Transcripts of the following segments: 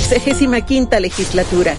Sexagésima quinta legislatura.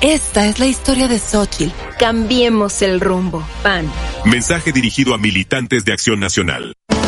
Esta es la historia de Xochitl. Cambiemos el rumbo. PAN. Mensaje dirigido a militantes de Acción Nacional.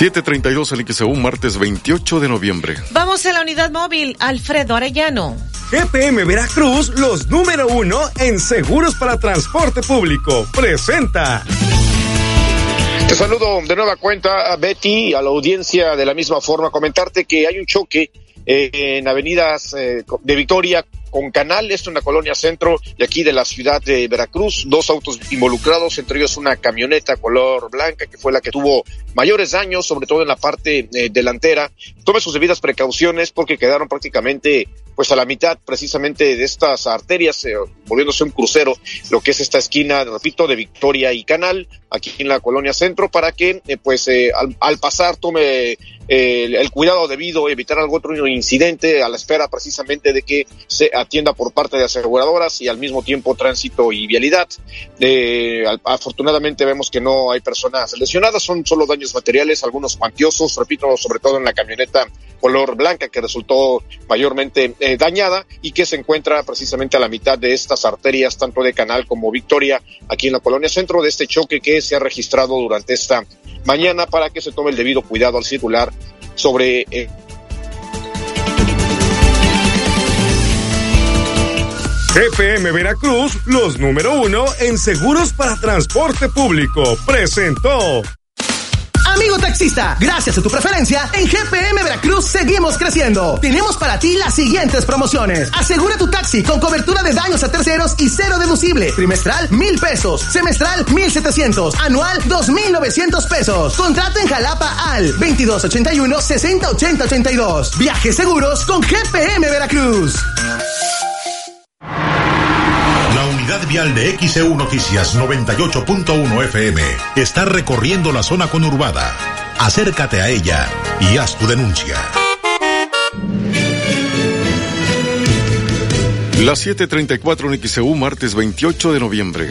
732 en XEU, martes 28 de noviembre. Vamos a la unidad móvil, Alfredo Arellano. GPM Veracruz, los número uno en seguros para transporte público. Presenta. Te saludo de nueva cuenta a Betty, a la audiencia de la misma forma, comentarte que hay un choque eh, en avenidas eh, de Victoria con Canal, esto en la colonia centro de aquí de la ciudad de Veracruz, dos autos involucrados, entre ellos una camioneta color blanca que fue la que tuvo mayores daños, sobre todo en la parte eh, delantera. Tome sus debidas precauciones porque quedaron prácticamente pues a la mitad precisamente de estas arterias, eh, volviéndose un crucero, lo que es esta esquina, repito, de Victoria y Canal, aquí en la colonia centro, para que eh, pues al, al, pasar tome el cuidado debido, evitar algún otro incidente a la espera precisamente de que se atienda por parte de aseguradoras y al mismo tiempo tránsito y vialidad. Eh, afortunadamente vemos que no hay personas lesionadas, son solo daños materiales, algunos cuantiosos, repito, sobre todo en la camioneta color blanca que resultó mayormente eh, dañada y que se encuentra precisamente a la mitad de estas arterias, tanto de Canal como Victoria, aquí en la colonia centro de este choque que se ha registrado durante esta mañana para que se tome el debido cuidado al circular sobre eh, GPM Veracruz, los número uno en seguros para transporte público, presentó. Amigo taxista, gracias a tu preferencia, en GPM Veracruz seguimos creciendo. Tenemos para ti las siguientes promociones. Asegura tu taxi con cobertura de daños a terceros y cero deducible. Trimestral, mil pesos. Semestral, mil setecientos. Anual, dos mil novecientos pesos. Contrato en Jalapa al 2281 608082. Viajes seguros con GPM Veracruz. La unidad vial de XEU Noticias 98.1 FM está recorriendo la zona conurbada. Acércate a ella y haz tu denuncia. Las 7:34 en XEU, martes 28 de noviembre.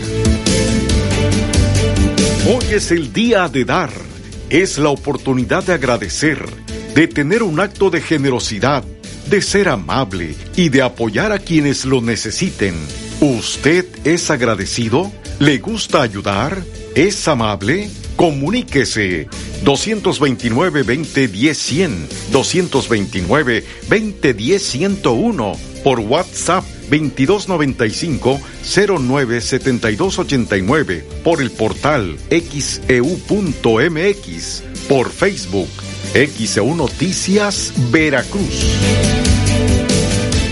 Hoy es el día de dar. Es la oportunidad de agradecer, de tener un acto de generosidad, de ser amable y de apoyar a quienes lo necesiten. ¿Usted es agradecido? ¿Le gusta ayudar? ¿Es amable? Comuníquese 229-2010-100, 229-2010-101 por WhatsApp 2295-097289, por el portal xeu.mx, e por Facebook, XEU Noticias Veracruz.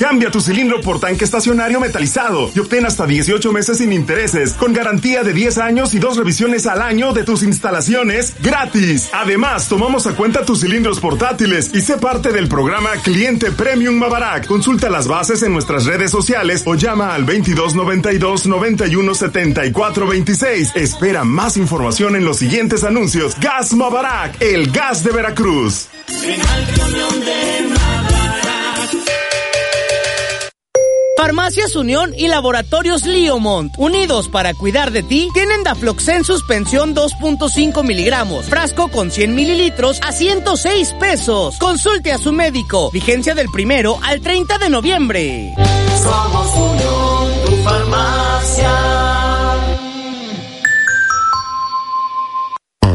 Cambia tu cilindro por tanque estacionario metalizado y obtén hasta 18 meses sin intereses, con garantía de 10 años y dos revisiones al año de tus instalaciones gratis. Además, tomamos a cuenta tus cilindros portátiles y sé parte del programa Cliente Premium Mabarak. Consulta las bases en nuestras redes sociales o llama al 2292 91 74 26. Espera más información en los siguientes anuncios. Gas Mabarak, el gas de Veracruz. Farmacias Unión y Laboratorios Liomont, unidos para cuidar de ti, tienen Dafloxen suspensión 2.5 miligramos, frasco con 100 mililitros a 106 pesos. Consulte a su médico. Vigencia del primero al 30 de noviembre. Somos Unión, tu farmacia.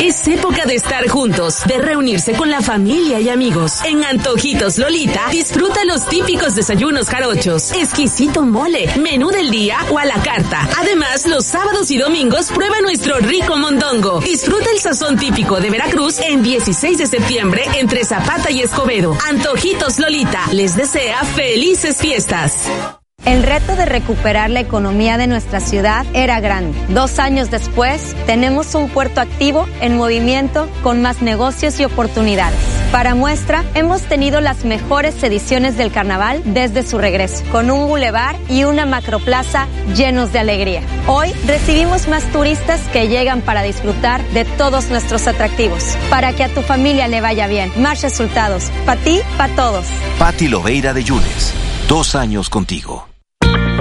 Es época de estar juntos, de reunirse con la familia y amigos. En Antojitos Lolita, disfruta los típicos desayunos jarochos, exquisito mole, menú del día o a la carta. Además, los sábados y domingos prueba nuestro rico mondongo. Disfruta el sazón típico de Veracruz en 16 de septiembre entre Zapata y Escobedo. Antojitos Lolita les desea felices fiestas. El reto de recuperar la economía de nuestra ciudad era grande. Dos años después, tenemos un puerto activo en movimiento con más negocios y oportunidades. Para muestra, hemos tenido las mejores ediciones del carnaval desde su regreso, con un bulevar y una macroplaza llenos de alegría. Hoy recibimos más turistas que llegan para disfrutar de todos nuestros atractivos. Para que a tu familia le vaya bien, más resultados. Para ti, para todos. Pati Loveira de Yunes, dos años contigo.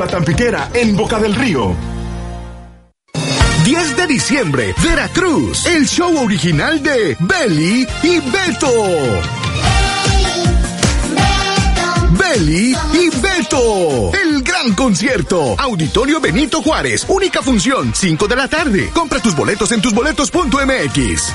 La Tampiquera, en Boca del Río. 10 de diciembre, Veracruz, el show original de Belly y Beto. Belly y Beto. El gran concierto. Auditorio Benito Juárez. Única función, 5 de la tarde. Compra tus boletos en tusboletos.mx.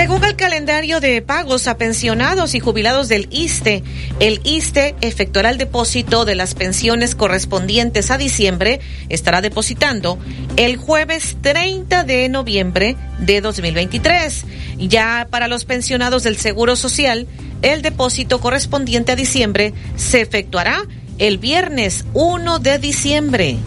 Según el calendario de pagos a pensionados y jubilados del ISTE, el ISTE efectuará el depósito de las pensiones correspondientes a diciembre, estará depositando el jueves 30 de noviembre de 2023. Ya para los pensionados del Seguro Social, el depósito correspondiente a diciembre se efectuará el viernes 1 de diciembre.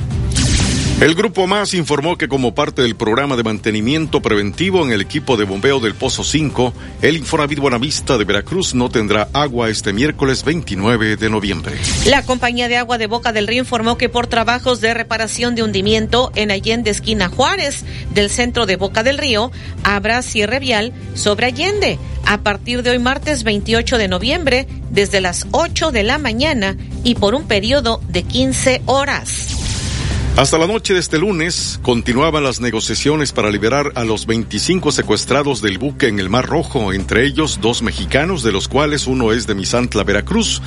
El Grupo Más informó que como parte del programa de mantenimiento preventivo en el equipo de bombeo del Pozo 5, el Infonavit Buenavista de Veracruz no tendrá agua este miércoles 29 de noviembre. La compañía de agua de Boca del Río informó que por trabajos de reparación de hundimiento en Allende esquina Juárez del centro de Boca del Río, habrá cierre vial sobre Allende a partir de hoy martes 28 de noviembre desde las 8 de la mañana y por un periodo de 15 horas. Hasta la noche de este lunes continuaban las negociaciones para liberar a los 25 secuestrados del buque en el Mar Rojo, entre ellos dos mexicanos, de los cuales uno es de Misantla, Veracruz.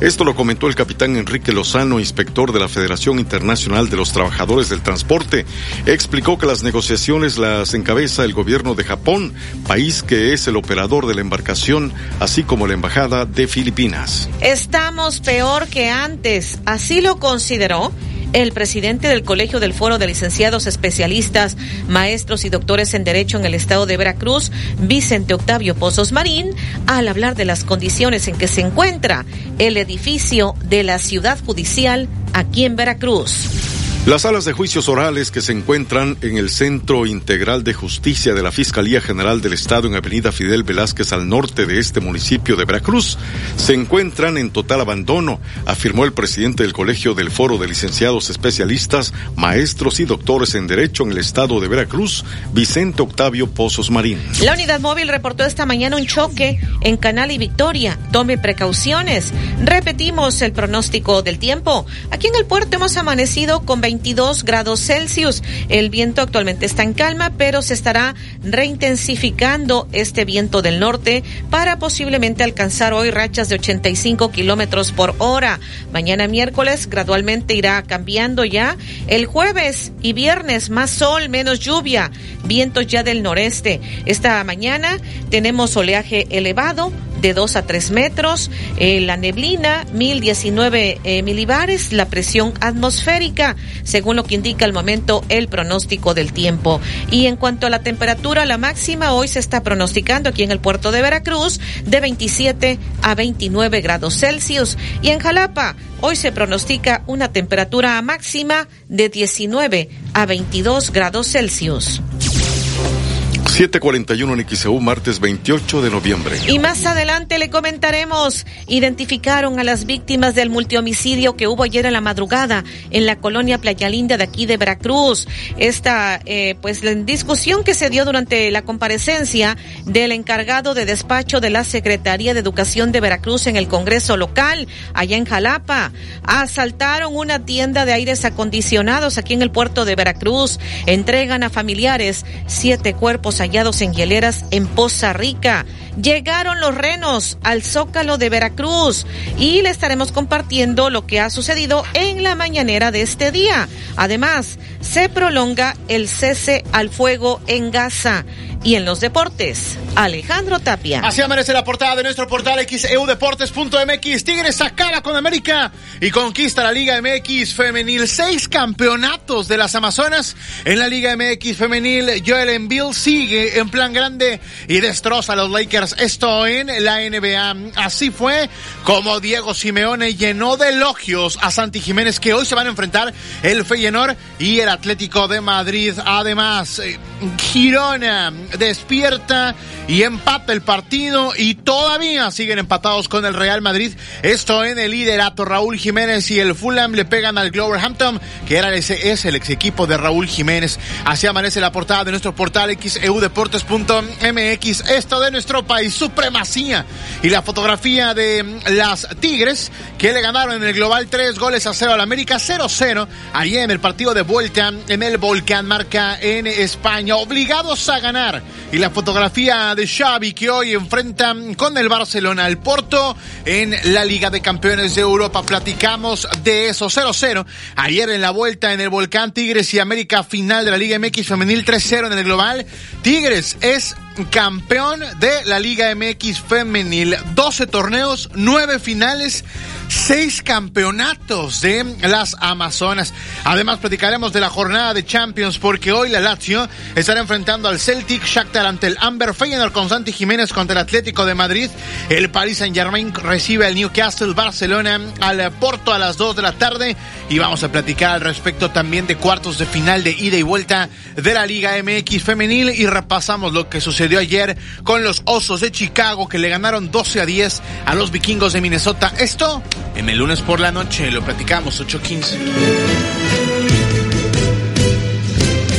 Esto lo comentó el capitán Enrique Lozano, inspector de la Federación Internacional de los Trabajadores del Transporte. Explicó que las negociaciones las encabeza el gobierno de Japón, país que es el operador de la embarcación, así como la Embajada de Filipinas. Estamos peor que antes, así lo consideró el presidente del Colegio del Foro de Licenciados Especialistas, Maestros y Doctores en Derecho en el Estado de Veracruz, Vicente Octavio Pozos Marín, al hablar de las condiciones en que se encuentra el edificio de la ciudad judicial aquí en Veracruz. Las salas de juicios orales que se encuentran en el Centro Integral de Justicia de la Fiscalía General del Estado en Avenida Fidel Velázquez al norte de este municipio de Veracruz se encuentran en total abandono, afirmó el presidente del Colegio del Foro de Licenciados Especialistas, Maestros y Doctores en Derecho en el Estado de Veracruz, Vicente Octavio Pozos Marín. La unidad móvil reportó esta mañana un choque en Canal y Victoria. Tome precauciones. Repetimos el pronóstico del tiempo. Aquí en el puerto hemos amanecido con 22 grados Celsius. El viento actualmente está en calma, pero se estará reintensificando este viento del norte para posiblemente alcanzar hoy rachas de 85 kilómetros por hora. Mañana miércoles gradualmente irá cambiando ya. El jueves y viernes más sol, menos lluvia, vientos ya del noreste. Esta mañana tenemos oleaje elevado de 2 a 3 metros, eh, la neblina 1019 eh, milibares, la presión atmosférica, según lo que indica al momento el pronóstico del tiempo. Y en cuanto a la temperatura, la máxima hoy se está pronosticando aquí en el puerto de Veracruz de 27 a 29 grados Celsius y en Jalapa hoy se pronostica una temperatura máxima de 19 a 22 grados Celsius. 741 en XEU, martes 28 de noviembre. Y más adelante le comentaremos, identificaron a las víctimas del multihomicidio que hubo ayer en la madrugada en la colonia Playa Linda de aquí de Veracruz. Esta, eh, pues, la discusión que se dio durante la comparecencia del encargado de despacho de la Secretaría de Educación de Veracruz en el Congreso local, allá en Jalapa. Asaltaron una tienda de aires acondicionados aquí en el puerto de Veracruz. Entregan a familiares siete cuerpos hallados en hieleras en Poza Rica. Llegaron los renos al Zócalo de Veracruz y le estaremos compartiendo lo que ha sucedido en la mañanera de este día. Además, se prolonga el cese al fuego en Gaza. Y en los deportes, Alejandro Tapia. Así amanece la portada de nuestro portal xeudeportes.mx. Tigres acaba con América y conquista la Liga MX femenil. Seis campeonatos de las Amazonas en la Liga MX femenil. Joel Embiid sigue en plan grande y destroza a los Lakers. Esto en la NBA. Así fue como Diego Simeone llenó de elogios a Santi Jiménez que hoy se van a enfrentar el Feyenoord y el Atlético de Madrid. Además, eh, Girona despierta y empata el partido y todavía siguen empatados con el Real Madrid. Esto en el liderato. Raúl Jiménez y el Fulham le pegan al Gloverhampton, que era ese, es el ex equipo de Raúl Jiménez. Así amanece la portada de nuestro portal xeudeportes.mx. Esto de nuestro país, supremacía. Y la fotografía de las Tigres, que le ganaron en el Global 3 goles a 0 al América 0-0. Allí en el partido de vuelta en el Volcán Marca en España. Obligados a ganar. Y la fotografía de Xavi que hoy enfrenta con el Barcelona al Porto en la Liga de Campeones de Europa. Platicamos de eso 0-0. Ayer en la vuelta en el Volcán Tigres y América final de la Liga MX femenil 3-0 en el global. Tigres es campeón de la Liga MX femenil. 12 torneos, 9 finales, 6 campeonatos de las Amazonas. Además, platicaremos de la jornada de Champions porque hoy la Lazio estará enfrentando al Celtic, Shakhtar ante el Amber Feyenoord con Santi Jiménez contra el Atlético de Madrid. El Paris Saint-Germain recibe al Newcastle Barcelona al Porto a las 2 de la tarde y vamos a platicar al respecto también de cuartos de final de ida y vuelta de la Liga MX femenil y repasamos lo que sucedió ayer con los Osos de Chicago que le ganaron 12 a 10 a los Vikingos de Minnesota. Esto en el lunes por la noche lo platicamos 8:15.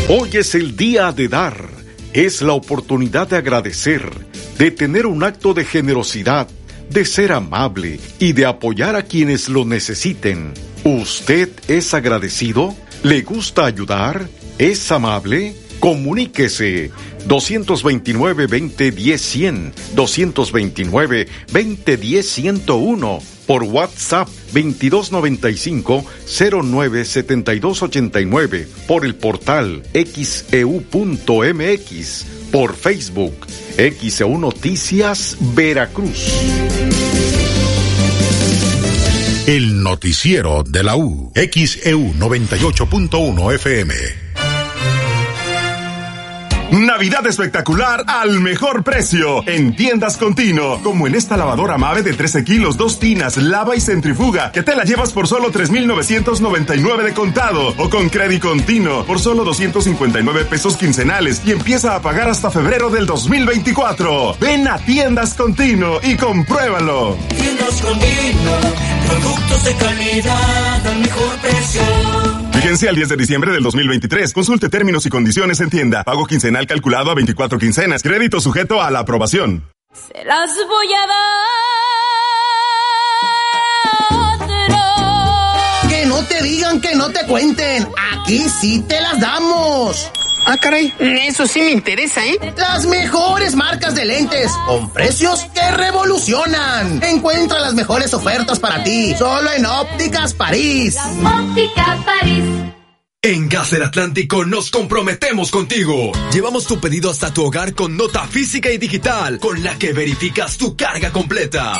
Hoy es el día de dar, es la oportunidad de agradecer, de tener un acto de generosidad, de ser amable y de apoyar a quienes lo necesiten. ¿Usted es agradecido? ¿Le gusta ayudar? ¿Es amable? Comuníquese 229-2010-100, 229-2010-101, por WhatsApp 2295-097289, por el portal xeu.mx, por Facebook XEU Noticias Veracruz. El noticiero de la U. XEU 98.1 FM. Navidad espectacular al mejor precio en tiendas Contino, como en esta lavadora Mave de 13 kilos, dos tinas, lava y centrifuga, que te la llevas por solo 3,999 de contado o con crédito Contino por solo 259 pesos quincenales y empieza a pagar hasta febrero del 2024. Ven a tiendas Contino y compruébalo. Tiendas Contino, productos de calidad al mejor precio. Vigencia al 10 de diciembre del 2023. Consulte términos y condiciones en tienda. Pago quincenal calculado a 24 quincenas. Crédito sujeto a la aprobación. Se las voy a dar. Que no te digan, que no te cuenten. Aquí sí te las damos. Ah, caray, eso sí me interesa, ¿eh? Las mejores marcas de lentes, con precios que revolucionan. Encuentra las mejores ofertas para ti, solo en Ópticas París. Óptica París. En Gas del Atlántico nos comprometemos contigo. Llevamos tu pedido hasta tu hogar con nota física y digital, con la que verificas tu carga completa.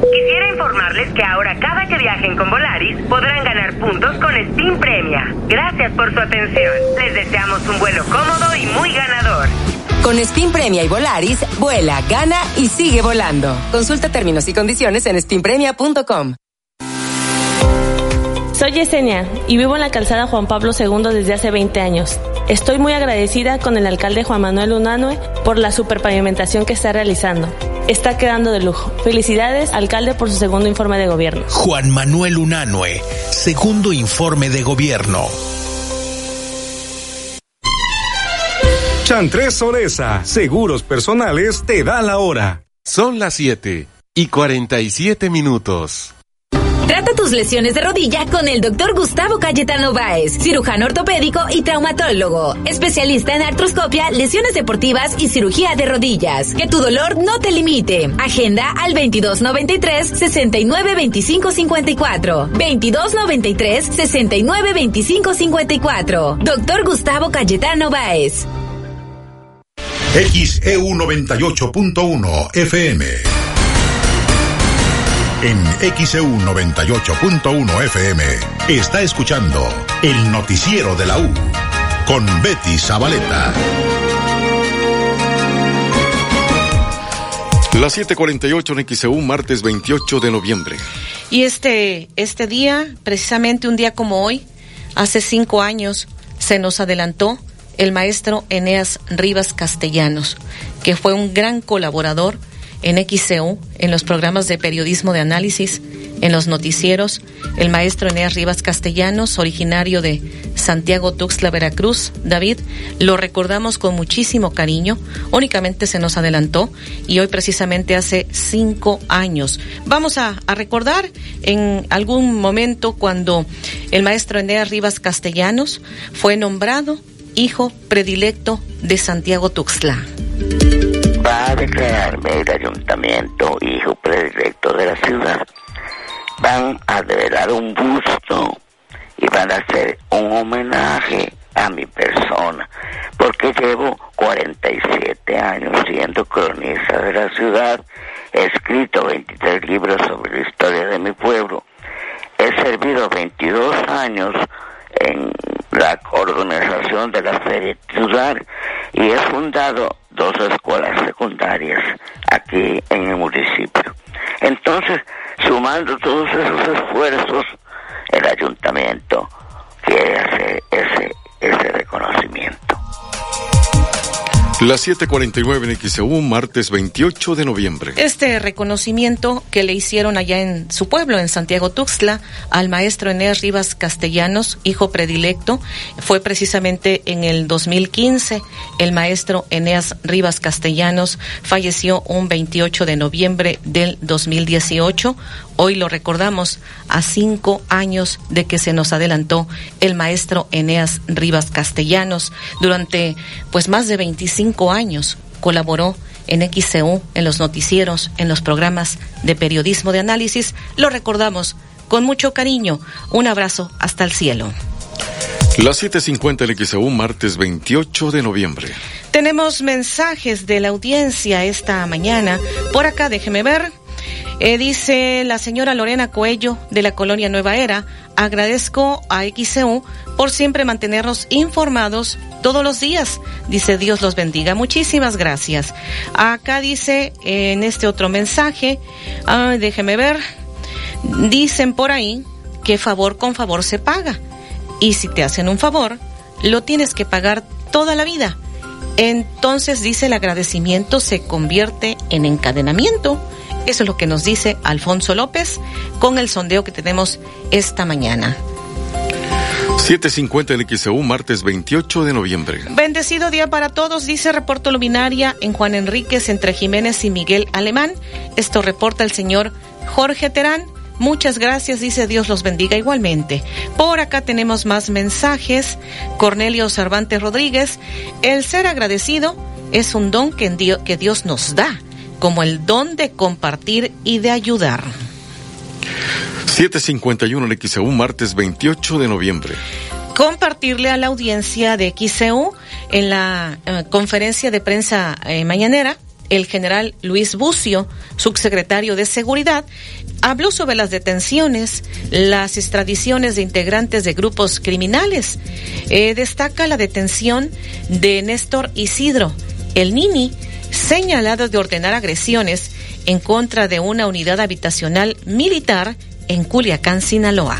Quisiera informarles que ahora cada que viajen con Volaris podrán ganar puntos con Steam Premia. Gracias por su atención. Les deseamos un vuelo cómodo y muy ganador. Con Spin Premia y Volaris, vuela, gana y sigue volando. Consulta términos y condiciones en spinpremia.com. Soy Yesenia y vivo en la calzada Juan Pablo II desde hace 20 años. Estoy muy agradecida con el alcalde Juan Manuel Unanue por la superpavimentación que está realizando. Está quedando de lujo. Felicidades, alcalde, por su segundo informe de gobierno. Juan Manuel Unanue, segundo informe de gobierno. Chantres Soresa, seguros personales, te da la hora. Son las 7 y 47 minutos. Trata tus lesiones de rodilla con el doctor Gustavo Cayetano Báez, cirujano ortopédico y traumatólogo, especialista en artroscopia, lesiones deportivas y cirugía de rodillas. Que tu dolor no te limite. Agenda al 2293 69 25 54. 2293 69 25 54. Doctor Gustavo Cayetano Báez. XEU 98.1 FM. En XEU 98.1 FM está escuchando el noticiero de la U con Betty Zabaleta. Las 7:48 en XEU, martes 28 de noviembre. Y este, este día, precisamente un día como hoy, hace cinco años, se nos adelantó el maestro Eneas Rivas Castellanos, que fue un gran colaborador en XCU, en los programas de periodismo de análisis, en los noticieros. El maestro Eneas Rivas Castellanos, originario de Santiago Tuxtla, Veracruz. David, lo recordamos con muchísimo cariño. Únicamente se nos adelantó y hoy precisamente hace cinco años. Vamos a, a recordar en algún momento cuando el maestro Eneas Rivas Castellanos fue nombrado hijo predilecto de Santiago Tuxtla va a declararme el ayuntamiento hijo predilecto de la ciudad. Van a develar un busto y van a hacer un homenaje a mi persona, porque llevo 47 años siendo cronista de la ciudad, he escrito 23 libros sobre la historia de mi pueblo, he servido 22 años en la organización de la Feria Ciudad y he fundado dos escuelas secundarias aquí en el municipio. Entonces, sumando todos esos esfuerzos, el ayuntamiento quiere hacer ese, ese reconocimiento. Las 7:49 en XEU, martes 28 de noviembre. Este reconocimiento que le hicieron allá en su pueblo, en Santiago Tuxtla, al maestro Enéas Rivas Castellanos, hijo predilecto, fue precisamente en el 2015. El maestro Eneas Rivas Castellanos falleció un 28 de noviembre del 2018. Hoy lo recordamos a cinco años de que se nos adelantó el maestro Eneas Rivas Castellanos. Durante pues más de 25 años colaboró en XCU, en los noticieros, en los programas de periodismo de análisis. Lo recordamos con mucho cariño. Un abrazo hasta el cielo. Las 7.50 en XEU, martes 28 de noviembre. Tenemos mensajes de la audiencia esta mañana. Por acá, déjeme ver. Eh, dice la señora Lorena Coello de la colonia Nueva Era, agradezco a XCU por siempre mantenernos informados todos los días. Dice Dios los bendiga. Muchísimas gracias. Acá dice en este otro mensaje, déjeme ver, dicen por ahí que favor con favor se paga. Y si te hacen un favor, lo tienes que pagar toda la vida. Entonces dice el agradecimiento se convierte en encadenamiento eso es lo que nos dice Alfonso López con el sondeo que tenemos esta mañana. 7.50 en XEU, martes 28 de noviembre. Bendecido día para todos, dice Reporto Luminaria en Juan Enríquez entre Jiménez y Miguel Alemán. Esto reporta el señor Jorge Terán. Muchas gracias, dice Dios los bendiga igualmente. Por acá tenemos más mensajes. Cornelio Cervantes Rodríguez, el ser agradecido es un don que Dios nos da como el don de compartir y de ayudar. 751 en XEU, martes 28 de noviembre. Compartirle a la audiencia de XEU en la eh, conferencia de prensa eh, mañanera, el general Luis Bucio, subsecretario de Seguridad, habló sobre las detenciones, las extradiciones de integrantes de grupos criminales. Eh, destaca la detención de Néstor Isidro, el Nini, señalado de ordenar agresiones en contra de una unidad habitacional militar en Culiacán, Sinaloa.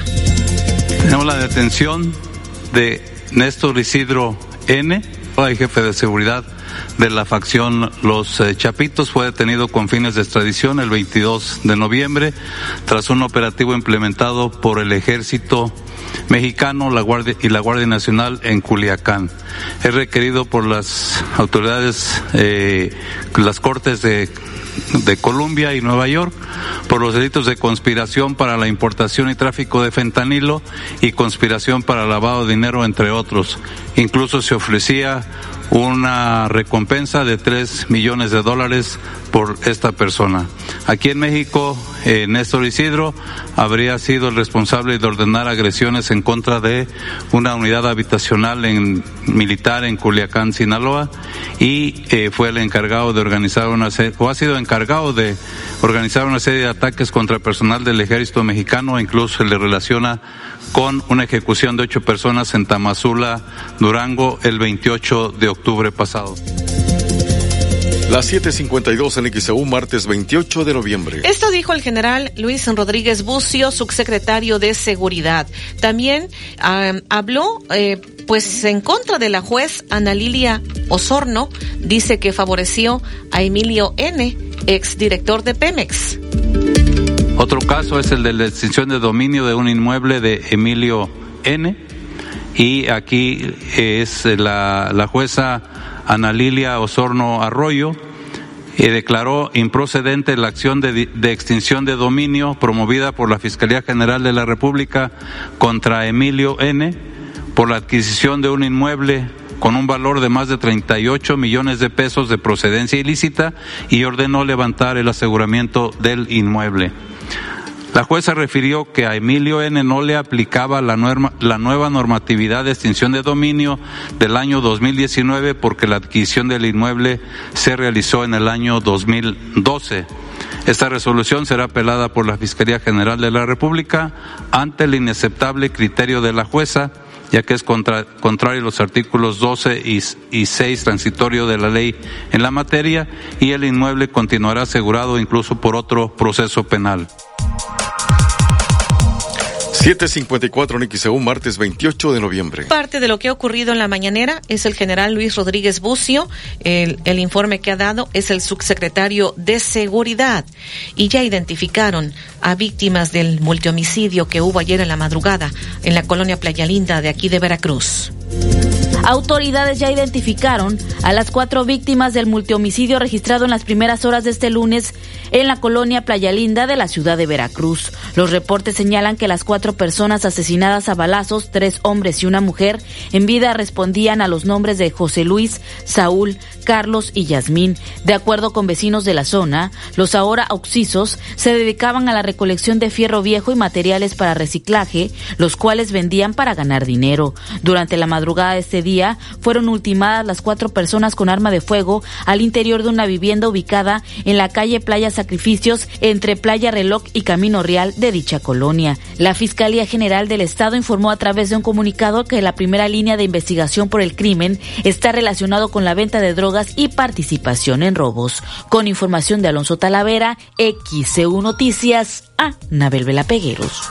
Tenemos la detención de Néstor Isidro N., jefe de seguridad de la facción Los eh, Chapitos fue detenido con fines de extradición el 22 de noviembre tras un operativo implementado por el ejército mexicano la Guardia y la Guardia Nacional en Culiacán. Es requerido por las autoridades, eh, las cortes de de Colombia y Nueva York por los delitos de conspiración para la importación y tráfico de fentanilo y conspiración para lavado de dinero, entre otros. Incluso se ofrecía una recompensa de 3 millones de dólares por esta persona. Aquí en México, eh, Néstor Isidro habría sido el responsable de ordenar agresiones en contra de una unidad habitacional en, militar en Culiacán, Sinaloa, y eh, fue el encargado de organizar una serie, o ha sido encargado de organizar una serie de ataques contra personal del ejército mexicano, incluso se le relaciona con una ejecución de ocho personas en Tamazula, Durango, el 28 de octubre pasado. Las 7:52 en XEU, martes 28 de noviembre. Esto dijo el general Luis Rodríguez Bucio, subsecretario de Seguridad. También habló, eh, pues, en contra de la juez Ana Lilia Osorno. Dice que favoreció a Emilio N., exdirector de Pemex. Otro caso es el de la extinción de dominio de un inmueble de Emilio N. Y aquí es la, la jueza Ana Lilia Osorno Arroyo, y declaró improcedente la acción de, de, extinción de dominio promovida por la Fiscalía General de la República contra Emilio N. por la adquisición de un inmueble con un valor de más de 38 millones de pesos de procedencia ilícita y ordenó levantar el aseguramiento del inmueble. La jueza refirió que a Emilio N. no le aplicaba la, nueva normatividad de extinción de dominio del año 2019 porque la adquisición del inmueble se realizó en el año 2012. Esta resolución será apelada por la Fiscalía General de la República ante el inaceptable criterio de la jueza, ya que es contra, contrario a los artículos 12 y, y 6 transitorio de la ley en la materia y el inmueble continuará asegurado incluso por otro proceso penal. 754 Nixeu, martes 28 de noviembre. Parte de lo que ha ocurrido en la mañanera es el general Luis Rodríguez Bucio. El, el, informe que ha dado es el subsecretario de Seguridad. Y ya identificaron a víctimas del multihomicidio que hubo ayer en la madrugada en la colonia Playa Linda de aquí de Veracruz. Autoridades ya identificaron a las cuatro víctimas del multihomicidio registrado en las primeras horas de este lunes en la colonia Playa Linda de la ciudad de Veracruz. Los reportes señalan que las cuatro personas asesinadas a balazos, tres hombres y una mujer, en vida respondían a los nombres de José Luis, Saúl, Carlos y Yasmín. De acuerdo con vecinos de la zona, los ahora oxisos se dedicaban a la recolección de fierro viejo y materiales para reciclaje, los cuales vendían para ganar dinero. Durante la madrugada de este día fueron ultimadas las cuatro personas con arma de fuego al interior de una vivienda ubicada en la calle Playa Sacrificios entre Playa Reloj y Camino Real de dicha colonia. La Fiscalía General del Estado informó a través de un comunicado que la primera línea de investigación por el crimen está relacionado con la venta de drogas y participación en robos. Con información de Alonso Talavera, XCU Noticias, a Nabel Vela Pegueros.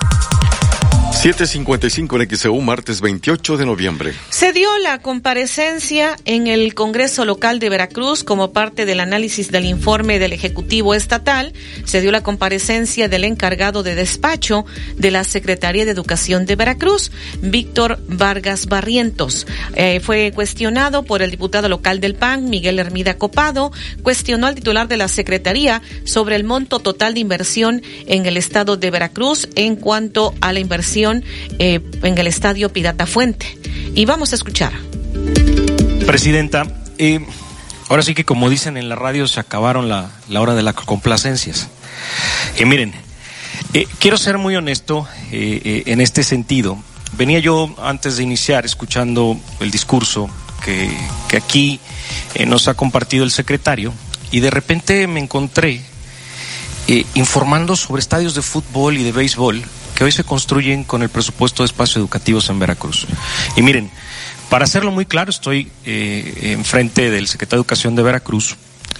755 en XEU, martes 28 de noviembre. Se dio la comparecencia en el Congreso Local de Veracruz como parte del análisis del informe del Ejecutivo Estatal. Se dio la comparecencia del encargado de despacho de la Secretaría de Educación de Veracruz, Víctor Vargas Barrientos. Eh, fue cuestionado por el diputado local del PAN, Miguel Hermida Copado. Cuestionó al titular de la Secretaría sobre el monto total de inversión en el estado de Veracruz en cuanto a la inversión eh, en el estadio Pirata Fuente. Y vamos a escuchar. Presidenta, eh, ahora sí que como dicen en la radio se acabaron la, la hora de las complacencias. Y miren, eh, quiero ser muy honesto en este sentido. Venía yo antes de iniciar escuchando el discurso que, que aquí nos ha compartido el secretario y de repente me encontré informando sobre estadios de fútbol y de béisbol que hoy se construyen con el presupuesto de espacios educativos en Veracruz. Y miren, para hacerlo muy claro, estoy eh, enfrente del secretario de Educación de Veracruz.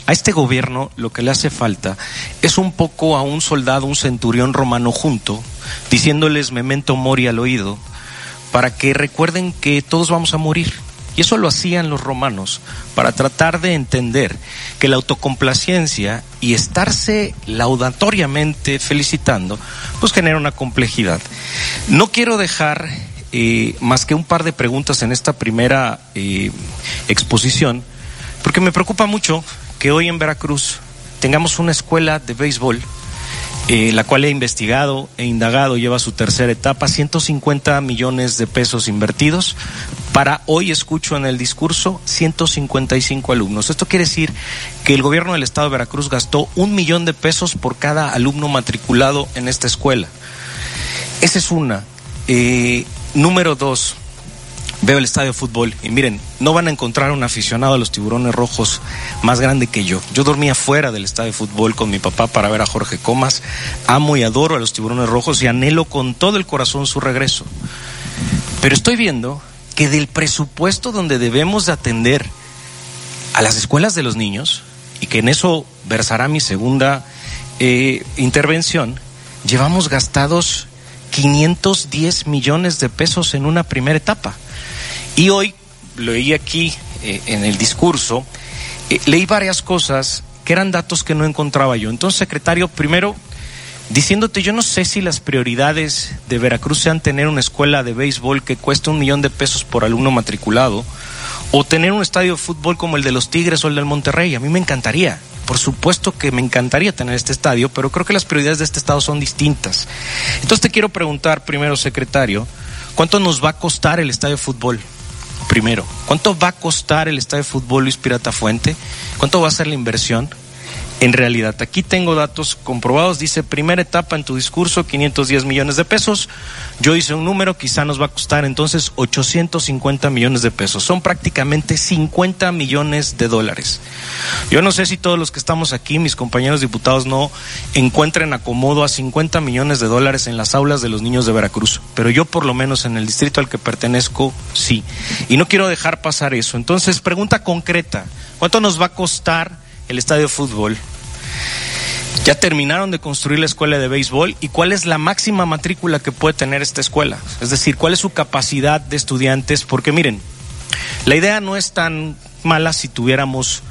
A este gobierno lo que le hace falta es un poco a un soldado, un centurión romano junto, diciéndoles memento mori al oído, para que recuerden que todos vamos a morir y eso lo hacían los romanos para tratar de entender que la autocomplacencia y estarse laudatoriamente felicitando, pues genera una complejidad. No quiero dejar eh, más que un par de preguntas en esta primera eh, exposición, porque me preocupa mucho que hoy en Veracruz tengamos una escuela de béisbol eh, la cual he investigado e indagado, lleva su tercera etapa, 150 millones de pesos invertidos. Para hoy escucho en el discurso 155 alumnos. Esto quiere decir que el gobierno del estado de Veracruz gastó un millón de pesos por cada alumno matriculado en esta escuela. Esa es una. Eh, número dos, veo el estadio de fútbol y miren, no van a encontrar un aficionado a los tiburones rojos más grande que yo. Yo dormía fuera del estadio de fútbol con mi papá para ver a Jorge Comas. Amo y adoro a los tiburones rojos y anhelo con todo el corazón su regreso. Pero estoy viendo que del presupuesto donde debemos de atender a las escuelas de los niños, y que en eso versará mi segunda eh, intervención, llevamos gastados 510 millones de pesos en una primera etapa. Y hoy leí aquí eh, en el discurso, eh, leí varias cosas que eran datos que no encontraba yo. Entonces, secretario, primero, diciéndote, yo no sé si las prioridades de Veracruz sean tener una escuela de béisbol que cuesta un millón de pesos por alumno matriculado, o tener un estadio de fútbol como el de los Tigres o el del Monterrey. A mí me encantaría. Por supuesto que me encantaría tener este estadio, pero creo que las prioridades de este estado son distintas. Entonces te quiero preguntar primero, secretario, ¿cuánto nos va a costar el estadio de fútbol? Primero, ¿cuánto va a costar el estadio de fútbol Luis Pirata Fuente? ¿Cuánto va a ser la inversión? En realidad. Aquí tengo datos comprobados. Dice, primera etapa en tu discurso, 510 millones de pesos. Yo hice un número, quizá nos va a costar entonces 850 millones de pesos. Son prácticamente 50 millones de dólares. Yo no sé si todos los que estamos aquí, mis compañeros diputados, no encuentren acomodo a 50 millones de dólares en las aulas de los niños de Veracruz. Pero yo por lo menos en el distrito al que pertenezco, sí. Y no quiero dejar pasar eso. Entonces, pregunta concreta. ¿Cuánto nos va a costar el estadio de fútbol. Ya terminaron de construir la escuela de béisbol y cuál es la máxima matrícula que puede tener esta escuela. Es decir, cuál es su capacidad de estudiantes. Porque miren, la idea no es tan mala si tuviéramos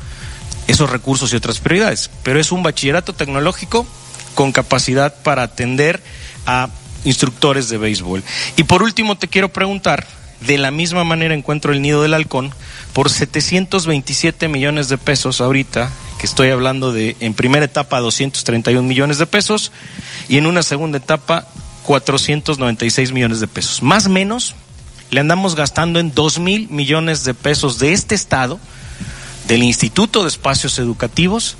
esos recursos y otras prioridades, pero es un bachillerato tecnológico con capacidad para atender a instructores de béisbol. Y por último te quiero preguntar, de la misma manera encuentro el nido del halcón por 727 millones de pesos ahorita, que estoy hablando de en primera etapa 231 millones de pesos y en una segunda etapa 496 millones de pesos. Más o menos le andamos gastando en 2 mil millones de pesos de este Estado, del Instituto de Espacios Educativos,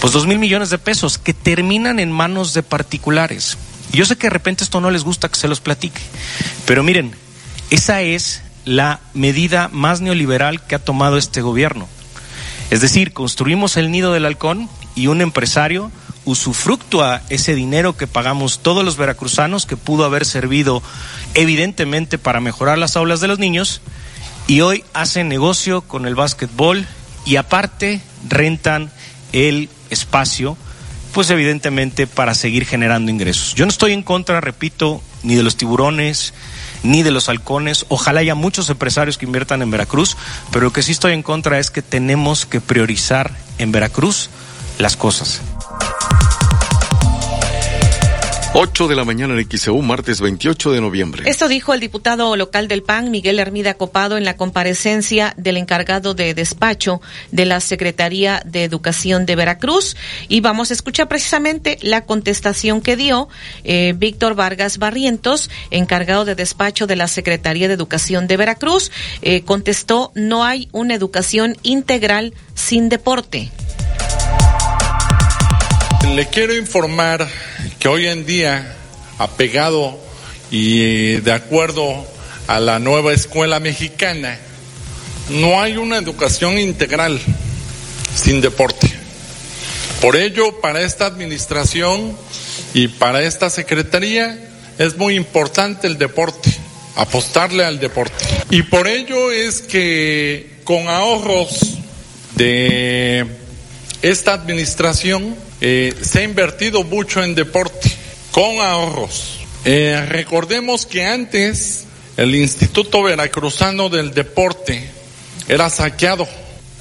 pues 2 mil millones de pesos que terminan en manos de particulares. Yo sé que de repente esto no les gusta que se los platique, pero miren, esa es la medida más neoliberal que ha tomado este gobierno. Es decir, construimos el nido del halcón y un empresario usufructúa ese dinero que pagamos todos los veracruzanos, que pudo haber servido evidentemente para mejorar las aulas de los niños, y hoy hacen negocio con el básquetbol y aparte rentan el espacio, pues evidentemente para seguir generando ingresos. Yo no estoy en contra, repito, ni de los tiburones, ni de los halcones. Ojalá haya muchos empresarios que inviertan en Veracruz, pero lo que sí estoy en contra es que tenemos que priorizar en Veracruz las cosas. 8 de la mañana en XEU, martes 28 de noviembre. Esto dijo el diputado local del PAN, Miguel Hermida Copado, en la comparecencia del encargado de despacho de la Secretaría de Educación de Veracruz. Y vamos a escuchar precisamente la contestación que dio eh, Víctor Vargas Barrientos, encargado de despacho de la Secretaría de Educación de Veracruz. Eh, contestó, no hay una educación integral sin deporte. Le quiero informar que hoy en día, apegado y de acuerdo a la nueva escuela mexicana, no hay una educación integral sin deporte. Por ello, para esta administración y para esta secretaría es muy importante el deporte, apostarle al deporte. Y por ello es que con ahorros de esta administración eh, se ha invertido mucho en deporte con ahorros. Eh, recordemos que antes el Instituto Veracruzano del Deporte era saqueado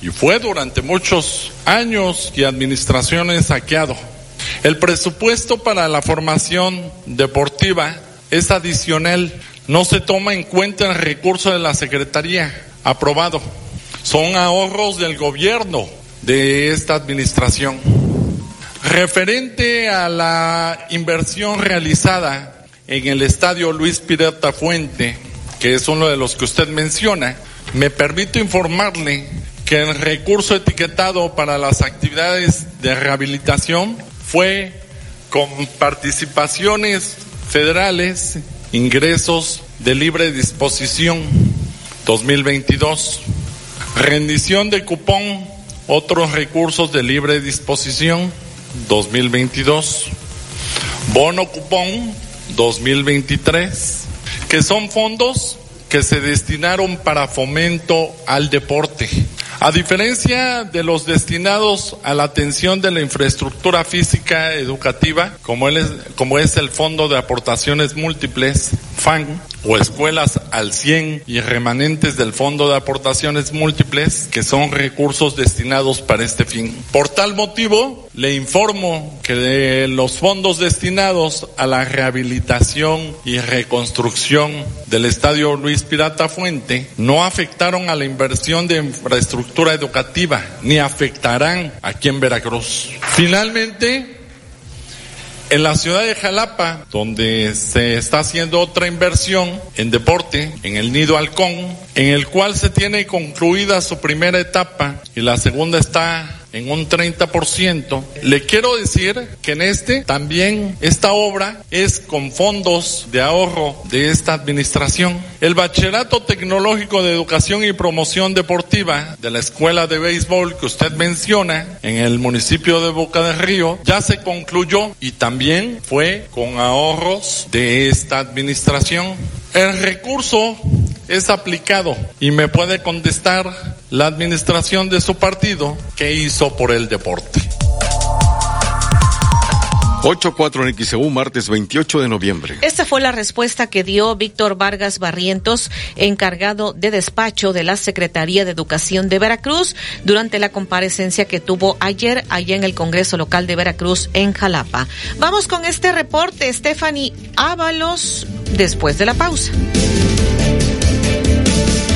y fue durante muchos años y administraciones saqueado. El presupuesto para la formación deportiva es adicional, no se toma en cuenta el recurso de la Secretaría aprobado. Son ahorros del gobierno de esta administración. Referente a la inversión realizada en el estadio Luis Pirata Fuente, que es uno de los que usted menciona, me permito informarle que el recurso etiquetado para las actividades de rehabilitación fue con participaciones federales, ingresos de libre disposición 2022, rendición de cupón, otros recursos de libre disposición 2022, bono cupón 2023, que son fondos que se destinaron para fomento al deporte. A diferencia de los destinados a la atención de la infraestructura física educativa, como, es, como es el Fondo de Aportaciones Múltiples, FAN, o escuelas al 100 y remanentes del Fondo de Aportaciones Múltiples, que son recursos destinados para este fin. Por tal motivo, le informo que de los fondos destinados a la rehabilitación y reconstrucción del Estadio Luis Pirata Fuente no afectaron a la inversión de infraestructura educativa ni afectarán aquí en Veracruz. Finalmente, en la ciudad de Jalapa, donde se está haciendo otra inversión en deporte, en el Nido Halcón, en el cual se tiene concluida su primera etapa y la segunda está en un 30%. Le quiero decir que en este también esta obra es con fondos de ahorro de esta administración. El Bachillerato Tecnológico de Educación y Promoción Deportiva de la Escuela de Béisbol que usted menciona en el municipio de Boca del Río ya se concluyó y también fue con ahorros de esta administración. El recurso es aplicado y me puede contestar la administración de su partido que hizo por el deporte. 8-4 en XEU, martes 28 de noviembre. Esta fue la respuesta que dio Víctor Vargas Barrientos, encargado de despacho de la Secretaría de Educación de Veracruz, durante la comparecencia que tuvo ayer allá en el Congreso Local de Veracruz en Jalapa. Vamos con este reporte, Stephanie Ábalos, después de la pausa.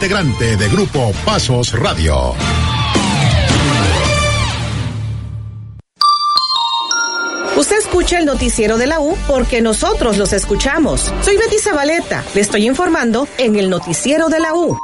integrante de Grupo Pasos Radio. Usted escucha el noticiero de la U porque nosotros los escuchamos. Soy Betty Zabaleta. Le estoy informando en el noticiero de la U.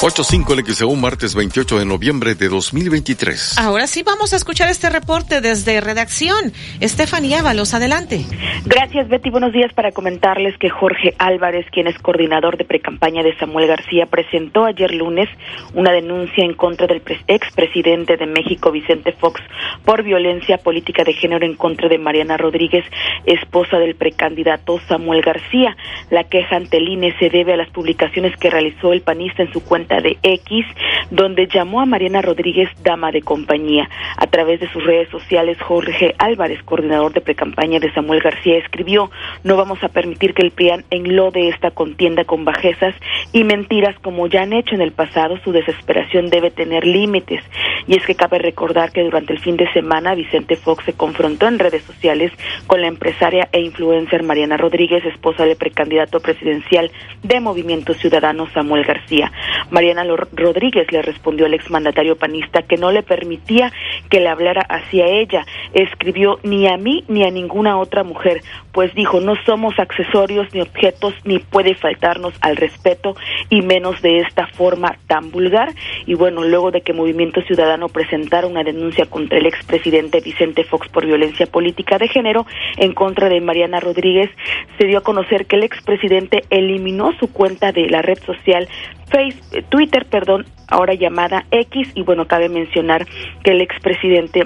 8.5 el XEU, martes 28 de noviembre de 2023. Ahora sí vamos a escuchar este reporte desde redacción. Estefanía Ábalos, adelante. Gracias, Betty. Buenos días para comentarles que Jorge Álvarez, quien es coordinador de precampaña de Samuel García, presentó ayer lunes una denuncia en contra del expresidente de México, Vicente Fox, por violencia política de género en contra de Mariana Rodríguez, esposa del precandidato Samuel García. La queja ante el INE se debe a las publicaciones que realizó el panista en su cuenta de X, donde llamó a Mariana Rodríguez dama de compañía. A través de sus redes sociales, Jorge Álvarez, coordinador de precampaña de Samuel García, escribió, no vamos a permitir que el PRIAN enlode esta contienda con bajezas y mentiras como ya han hecho en el pasado, su desesperación debe tener límites. Y es que cabe recordar que durante el fin de semana Vicente Fox se confrontó en redes sociales con la empresaria e influencer Mariana Rodríguez, esposa del precandidato presidencial de Movimiento Ciudadano Samuel García. Mariana Rodríguez le respondió al exmandatario panista que no le permitía que le hablara hacia ella. Escribió ni a mí ni a ninguna otra mujer, pues dijo, no somos accesorios ni objetos ni puede faltarnos al respeto y menos de esta forma tan vulgar. Y bueno, luego de que Movimiento Ciudadano presentara una denuncia contra el expresidente Vicente Fox por violencia política de género en contra de Mariana Rodríguez, se dio a conocer que el expresidente eliminó su cuenta de la red social Facebook, Twitter, perdón, ahora llamada X, y bueno, cabe mencionar que el expresidente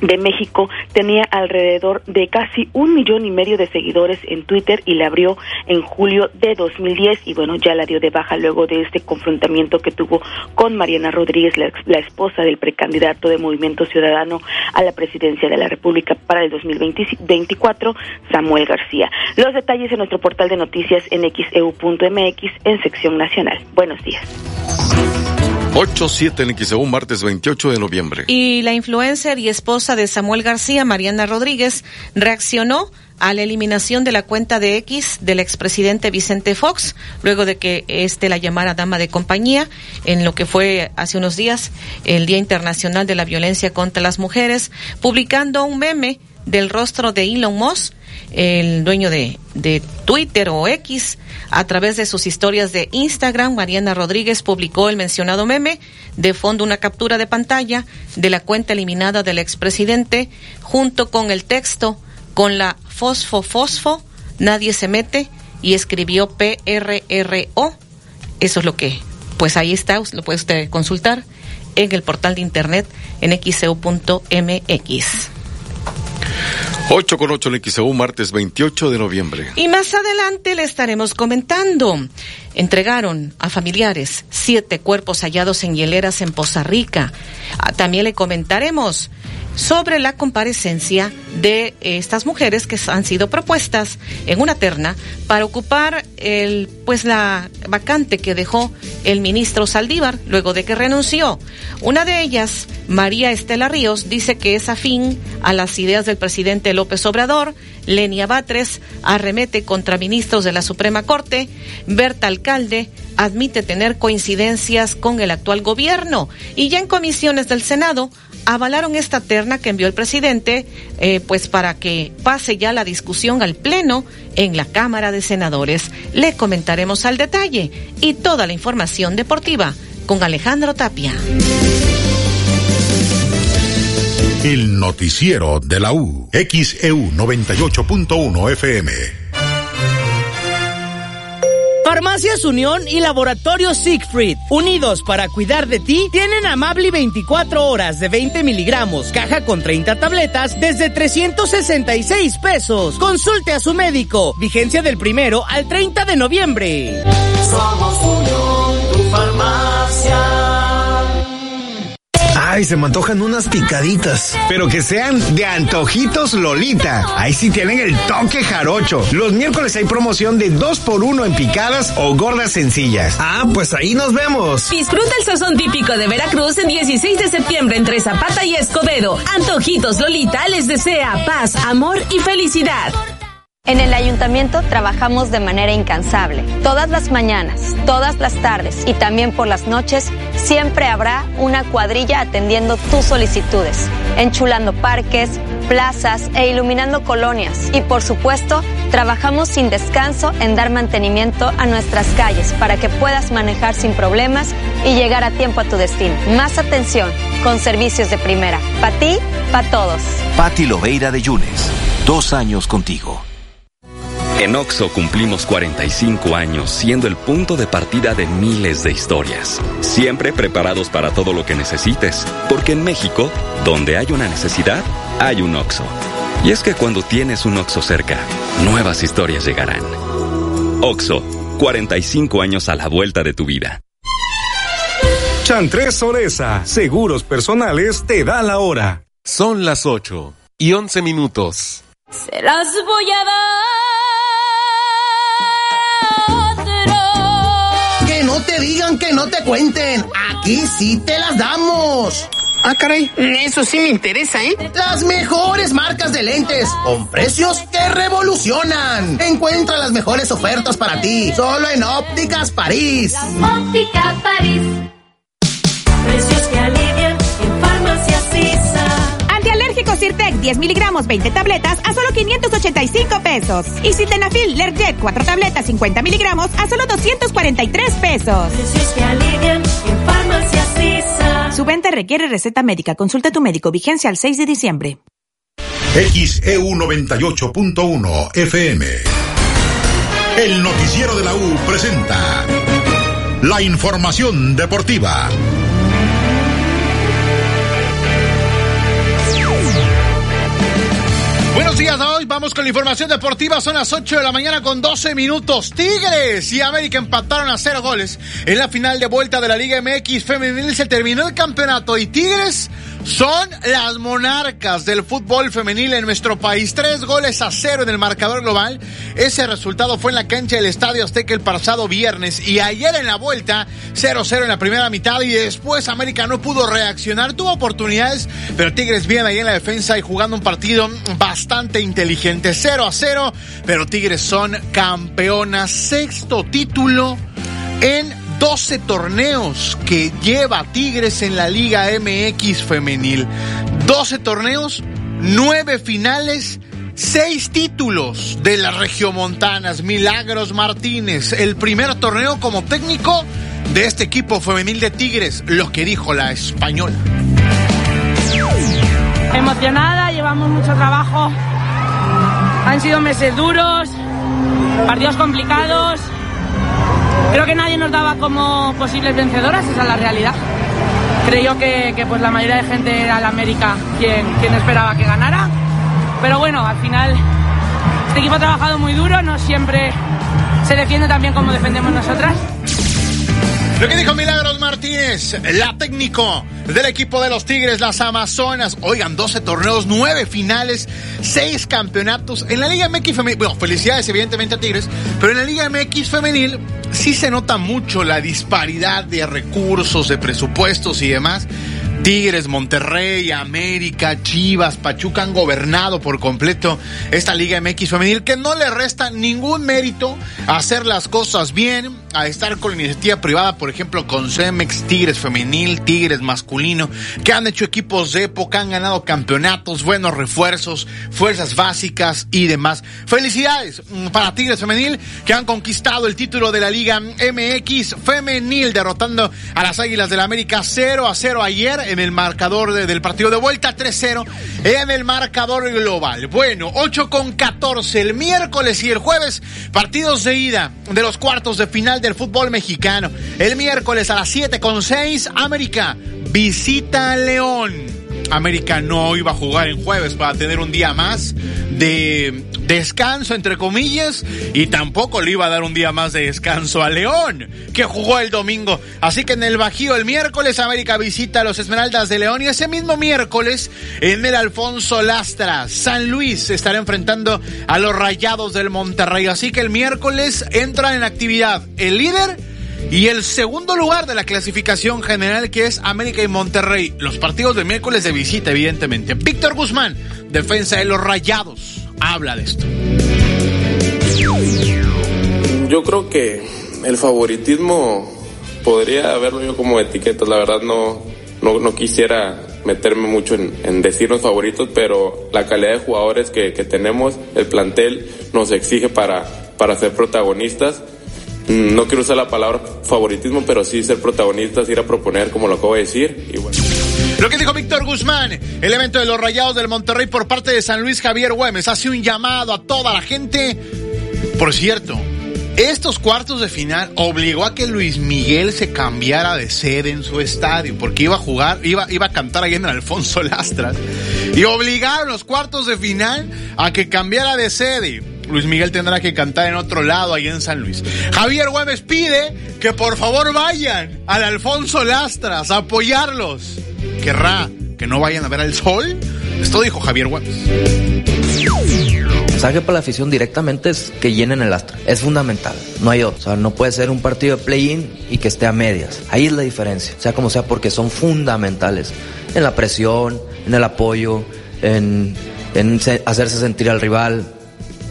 de México tenía alrededor de casi un millón y medio de seguidores en Twitter y la abrió en julio de 2010 y bueno ya la dio de baja luego de este confrontamiento que tuvo con Mariana Rodríguez la, esposa del precandidato de Movimiento Ciudadano a la presidencia de la República para el 2024 Samuel García. Los detalles en nuestro portal de noticias en xeu.mx en sección nacional. Buenos días 8-7 en XEU, martes 28 de noviembre. Y la influencer y esposa de Samuel García, Mariana Rodríguez, reaccionó a la eliminación de la cuenta de X del expresidente Vicente Fox, luego de que éste la llamara dama de compañía, en lo que fue hace unos días el Día Internacional de la Violencia contra las Mujeres, publicando un meme del rostro de Elon Musk, el dueño de, de Twitter o X, a través de sus historias de Instagram, Mariana Rodríguez publicó el mencionado meme, de fondo una captura de pantalla de la cuenta eliminada del expresidente, junto con el texto, con la fosfo fosfo, nadie se mete, y escribió PRRO. Eso es lo que, pues ahí está, lo puede usted consultar en el portal de internet en xeu.mx. 8 con 8 en XEU, martes 28 de noviembre. Y más adelante le estaremos comentando. Entregaron a familiares siete cuerpos hallados en hieleras en Poza Rica. Ah, También le comentaremos sobre la comparecencia de estas mujeres que han sido propuestas en una terna para ocupar el pues la vacante que dejó el ministro Saldívar luego de que renunció. Una de ellas, María Estela Ríos, dice que es afín a las ideas del presidente López Obrador. Lenia Batres arremete contra ministros de la Suprema Corte. Berta Alcalde admite tener coincidencias con el actual gobierno. Y ya en comisiones del Senado avalaron esta terna que envió el presidente, eh, pues para que pase ya la discusión al Pleno en la Cámara de Senadores. Le comentaremos al detalle y toda la información deportiva con Alejandro Tapia. El noticiero de la U. XEU 98.1 FM. Farmacias Unión y Laboratorio Siegfried, unidos para cuidar de ti, tienen Amabli 24 horas de 20 miligramos, caja con 30 tabletas desde 366 pesos. Consulte a su médico. Vigencia del primero al 30 de noviembre. Somos Unión, tu farmacia. Ay, se me antojan unas picaditas. Pero que sean de antojitos Lolita. Ahí sí tienen el toque jarocho. Los miércoles hay promoción de 2 por 1 en picadas o gordas sencillas. Ah, pues ahí nos vemos. Disfruta el sazón típico de Veracruz el 16 de septiembre entre Zapata y Escobedo. Antojitos Lolita les desea paz, amor y felicidad. En el ayuntamiento trabajamos de manera incansable. Todas las mañanas, todas las tardes y también por las noches siempre habrá una cuadrilla atendiendo tus solicitudes, enchulando parques, plazas e iluminando colonias. Y por supuesto, trabajamos sin descanso en dar mantenimiento a nuestras calles para que puedas manejar sin problemas y llegar a tiempo a tu destino. Más atención con servicios de primera. Para ti, para todos. Patti Loveira de Yunes. Dos años contigo. En OXO cumplimos 45 años siendo el punto de partida de miles de historias. Siempre preparados para todo lo que necesites. Porque en México, donde hay una necesidad, hay un OXO. Y es que cuando tienes un OXO cerca, nuevas historias llegarán. OXO, 45 años a la vuelta de tu vida. Chantres Soresa, seguros personales, te da la hora. Son las 8 y 11 minutos. Se las voy a Que te digan, que no te cuenten. Aquí sí te las damos. Ah, caray, eso sí me interesa, ¿eh? Las mejores marcas de lentes, con precios que revolucionan. Encuentra las mejores ofertas para ti, solo en Ópticas París. Óptica París. Sirtec 10 miligramos 20 tabletas a solo 585 pesos. Y Sildenafil Lerjet 4 tabletas 50 miligramos a solo 243 pesos. Que alivian en. Su venta requiere receta médica. Consulta a tu médico. Vigencia al 6 de diciembre. XEU 98.1 FM. El noticiero de la U presenta la información deportiva. Buenos días hoy, vamos con la información deportiva, son las 8 de la mañana con 12 minutos. Tigres y América empataron a cero goles. En la final de vuelta de la Liga MX femenil se terminó el campeonato y Tigres son las monarcas del fútbol femenil en nuestro país. Tres goles a cero en el marcador global. Ese resultado fue en la cancha del Estadio Azteca el pasado viernes y ayer en la vuelta 0-0 en la primera mitad y después América no pudo reaccionar. Tuvo oportunidades, pero Tigres bien ahí en la defensa y jugando un partido bastante inteligente. 0 a 0, pero Tigres son campeonas. Sexto título en 12 torneos que lleva Tigres en la Liga MX femenil. 12 torneos, 9 finales, 6 títulos de las regiomontanas. Milagros Martínez, el primer torneo como técnico de este equipo femenil de Tigres, lo que dijo la española. Emocionada, llevamos mucho trabajo. Han sido meses duros, partidos complicados. Creo que nadie nos daba como posibles vencedoras, esa es la realidad. Creo que, pues la mayoría de gente era la América quien, quien esperaba que ganara. Pero bueno, al final este equipo ha trabajado muy duro, no siempre se defiende tan bien como defendemos nosotras. Lo que dijo Milagros Martínez, la técnico del equipo de los Tigres, las Amazonas. Oigan, 12 torneos, 9 finales, 6 campeonatos. En la Liga MX femenil, bueno, felicidades evidentemente a Tigres, pero en la Liga MX femenil sí se nota mucho la disparidad de recursos, de presupuestos y demás. Tigres, Monterrey, América, Chivas, Pachuca han gobernado por completo esta Liga MX femenil que no le resta ningún mérito a hacer las cosas bien, a estar con la iniciativa privada, por ejemplo, con Cemex, Tigres femenil, Tigres masculino, que han hecho equipos de época, han ganado campeonatos, buenos refuerzos, fuerzas básicas y demás. Felicidades mm, para Tigres femenil que han conquistado el título de la Liga MX femenil, derrotando a las Águilas del la América 0 a 0 ayer en en el marcador de, del partido de vuelta 3-0 en el marcador global. Bueno, 8 con 14 el miércoles y el jueves, partidos de ida de los cuartos de final del fútbol mexicano. El miércoles a las 7 con 6, América visita a León. América no iba a jugar en jueves para tener un día más de descanso, entre comillas, y tampoco le iba a dar un día más de descanso a León, que jugó el domingo. Así que en el Bajío el miércoles América visita a los Esmeraldas de León y ese mismo miércoles en el Alfonso Lastra, San Luis estará enfrentando a los Rayados del Monterrey. Así que el miércoles entran en actividad el líder y el segundo lugar de la clasificación general que es América y Monterrey. Los partidos de miércoles de visita, evidentemente. Víctor Guzmán, defensa de los Rayados, habla de esto. Yo creo que el favoritismo podría verlo yo como etiqueta. La verdad no, no, no quisiera meterme mucho en, en, decirnos favoritos, pero la calidad de jugadores que, que tenemos, el plantel nos exige para, para ser protagonistas Mm, no quiero usar la palabra favoritismo, pero sí ser protagonistas, ir a proponer, como lo acabo de decir. Y bueno. Lo que dijo Víctor Guzmán, el evento de los Rayados del Monterrey por parte de San Luis Javier Güemes, hace un llamado a toda la gente. Por cierto, estos cuartos de final obligó a que Luis Miguel se cambiara de sede en su estadio, porque iba a jugar, iba, iba a cantar ahí en el Alfonso Lastras, y obligaron los cuartos de final a que cambiara de sede. Luis Miguel tendrá que cantar en otro lado, ahí en San Luis. Javier Güemes pide que por favor vayan al Alfonso Lastras a apoyarlos. ¿Querrá que no vayan a ver al sol? Esto dijo Javier Güemes. El mensaje para la afición directamente es que llenen el Astra. Es fundamental. No hay otro. O sea, no puede ser un partido de play-in y que esté a medias. Ahí es la diferencia. Sea como sea, porque son fundamentales. En la presión, en el apoyo, en hacerse sentir al rival,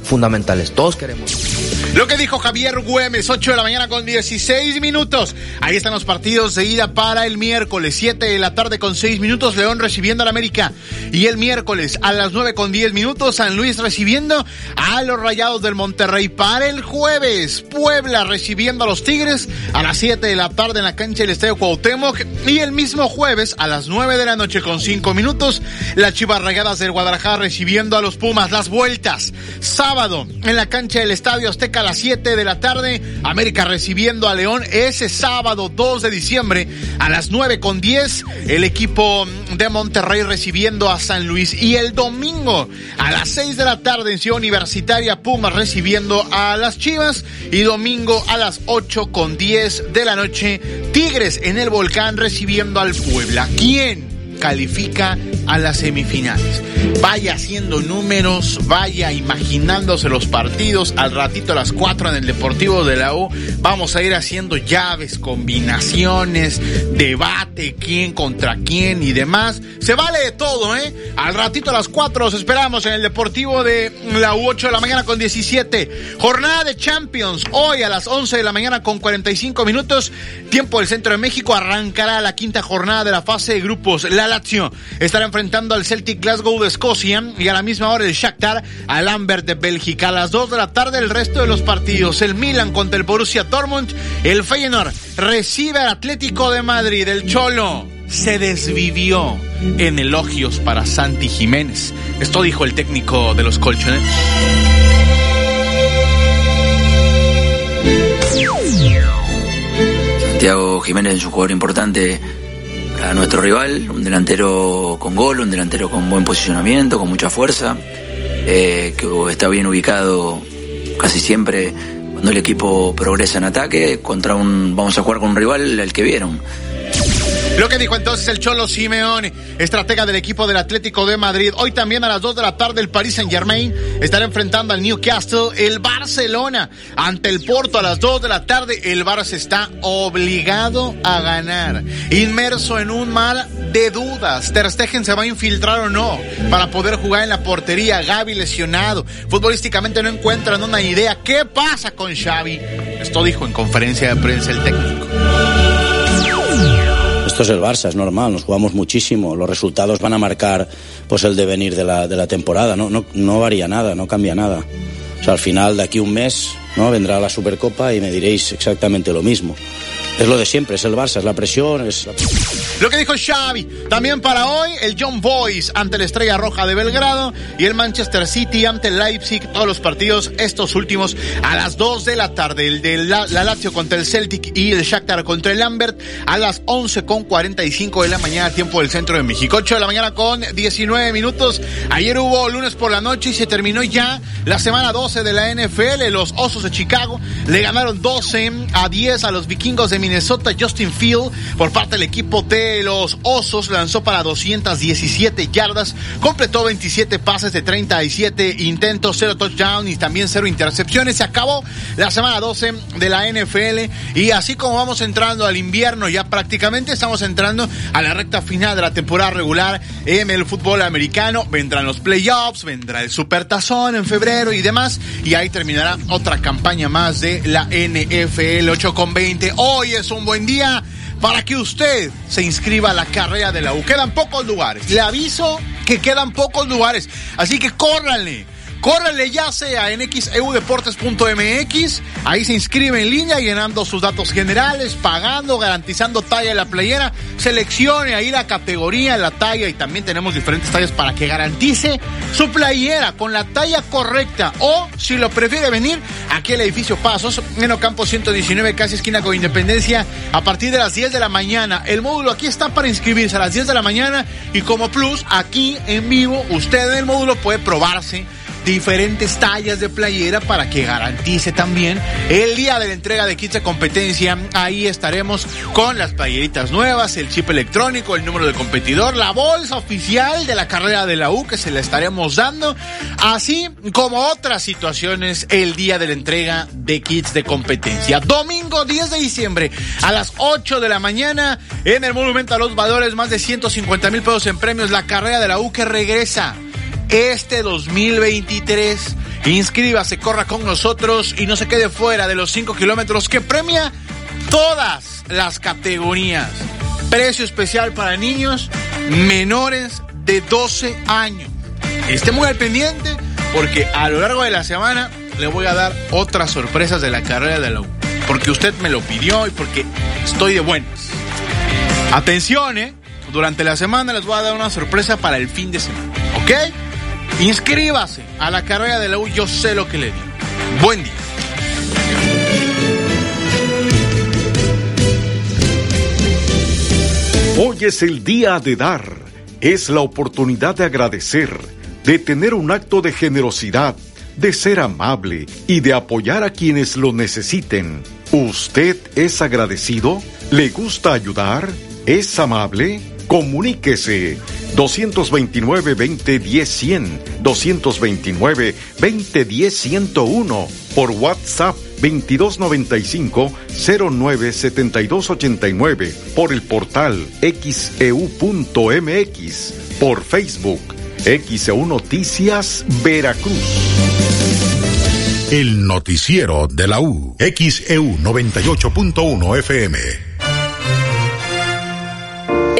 fundamentales. Todos queremos. Lo que dijo Javier Güemes, 8 de la mañana con 16 minutos. Ahí están los partidos de ida para el miércoles, 7 de la tarde con 6 minutos, León recibiendo al América. Y el miércoles a las 9 con 10 minutos, San Luis recibiendo a los Rayados del Monterrey. Para el jueves, Puebla recibiendo a los Tigres a las 7 de la tarde en la cancha del Estadio Cuauhtémoc. Y el mismo jueves a las 9 de la noche con 5 minutos, las Chivas Rayadas del Guadalajara recibiendo a los Pumas. Las vueltas, sábado en la cancha del Estadio Azteca las 7 de la tarde. América recibiendo a León ese sábado 2 de diciembre a las 9 con 10. El equipo de Monterrey recibiendo a San Luis. Y el domingo a las 6 de la tarde en Ciudad Universitaria Pumas recibiendo a las Chivas. Y domingo a las 8 con 10 de la noche Tigres en el Volcán recibiendo al Puebla. ¿Quién? Califica a las semifinales. Vaya haciendo números, vaya imaginándose los partidos. Al ratito a las 4 en el Deportivo de la U vamos a ir haciendo llaves, combinaciones, debate, quién contra quién y demás. Se vale de todo, ¿eh? Al ratito a las 4 los esperamos en el Deportivo de la U 8 de la mañana con 17. Jornada de Champions. Hoy a las 11 de la mañana con 45 minutos. Tiempo del Centro de México. Arrancará la quinta jornada de la fase de grupos. La Lazio estará enfrentando al Celtic Glasgow de Escocia y a la misma hora el Shakhtar al Lambert de Bélgica. A las 2 de la tarde el resto de los partidos. El Milan contra el Borussia Dortmund. El Feyenoord recibe al Atlético de Madrid. El Cholo se desvivió en elogios para Santi Jiménez. Esto dijo el técnico de los colchoneros. Santiago Jiménez es un jugador importante para nuestro rival, un delantero con gol, un delantero con buen posicionamiento, con mucha fuerza, eh, que está bien ubicado casi siempre cuando el equipo progresa en ataque contra un vamos a jugar con un rival el que vieron lo que dijo entonces el Cholo Simeone, estratega del equipo del Atlético de Madrid. Hoy también a las 2 de la tarde el Paris Saint Germain estará enfrentando al Newcastle, el Barcelona ante el Porto a las 2 de la tarde. El Barça está obligado a ganar, inmerso en un mar de dudas. Ter Stegen se va a infiltrar o no para poder jugar en la portería. Gaby lesionado. Futbolísticamente no encuentran una idea. ¿Qué pasa con Xavi? Esto dijo en conferencia de prensa el técnico. Esto es el Barça, es normal, nos jugamos muchísimo, los resultados van a marcar pues el devenir de la, de la temporada, no, no, no varía nada, no cambia nada. O sea, al final de aquí un mes ¿no? vendrá la Supercopa y me diréis exactamente lo mismo. Es lo de siempre, es el Barça, es la presión, es... Lo que dijo Xavi. También para hoy, el John Boys ante la Estrella Roja de Belgrado y el Manchester City ante el Leipzig. Todos los partidos, estos últimos, a las 2 de la tarde. El de la, la Lazio contra el Celtic y el Shakhtar contra el Lambert a las 11 con 45 de la mañana, tiempo del centro de México. 8 de la mañana con 19 minutos. Ayer hubo lunes por la noche y se terminó ya la semana 12 de la NFL. Los Osos de Chicago le ganaron 12 a 10 a los vikingos de Minnesota. Justin Field, por parte del equipo de los Osos, lanzó para 217 yardas, completó 27 pases de 37 intentos, 0 touchdown y también 0 intercepciones. Se acabó la semana 12 de la NFL y así como vamos entrando al invierno, ya prácticamente estamos entrando a la recta final de la temporada regular en el fútbol americano. Vendrán los playoffs, vendrá el supertazón en febrero y demás. Y ahí terminará otra campaña más de la NFL 8 con 20. Hoy es un buen día para que usted se inscriba a la carrera de la U. Quedan pocos lugares. Le aviso que quedan pocos lugares. Así que córranle. Córrele ya sea en xeudeportes.mx, ahí se inscribe en línea llenando sus datos generales, pagando, garantizando talla de la playera, seleccione ahí la categoría, la talla y también tenemos diferentes tallas para que garantice su playera con la talla correcta o si lo prefiere venir aquí al edificio Pasos, en Ocampo 119, casi esquina con Independencia, a partir de las 10 de la mañana. El módulo aquí está para inscribirse a las 10 de la mañana y como plus, aquí en vivo, usted en el módulo puede probarse diferentes tallas de playera para que garantice también el día de la entrega de kits de competencia. Ahí estaremos con las playeritas nuevas, el chip electrónico, el número de competidor, la bolsa oficial de la carrera de la U que se la estaremos dando, así como otras situaciones el día de la entrega de kits de competencia. Domingo 10 de diciembre a las 8 de la mañana en el Monumento a los Valores, más de 150 mil pesos en premios, la carrera de la U que regresa este 2023. Inscríbase, corra con nosotros y no se quede fuera de los 5 kilómetros que premia todas las categorías. Precio especial para niños menores de 12 años. Esté muy al pendiente porque a lo largo de la semana le voy a dar otras sorpresas de la carrera de la U. Porque usted me lo pidió y porque estoy de buenas. Atención, ¿eh? Durante la semana les voy a dar una sorpresa para el fin de semana. ¿Ok? Inscríbase a la carrera de la U, yo sé lo que le digo. Buen día. Hoy es el día de dar, es la oportunidad de agradecer, de tener un acto de generosidad, de ser amable y de apoyar a quienes lo necesiten. ¿Usted es agradecido? ¿Le gusta ayudar? ¿Es amable? Comuníquese 229-2010-100, 229-2010-101, por WhatsApp 2295-097289, por el portal xeu.mx, por Facebook, XEU Noticias Veracruz. El noticiero de la U, XEU 98.1 FM.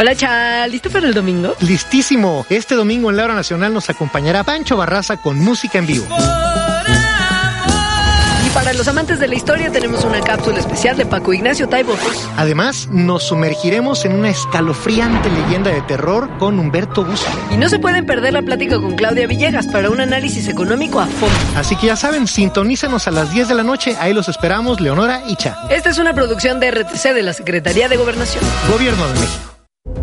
Hola, Chal, ¿listo para el domingo? Listísimo. Este domingo en la hora nacional nos acompañará Pancho Barraza con música en vivo. Y para los amantes de la historia tenemos una cápsula especial de Paco Ignacio Taibo. Además, nos sumergiremos en una escalofriante leyenda de terror con Humberto Busto. Y no se pueden perder la plática con Claudia Villegas para un análisis económico a fondo. Así que ya saben, sintonízanos a las 10 de la noche. Ahí los esperamos, Leonora y Cha. Esta es una producción de RTC de la Secretaría de Gobernación. Gobierno de México.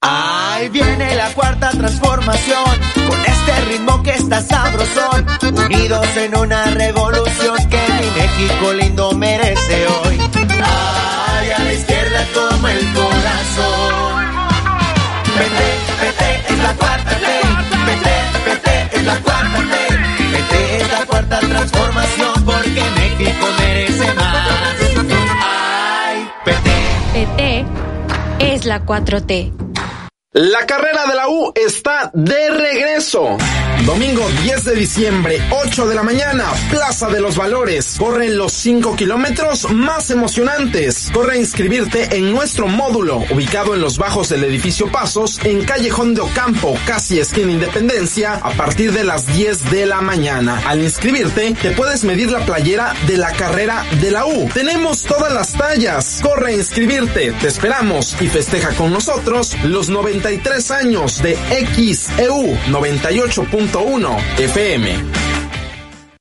Ahí viene la cuarta transformación, con este ritmo que está sabrosón, unidos en una revolución que mi México lindo merece hoy. Ay, a la izquierda toma el corazón. Vete, vete, es la cuarta ley. Vete, vete, es la cuarta ley. Vete, es la cuarta transformación, porque México merece más. Ay, vete. PT es la 4T. La carrera de la U está de regreso. Domingo 10 de diciembre, 8 de la mañana, Plaza de los Valores. Corren los 5 kilómetros más emocionantes. Corre a inscribirte en nuestro módulo, ubicado en los bajos del edificio Pasos, en Callejón de Ocampo, casi esquina Independencia, a partir de las 10 de la mañana. Al inscribirte, te puedes medir la playera de la carrera de la U. Tenemos todas las tallas. Corre a inscribirte. Te esperamos y festeja con nosotros los 93 años de XEU 98.1 FM.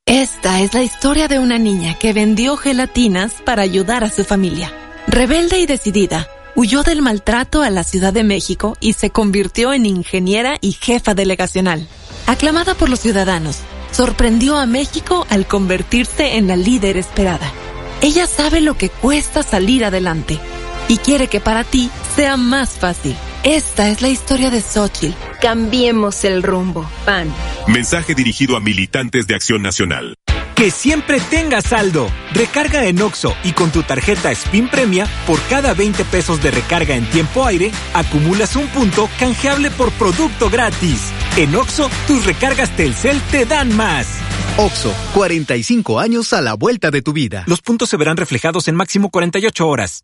Esta es la historia de una niña que vendió gelatinas para ayudar a su familia. Rebelde y decidida, huyó del maltrato a la Ciudad de México y se convirtió en ingeniera y jefa delegacional. Aclamada por los ciudadanos, sorprendió a México al convertirse en la líder esperada. Ella sabe lo que cuesta salir adelante y quiere que para ti sea más fácil. Esta es la historia de Xochitl. Cambiemos el rumbo. PAN. Mensaje dirigido a militantes de Acción Nacional. Que siempre tengas saldo. Recarga en Oxo y con tu tarjeta Spin Premia, por cada 20 pesos de recarga en tiempo aire, acumulas un punto canjeable por producto gratis. En Oxo, tus recargas Telcel te dan más. Oxo, 45 años a la vuelta de tu vida. Los puntos se verán reflejados en máximo 48 horas.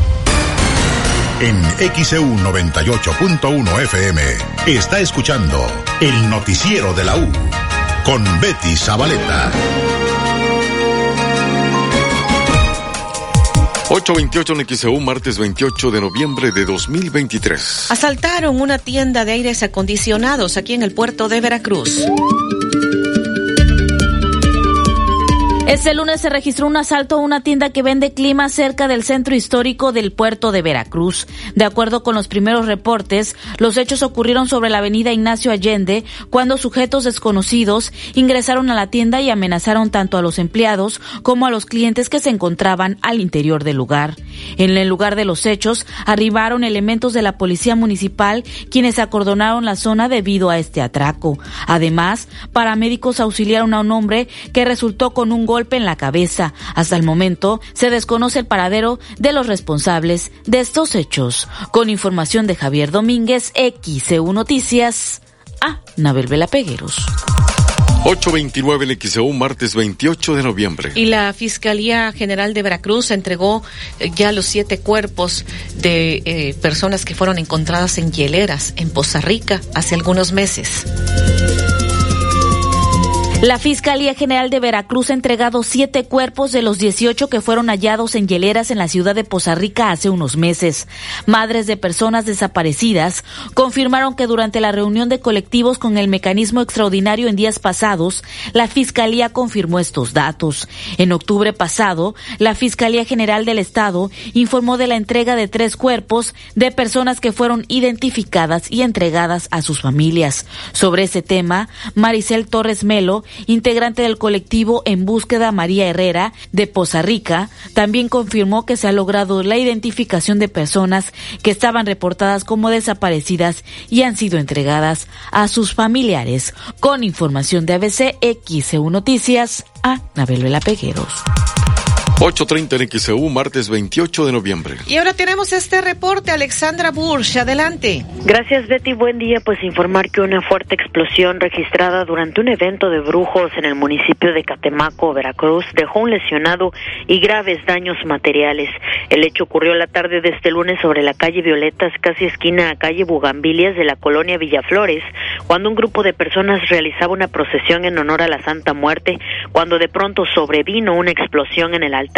En XEU 98.1 FM está escuchando el noticiero de la U con Betty Zabaleta. 828 en XEU, martes 28 de noviembre de 2023. Asaltaron una tienda de aires acondicionados aquí en el puerto de Veracruz. Este lunes se registró un asalto a una tienda que vende clima cerca del centro histórico del puerto de Veracruz. De acuerdo con los primeros reportes, los hechos ocurrieron sobre la avenida Ignacio Allende cuando sujetos desconocidos ingresaron a la tienda y amenazaron tanto a los empleados como a los clientes que se encontraban al interior del lugar. En el lugar de los hechos arribaron elementos de la policía municipal quienes acordonaron la zona debido a este atraco. Además, paramédicos auxiliaron a un hombre que resultó con un golpe golpe en la cabeza. Hasta el momento se desconoce el paradero de los responsables de estos hechos. Con información de Javier Domínguez, XCU Noticias, a Nabel Vela Pegueros. 829 en XEU, martes 28 de noviembre. Y la Fiscalía General de Veracruz entregó eh, ya los siete cuerpos de eh, personas que fueron encontradas en hieleras en Poza Rica hace algunos meses. La Fiscalía General de Veracruz ha entregado siete cuerpos de los 18 que fueron hallados en hieleras en la ciudad de Poza Rica hace unos meses. Madres de personas desaparecidas confirmaron que durante la reunión de colectivos con el mecanismo extraordinario en días pasados, la Fiscalía confirmó estos datos. En octubre pasado, la Fiscalía General del Estado informó de la entrega de tres cuerpos de personas que fueron identificadas y entregadas a sus familias. Sobre ese tema, Maricel Torres Melo, integrante del colectivo En Búsqueda María Herrera de Poza Rica, también confirmó que se ha logrado la identificación de personas que estaban reportadas como desaparecidas y han sido entregadas a sus familiares. Con información de ABC XEU Noticias, a Nabel Vela Pegueros. 8.30 en XEU, martes 28 de noviembre. Y ahora tenemos este reporte, Alexandra Bursch, adelante. Gracias, Betty. Buen día. Pues informar que una fuerte explosión registrada durante un evento de brujos en el municipio de Catemaco, Veracruz, dejó un lesionado y graves daños materiales. El hecho ocurrió la tarde de este lunes sobre la calle Violetas, casi esquina a calle Bugambilias de la colonia Villaflores, cuando un grupo de personas realizaba una procesión en honor a la Santa Muerte, cuando de pronto sobrevino una explosión en el altar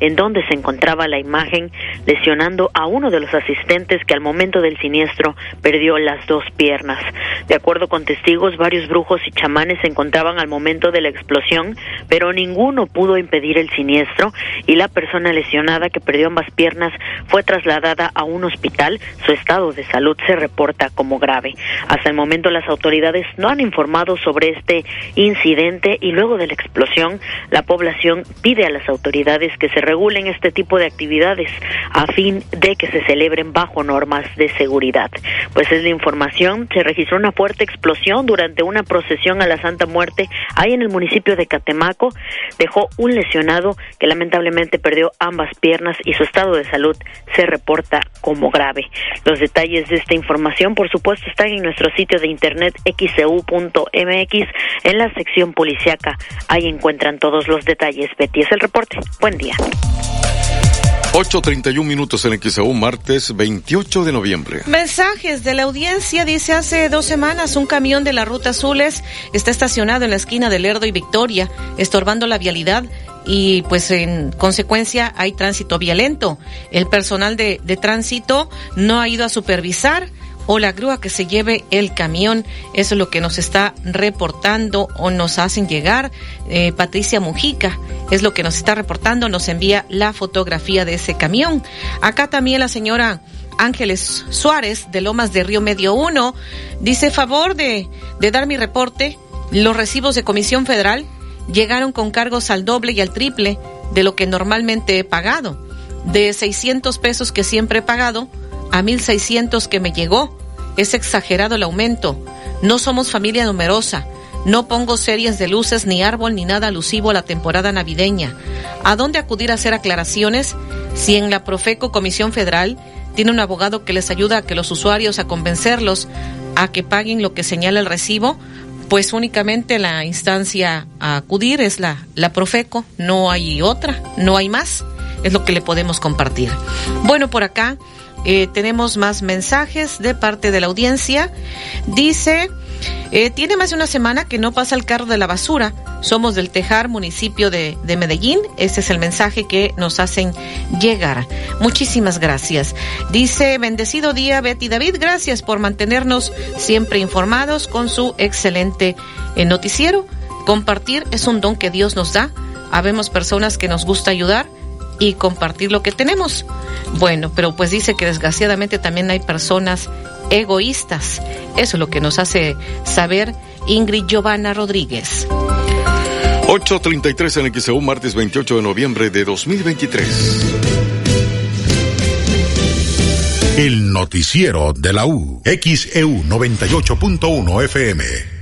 en donde se encontraba la imagen, lesionando a uno de los asistentes que al momento del siniestro perdió las dos piernas. De acuerdo con testigos, varios brujos y chamanes se encontraban al momento de la explosión, pero ninguno pudo impedir el siniestro y la persona lesionada que perdió ambas piernas fue trasladada a un hospital. Su estado de salud se reporta como grave. Hasta el momento las autoridades no han informado sobre este incidente y luego de la explosión la población pide a las autoridades que se regulen este tipo de actividades a fin de que se celebren bajo normas de seguridad. Pues es la información, se registró una fuerte explosión durante una procesión a la Santa Muerte ahí en el municipio de Catemaco, dejó un lesionado que lamentablemente perdió ambas piernas y su estado de salud se reporta como grave. Los detalles de esta información, por supuesto, están en nuestro sitio de internet xcu.mx en la sección policiaca. Ahí encuentran todos los detalles. Betty es el reporte. Buen día. 8.31 minutos en XAU, martes 28 de noviembre. Mensajes de la audiencia. Dice hace dos semanas un camión de la Ruta Azules está estacionado en la esquina de Lerdo y Victoria, estorbando la vialidad y pues en consecuencia hay tránsito violento. El personal de, de tránsito no ha ido a supervisar o la grúa que se lleve el camión. Eso es lo que nos está reportando o nos hacen llegar. Eh, Patricia Mujica es lo que nos está reportando, nos envía la fotografía de ese camión. Acá también la señora Ángeles Suárez de Lomas de Río Medio 1 dice favor de, de dar mi reporte. Los recibos de Comisión Federal llegaron con cargos al doble y al triple de lo que normalmente he pagado. De 600 pesos que siempre he pagado, a 1.600 que me llegó. Es exagerado el aumento. No somos familia numerosa. No pongo series de luces, ni árbol, ni nada alusivo a la temporada navideña. ¿A dónde acudir a hacer aclaraciones si en la Profeco Comisión Federal tiene un abogado que les ayuda a que los usuarios a convencerlos a que paguen lo que señala el recibo? Pues únicamente la instancia a acudir es la, la Profeco, no hay otra, no hay más. Es lo que le podemos compartir. Bueno, por acá eh, tenemos más mensajes de parte de la audiencia. Dice, eh, tiene más de una semana que no pasa el carro de la basura. Somos del Tejar, municipio de, de, Medellín. Ese es el mensaje que nos hacen llegar. Muchísimas gracias. Dice, bendecido día, Betty David. Gracias por mantenernos siempre informados con su excelente eh, noticiero. Compartir es un don que Dios nos da. Habemos personas que nos gusta ayudar y compartir lo que tenemos. Bueno, pero pues dice que desgraciadamente también hay personas egoístas. Eso es lo que nos hace saber Ingrid Giovanna Rodríguez. 8.33 en XEU, martes 28 de noviembre de 2023. El noticiero de la U, XEU 98.1 FM.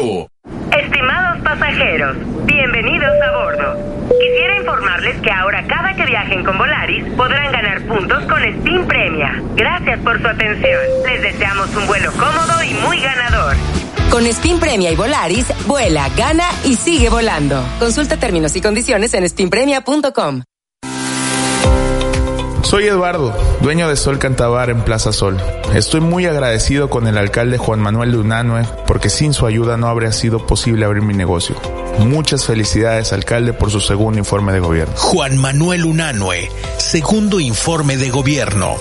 Estimados pasajeros, bienvenidos a bordo. Quisiera informarles que ahora cada que viajen con Volaris podrán ganar puntos con Steam Premia. Gracias por su atención. Les deseamos un vuelo cómodo y muy ganador. Con Spin Premia y Volaris, vuela, gana y sigue volando. Consulta términos y condiciones en spinpremia.com. Soy Eduardo, dueño de Sol Cantabar en Plaza Sol. Estoy muy agradecido con el alcalde Juan Manuel de Unanue porque sin su ayuda no habría sido posible abrir mi negocio. Muchas felicidades, alcalde, por su segundo informe de gobierno. Juan Manuel Unanue, segundo informe de gobierno.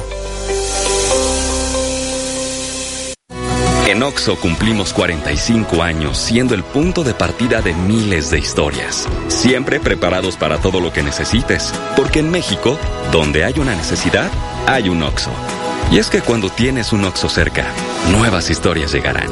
En Oxo cumplimos 45 años siendo el punto de partida de miles de historias. Siempre preparados para todo lo que necesites. Porque en México, donde hay una necesidad, hay un Oxo. Y es que cuando tienes un Oxo cerca, nuevas historias llegarán.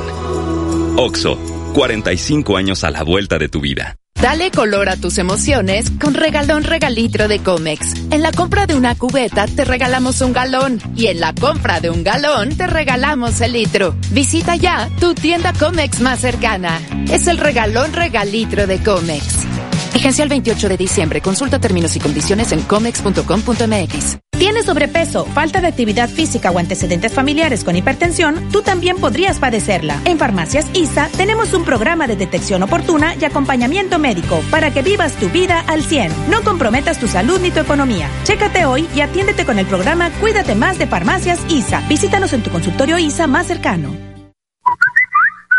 Oxo, 45 años a la vuelta de tu vida. Dale color a tus emociones con regalón regalitro de Comex. En la compra de una cubeta te regalamos un galón y en la compra de un galón te regalamos el litro. Visita ya tu tienda Comex más cercana. Es el regalón regalitro de Comex. Vigencia el 28 de diciembre. Consulta términos y condiciones en comex.com.mx. ¿Tienes sobrepeso, falta de actividad física o antecedentes familiares con hipertensión? Tú también podrías padecerla. En Farmacias ISA tenemos un programa de detección oportuna y acompañamiento médico para que vivas tu vida al 100. No comprometas tu salud ni tu economía. Chécate hoy y atiéndete con el programa Cuídate más de Farmacias ISA. Visítanos en tu consultorio ISA más cercano.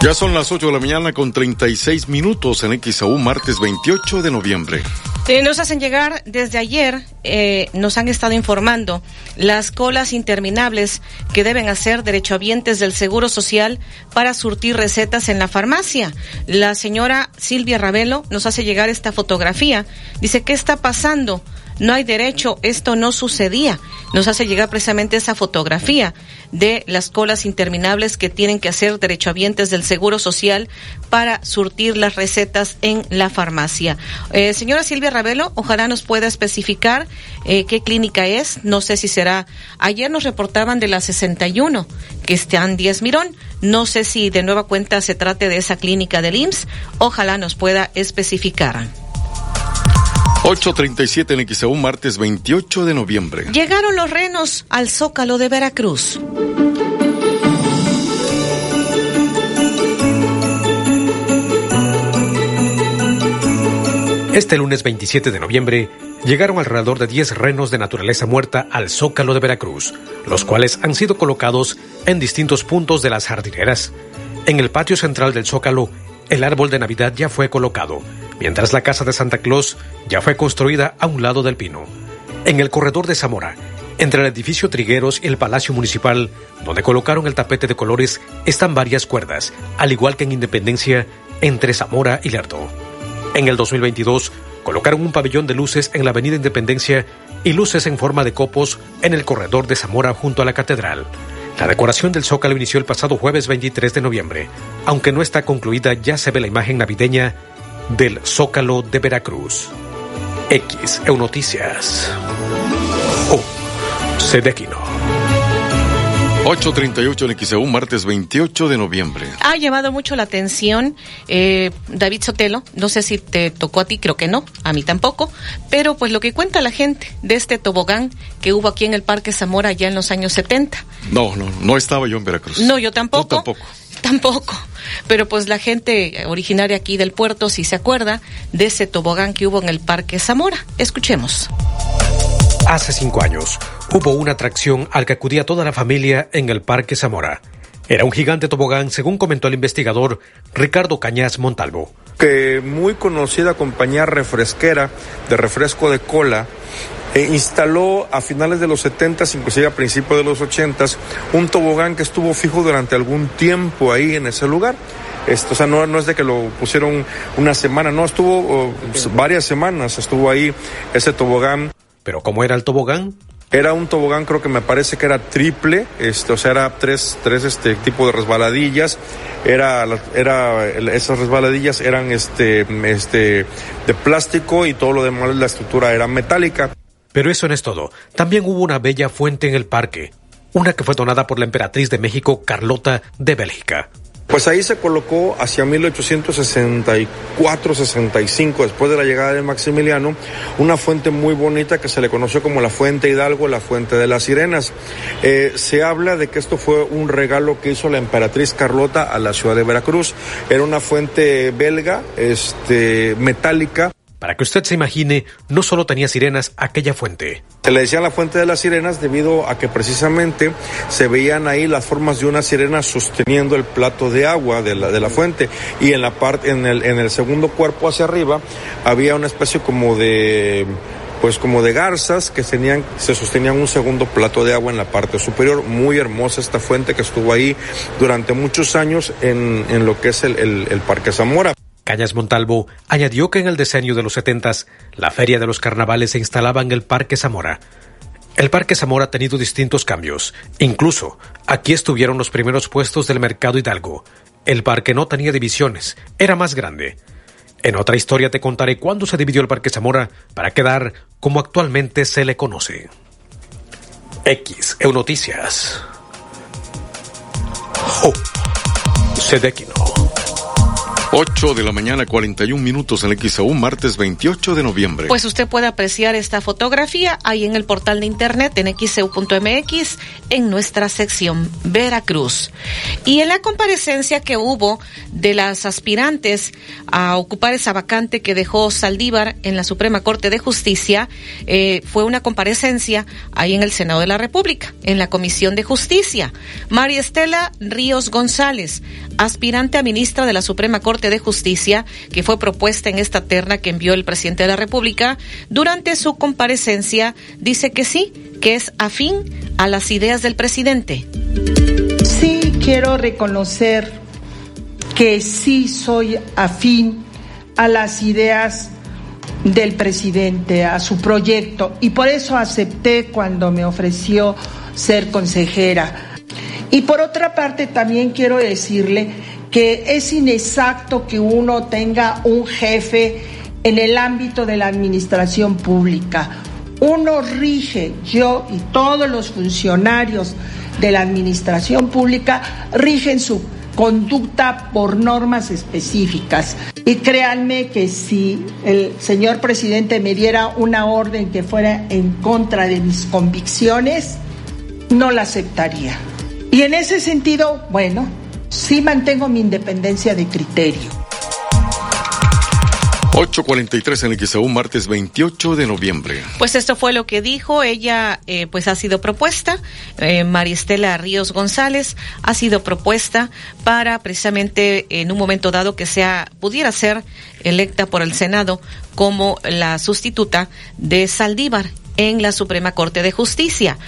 Ya son las 8 de la mañana con 36 minutos en XEU martes 28 de noviembre. Nos hacen llegar desde ayer, eh, nos han estado informando las colas interminables que deben hacer derechohabientes del Seguro Social para surtir recetas en la farmacia. La señora Silvia Ravelo nos hace llegar esta fotografía. Dice, ¿qué está pasando? No hay derecho, esto no sucedía. Nos hace llegar precisamente esa fotografía de las colas interminables que tienen que hacer derechohabientes del Seguro Social para surtir las recetas en la farmacia. Eh, señora Silvia Ravelo, ojalá nos pueda especificar eh, qué clínica es. No sé si será. Ayer nos reportaban de la 61, que están 10 Mirón. No sé si de nueva cuenta se trate de esa clínica del IMSS. Ojalá nos pueda especificar. 8.37 en XEU, martes 28 de noviembre. Llegaron los renos al Zócalo de Veracruz. Este lunes 27 de noviembre llegaron alrededor de 10 renos de naturaleza muerta al Zócalo de Veracruz, los cuales han sido colocados en distintos puntos de las jardineras. En el patio central del Zócalo, el árbol de Navidad ya fue colocado, mientras la casa de Santa Claus ya fue construida a un lado del pino. En el corredor de Zamora, entre el edificio Trigueros y el Palacio Municipal, donde colocaron el tapete de colores, están varias cuerdas, al igual que en Independencia, entre Zamora y Lerdo. En el 2022, colocaron un pabellón de luces en la Avenida Independencia y luces en forma de copos en el corredor de Zamora junto a la catedral. La decoración del Zócalo inició el pasado jueves 23 de noviembre. Aunque no está concluida, ya se ve la imagen navideña del Zócalo de Veracruz. X Noticias. Oh, Sedequino. 8.38 en XEU, martes 28 de noviembre. Ha llamado mucho la atención eh, David Sotelo, no sé si te tocó a ti, creo que no, a mí tampoco, pero pues lo que cuenta la gente de este tobogán que hubo aquí en el Parque Zamora ya en los años 70. No, no, no estaba yo en Veracruz. No, yo tampoco. Tú tampoco. Tampoco. Pero pues la gente originaria aquí del puerto sí se acuerda de ese tobogán que hubo en el Parque Zamora. Escuchemos. Hace cinco años hubo una atracción al que acudía toda la familia en el Parque Zamora. Era un gigante tobogán, según comentó el investigador Ricardo Cañas Montalvo. Que muy conocida compañía refresquera de refresco de cola eh, instaló a finales de los 70, inclusive a principios de los 80, un tobogán que estuvo fijo durante algún tiempo ahí en ese lugar. Esto, o sea, no, es de que lo pusieron una semana, no, estuvo oh, varias semanas, estuvo ahí ese tobogán. ¿Pero cómo era el tobogán? Era un tobogán, creo que me parece que era triple, este, o sea, era tres, tres este tipo de resbaladillas. Era, era, esas resbaladillas eran este, este, de plástico y todo lo demás, la estructura era metálica. Pero eso no es todo. También hubo una bella fuente en el parque, una que fue donada por la emperatriz de México, Carlota de Bélgica. Pues ahí se colocó hacia 1864-65, después de la llegada de Maximiliano, una fuente muy bonita que se le conoció como la Fuente Hidalgo, la Fuente de las Sirenas. Eh, se habla de que esto fue un regalo que hizo la emperatriz Carlota a la ciudad de Veracruz. Era una fuente belga, este, metálica. Para que usted se imagine, no solo tenía sirenas aquella fuente. Se le decía la fuente de las sirenas debido a que precisamente se veían ahí las formas de una sirena sosteniendo el plato de agua de la, de la fuente y en la parte en el, en el segundo cuerpo hacia arriba había una especie como de pues como de garzas que tenían, se sostenían un segundo plato de agua en la parte superior. Muy hermosa esta fuente que estuvo ahí durante muchos años en, en lo que es el, el, el Parque Zamora. Cañas Montalvo añadió que en el diseño de los setentas la feria de los carnavales se instalaba en el Parque Zamora. El Parque Zamora ha tenido distintos cambios. Incluso, aquí estuvieron los primeros puestos del Mercado Hidalgo. El parque no tenía divisiones, era más grande. En otra historia te contaré cuándo se dividió el Parque Zamora para quedar como actualmente se le conoce. X, Eunoticias. Oh, Sedequino. 8 de la mañana, 41 minutos en XAU, martes 28 de noviembre. Pues usted puede apreciar esta fotografía ahí en el portal de internet en xeu.mx en nuestra sección Veracruz. Y en la comparecencia que hubo de las aspirantes a ocupar esa vacante que dejó Saldívar en la Suprema Corte de Justicia, eh, fue una comparecencia ahí en el Senado de la República, en la Comisión de Justicia. María Estela Ríos González, aspirante a ministra de la Suprema Corte de Justicia, que fue propuesta en esta terna que envió el presidente de la República, durante su comparecencia dice que sí, que es afín a las ideas del presidente. Sí, quiero reconocer que sí soy afín a las ideas del presidente, a su proyecto, y por eso acepté cuando me ofreció ser consejera. Y por otra parte, también quiero decirle que es inexacto que uno tenga un jefe en el ámbito de la administración pública. Uno rige, yo y todos los funcionarios de la administración pública rigen su conducta por normas específicas. Y créanme que si el señor presidente me diera una orden que fuera en contra de mis convicciones, no la aceptaría. Y en ese sentido, bueno, sí mantengo mi independencia de criterio. 8.43 en el XAU, martes 28 de noviembre. Pues esto fue lo que dijo. Ella, eh, pues ha sido propuesta. Eh, Maristela Ríos González ha sido propuesta para precisamente en un momento dado que sea, pudiera ser electa por el Senado como la sustituta de Saldívar en la Suprema Corte de Justicia.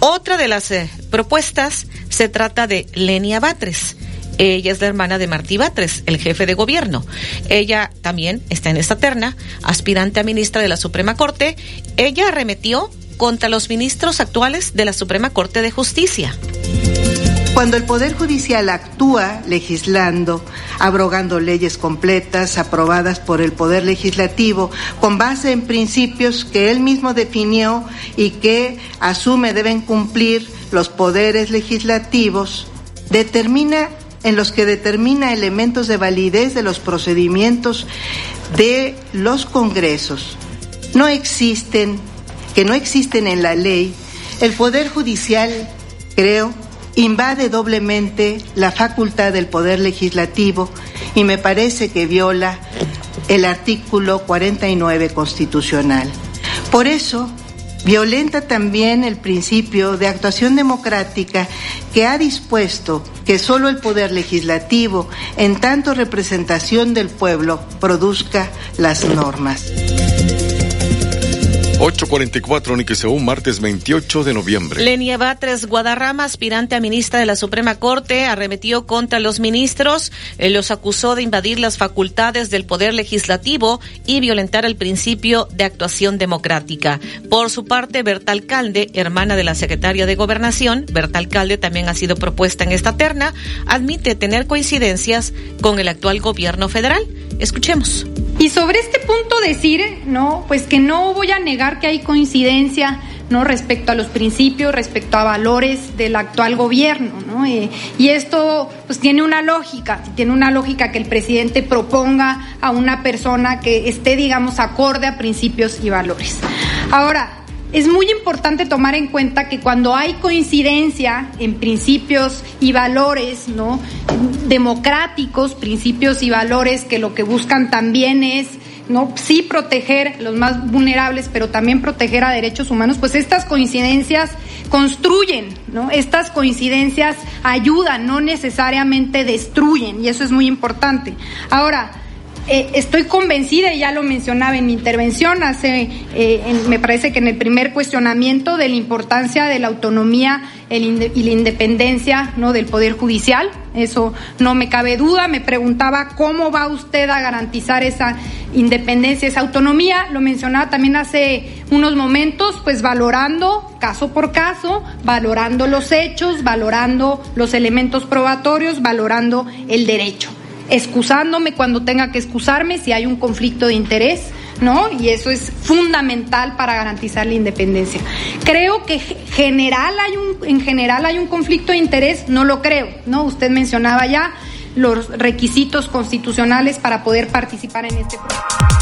Otra de las eh, propuestas se trata de Lenia Batres. Ella es la hermana de Martí Batres, el jefe de gobierno. Ella también está en esta terna, aspirante a ministra de la Suprema Corte. Ella arremetió contra los ministros actuales de la Suprema Corte de Justicia. Cuando el Poder Judicial actúa legislando, abrogando leyes completas aprobadas por el Poder Legislativo con base en principios que él mismo definió y que asume deben cumplir los poderes legislativos, determina en los que determina elementos de validez de los procedimientos de los congresos. No existen, que no existen en la ley, el Poder Judicial, creo, invade doblemente la facultad del Poder Legislativo y me parece que viola el artículo 49 constitucional. Por eso, violenta también el principio de actuación democrática que ha dispuesto que solo el Poder Legislativo, en tanto representación del pueblo, produzca las normas. 844 un martes 28 de noviembre. Lenia Batres Guadarrama, aspirante a ministra de la Suprema Corte, arremetió contra los ministros, eh, los acusó de invadir las facultades del Poder Legislativo y violentar el principio de actuación democrática. Por su parte, Berta Alcalde, hermana de la secretaria de Gobernación, Berta Alcalde también ha sido propuesta en esta terna, admite tener coincidencias con el actual gobierno federal. Escuchemos. Y sobre este punto decir, no, pues que no voy a negar que hay coincidencia, ¿no? respecto a los principios, respecto a valores del actual gobierno, ¿no? Eh, y esto pues tiene una lógica, tiene una lógica que el presidente proponga a una persona que esté, digamos, acorde a principios y valores. Ahora, es muy importante tomar en cuenta que cuando hay coincidencia en principios y valores, ¿no? democráticos, principios y valores que lo que buscan también es no sí proteger los más vulnerables, pero también proteger a derechos humanos, pues estas coincidencias construyen, ¿no? Estas coincidencias ayudan, no necesariamente destruyen, y eso es muy importante. Ahora, eh, estoy convencida, y ya lo mencionaba en mi intervención, hace, eh, me parece que en el primer cuestionamiento, de la importancia de la autonomía y la independencia ¿no? del Poder Judicial. Eso no me cabe duda. Me preguntaba cómo va usted a garantizar esa independencia, esa autonomía. Lo mencionaba también hace unos momentos, pues valorando caso por caso, valorando los hechos, valorando los elementos probatorios, valorando el derecho excusándome cuando tenga que excusarme si hay un conflicto de interés, ¿no? Y eso es fundamental para garantizar la independencia. Creo que general hay un, en general hay un conflicto de interés, no lo creo, ¿no? Usted mencionaba ya los requisitos constitucionales para poder participar en este proceso.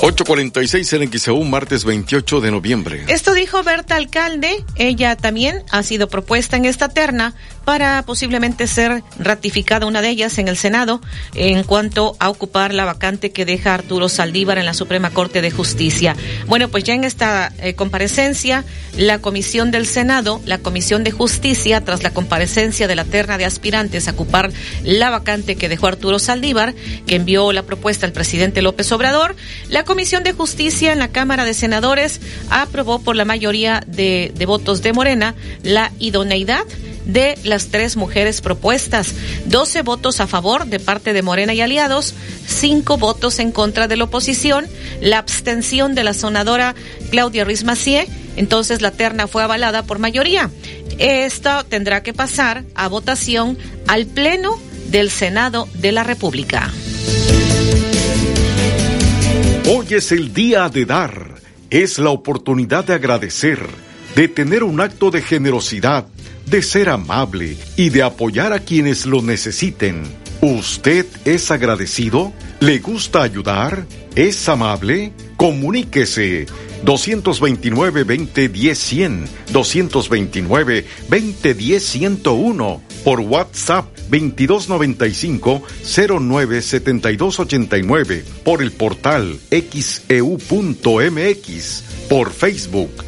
846 en XEU, martes 28 de noviembre. Esto dijo Berta Alcalde. Ella también ha sido propuesta en esta terna para posiblemente ser ratificada una de ellas en el Senado en cuanto a ocupar la vacante que deja Arturo Saldívar en la Suprema Corte de Justicia. Bueno, pues ya en esta eh, comparecencia, la Comisión del Senado, la Comisión de Justicia, tras la comparecencia de la terna de aspirantes a ocupar la vacante que dejó Arturo Saldívar, que envió la propuesta al presidente López Obrador, la Comisión de Justicia en la Cámara de Senadores aprobó por la mayoría de, de votos de Morena la idoneidad de las tres mujeres propuestas. 12 votos a favor de parte de Morena y aliados, 5 votos en contra de la oposición, la abstención de la sonadora Claudia Ruiz Macié. Entonces la terna fue avalada por mayoría. Esto tendrá que pasar a votación al Pleno del Senado de la República. Hoy es el día de dar. Es la oportunidad de agradecer, de tener un acto de generosidad de ser amable y de apoyar a quienes lo necesiten. ¿Usted es agradecido? ¿Le gusta ayudar? ¿Es amable? Comuníquese 229-2010-100, 229-2010-101, por WhatsApp 2295-097289, por el portal xeu.mx, por Facebook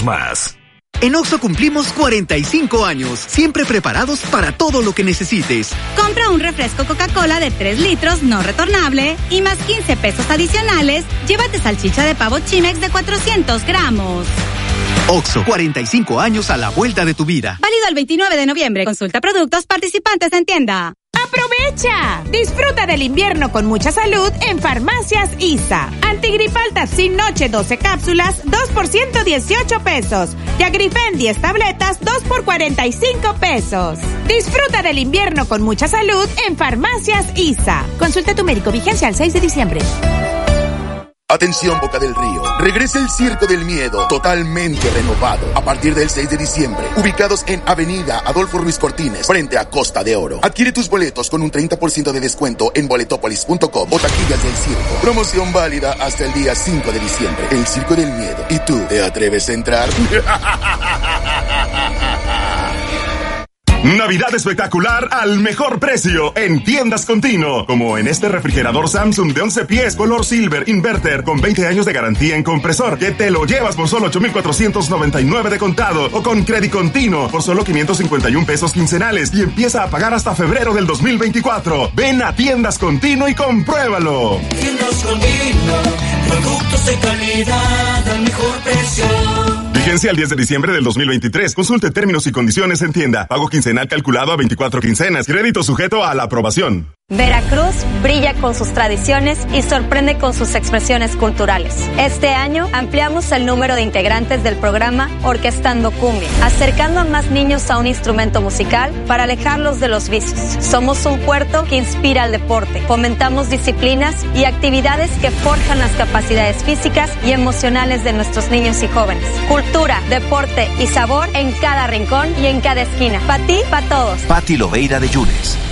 más. En Oxo cumplimos 45 años, siempre preparados para todo lo que necesites. Compra un refresco Coca-Cola de 3 litros no retornable y más 15 pesos adicionales, llévate salchicha de pavo Chimex de 400 gramos. Oxo, 45 años a la vuelta de tu vida. Válido el 29 de noviembre. Consulta productos participantes en tienda. ¡Aprovecha! Disfruta del invierno con mucha salud en Farmacias ISA. Antigripal sin Noche 12 cápsulas, 2 por 118 pesos. Y Agrifen 10 tabletas, 2 por 45 pesos. Disfruta del invierno con mucha salud en Farmacias ISA. Consulta tu médico vigencia al 6 de diciembre. Atención Boca del Río. Regresa el Circo del Miedo, totalmente renovado, a partir del 6 de diciembre. Ubicados en Avenida Adolfo Ruiz Cortines, frente a Costa de Oro. Adquiere tus boletos con un 30% de descuento en boletopolis.com o taquillas del circo. Promoción válida hasta el día 5 de diciembre. El Circo del Miedo. ¿Y tú te atreves a entrar? Navidad espectacular al mejor precio en tiendas continuo, como en este refrigerador Samsung de 11 pies color silver inverter con 20 años de garantía en compresor que te lo llevas por solo 8,499 de contado o con crédito continuo por solo 551 pesos quincenales y empieza a pagar hasta febrero del 2024. Ven a tiendas continuo y compruébalo. Tiendas continuo, productos de calidad al mejor precio. Vigencia el 10 de diciembre del 2023. Consulte términos y condiciones en tienda. Pago quincenal calculado a 24 quincenas. Crédito sujeto a la aprobación. Veracruz brilla con sus tradiciones y sorprende con sus expresiones culturales. Este año ampliamos el número de integrantes del programa Orquestando Cumbia, acercando a más niños a un instrumento musical para alejarlos de los vicios. Somos un puerto que inspira al deporte. Fomentamos disciplinas y actividades que forjan las capacidades físicas y emocionales de nuestros niños y jóvenes. Cultura, deporte y sabor en cada rincón y en cada esquina. Para ti, para todos. Pati Loveira de Yunes.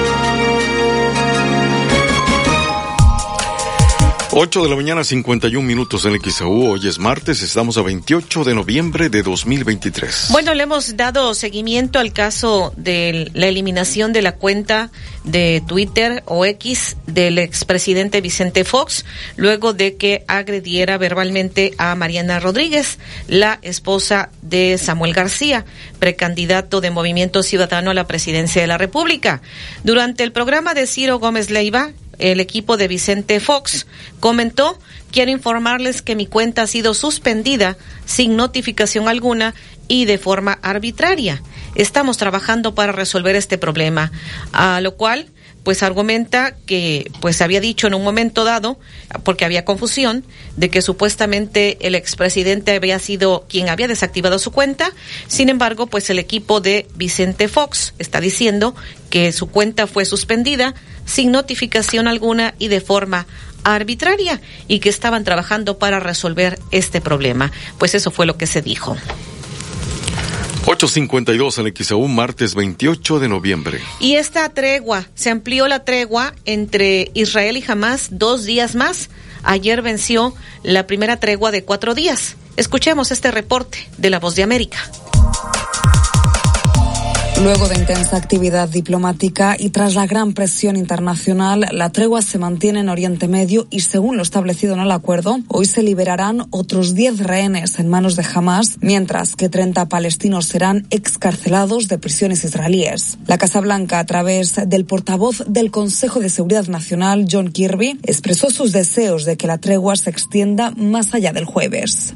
8 de la mañana, 51 minutos en XAU. Hoy es martes, estamos a 28 de noviembre de 2023. Bueno, le hemos dado seguimiento al caso de la eliminación de la cuenta de Twitter o X del expresidente Vicente Fox, luego de que agrediera verbalmente a Mariana Rodríguez, la esposa de Samuel García, precandidato de Movimiento Ciudadano a la presidencia de la República. Durante el programa de Ciro Gómez Leiva, el equipo de Vicente Fox comentó, quiero informarles que mi cuenta ha sido suspendida sin notificación alguna y de forma arbitraria. Estamos trabajando para resolver este problema, a lo cual pues argumenta que pues había dicho en un momento dado, porque había confusión, de que supuestamente el expresidente había sido quien había desactivado su cuenta. Sin embargo, pues el equipo de Vicente Fox está diciendo que su cuenta fue suspendida sin notificación alguna y de forma arbitraria y que estaban trabajando para resolver este problema. Pues eso fue lo que se dijo. 8.52 en XAU, martes 28 de noviembre. Y esta tregua, se amplió la tregua entre Israel y Hamas dos días más. Ayer venció la primera tregua de cuatro días. Escuchemos este reporte de La Voz de América. Luego de intensa actividad diplomática y tras la gran presión internacional, la tregua se mantiene en Oriente Medio y según lo establecido en el acuerdo, hoy se liberarán otros 10 rehenes en manos de Hamas, mientras que 30 palestinos serán excarcelados de prisiones israelíes. La Casa Blanca, a través del portavoz del Consejo de Seguridad Nacional, John Kirby, expresó sus deseos de que la tregua se extienda más allá del jueves.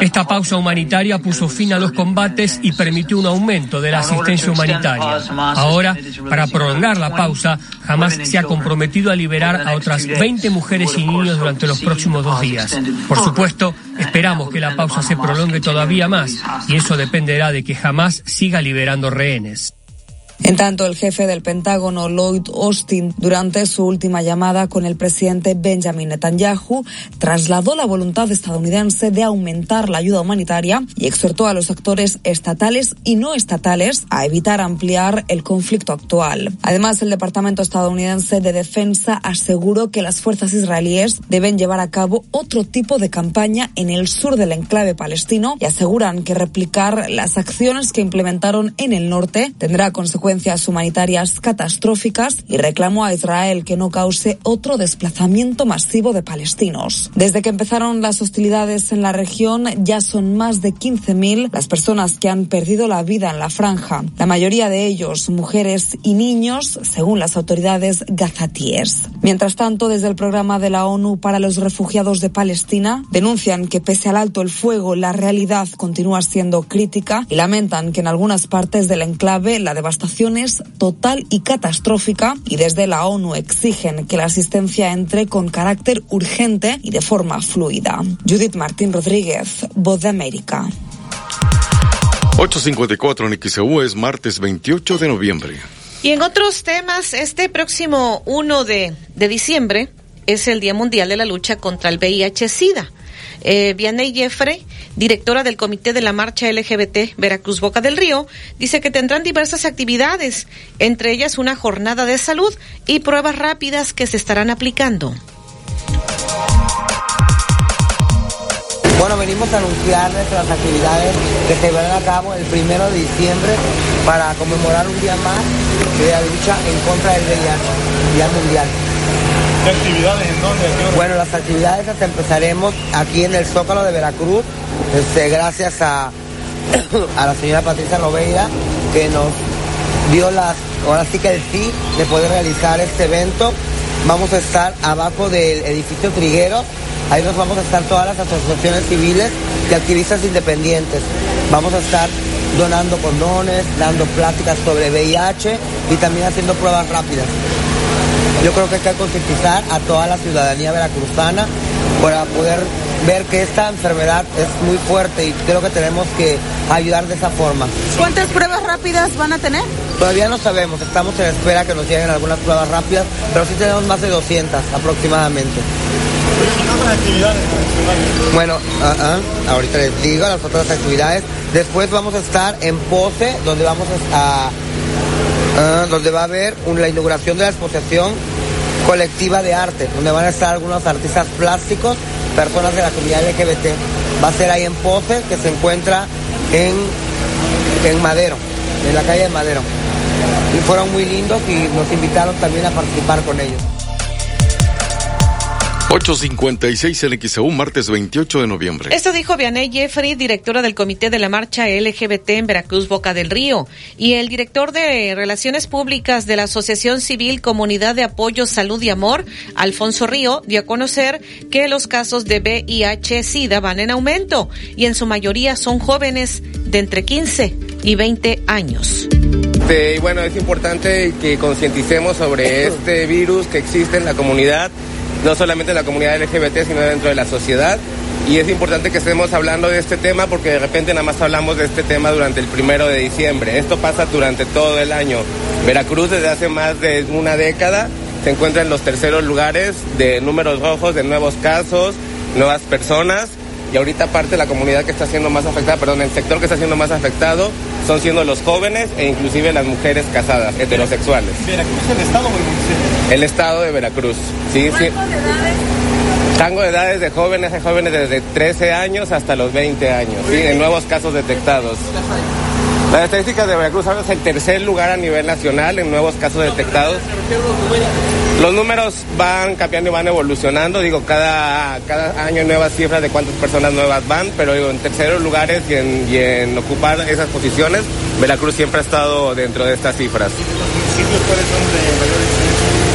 Esta pausa humanitaria puso fin a los combates y permitió un aumento de la asistencia humanitaria. Ahora, para prolongar la pausa, jamás se ha comprometido a liberar a otras 20 mujeres y niños durante los próximos dos días. Por supuesto, esperamos que la pausa se prolongue todavía más y eso dependerá de que jamás siga liberando rehenes. En tanto, el jefe del Pentágono, Lloyd Austin, durante su última llamada con el presidente Benjamin Netanyahu, trasladó la voluntad estadounidense de aumentar la ayuda humanitaria y exhortó a los actores estatales y no estatales a evitar ampliar el conflicto actual. Además, el Departamento estadounidense de Defensa aseguró que las fuerzas israelíes deben llevar a cabo otro tipo de campaña en el sur del enclave palestino y aseguran que replicar las acciones que implementaron en el norte tendrá consecuencias humanitarias catastróficas y reclamó a Israel que no cause otro desplazamiento masivo de palestinos. Desde que empezaron las hostilidades en la región, ya son más de 15.000 las personas que han perdido la vida en la franja, la mayoría de ellos mujeres y niños, según las autoridades gazatíes. Mientras tanto, desde el programa de la ONU para los refugiados de Palestina, denuncian que pese al alto el fuego, la realidad continúa siendo crítica y lamentan que en algunas partes del enclave la devastación es total y catastrófica y desde la ONU exigen que la asistencia entre con carácter urgente y de forma fluida. Judith Martín Rodríguez, Voz de América. 854 en XEU es martes 28 de noviembre. Y en otros temas, este próximo 1 de, de diciembre es el Día Mundial de la Lucha contra el VIH-Sida. Eh, Vianney Jeffrey, directora del Comité de la Marcha LGBT Veracruz Boca del Río, dice que tendrán diversas actividades, entre ellas una jornada de salud y pruebas rápidas que se estarán aplicando. Bueno, venimos a anunciar nuestras actividades que se van a cabo el primero de diciembre para conmemorar un día más de la lucha en contra del VIH, Día Mundial. ¿Qué actividades en? Bueno, las actividades las empezaremos aquí en el Zócalo de Veracruz, este, gracias a, a la señora Patricia Loveira, que nos dio las, ahora sí que el sí de poder realizar este evento. Vamos a estar abajo del edificio Triguero, ahí nos vamos a estar todas las asociaciones civiles y activistas independientes. Vamos a estar donando condones, dando pláticas sobre VIH y también haciendo pruebas rápidas. Yo creo que hay que concientizar a toda la ciudadanía veracruzana para poder ver que esta enfermedad es muy fuerte y creo que tenemos que ayudar de esa forma. ¿Cuántas pruebas rápidas van a tener? Todavía no sabemos, estamos en espera que nos lleguen algunas pruebas rápidas, pero sí tenemos más de 200 aproximadamente. ¿Otras actividades Bueno, uh ahorita les digo las otras actividades. Después vamos a estar en Pose, donde vamos a Ah, donde va a haber la inauguración de la exposición colectiva de arte, donde van a estar algunos artistas plásticos, personas de la comunidad LGBT. Va a ser ahí en Pose, que se encuentra en, en Madero, en la calle de Madero. Y fueron muy lindos y nos invitaron también a participar con ellos. 856 en XEU, martes 28 de noviembre. Esto dijo Vianey Jeffrey, directora del Comité de la Marcha LGBT en Veracruz, Boca del Río, y el director de Relaciones Públicas de la Asociación Civil Comunidad de Apoyo, Salud y Amor, Alfonso Río, dio a conocer que los casos de VIH-Sida van en aumento y en su mayoría son jóvenes de entre 15 y 20 años. y bueno, es importante que concienticemos sobre este virus que existe en la comunidad no solamente en la comunidad LGBT, sino dentro de la sociedad. Y es importante que estemos hablando de este tema porque de repente nada más hablamos de este tema durante el primero de diciembre. Esto pasa durante todo el año. Veracruz desde hace más de una década se encuentra en los terceros lugares de números rojos, de nuevos casos, nuevas personas y ahorita parte la comunidad que está siendo más afectada, perdón, el sector que está siendo más afectado son siendo los jóvenes e inclusive las mujeres casadas, heterosexuales. ¿Veracruz el estado o el municipio? El estado de Veracruz, sí, sí. de edades? Tango de edades de jóvenes, de jóvenes desde 13 años hasta los 20 años, sí, en nuevos casos detectados. Las estadísticas de Veracruz es el tercer lugar a nivel nacional en nuevos casos detectados. Los números van cambiando y van evolucionando, digo, cada, cada año nuevas cifras de cuántas personas nuevas van, pero digo, en terceros lugares y en, y en ocupar esas posiciones, Veracruz siempre ha estado dentro de estas cifras.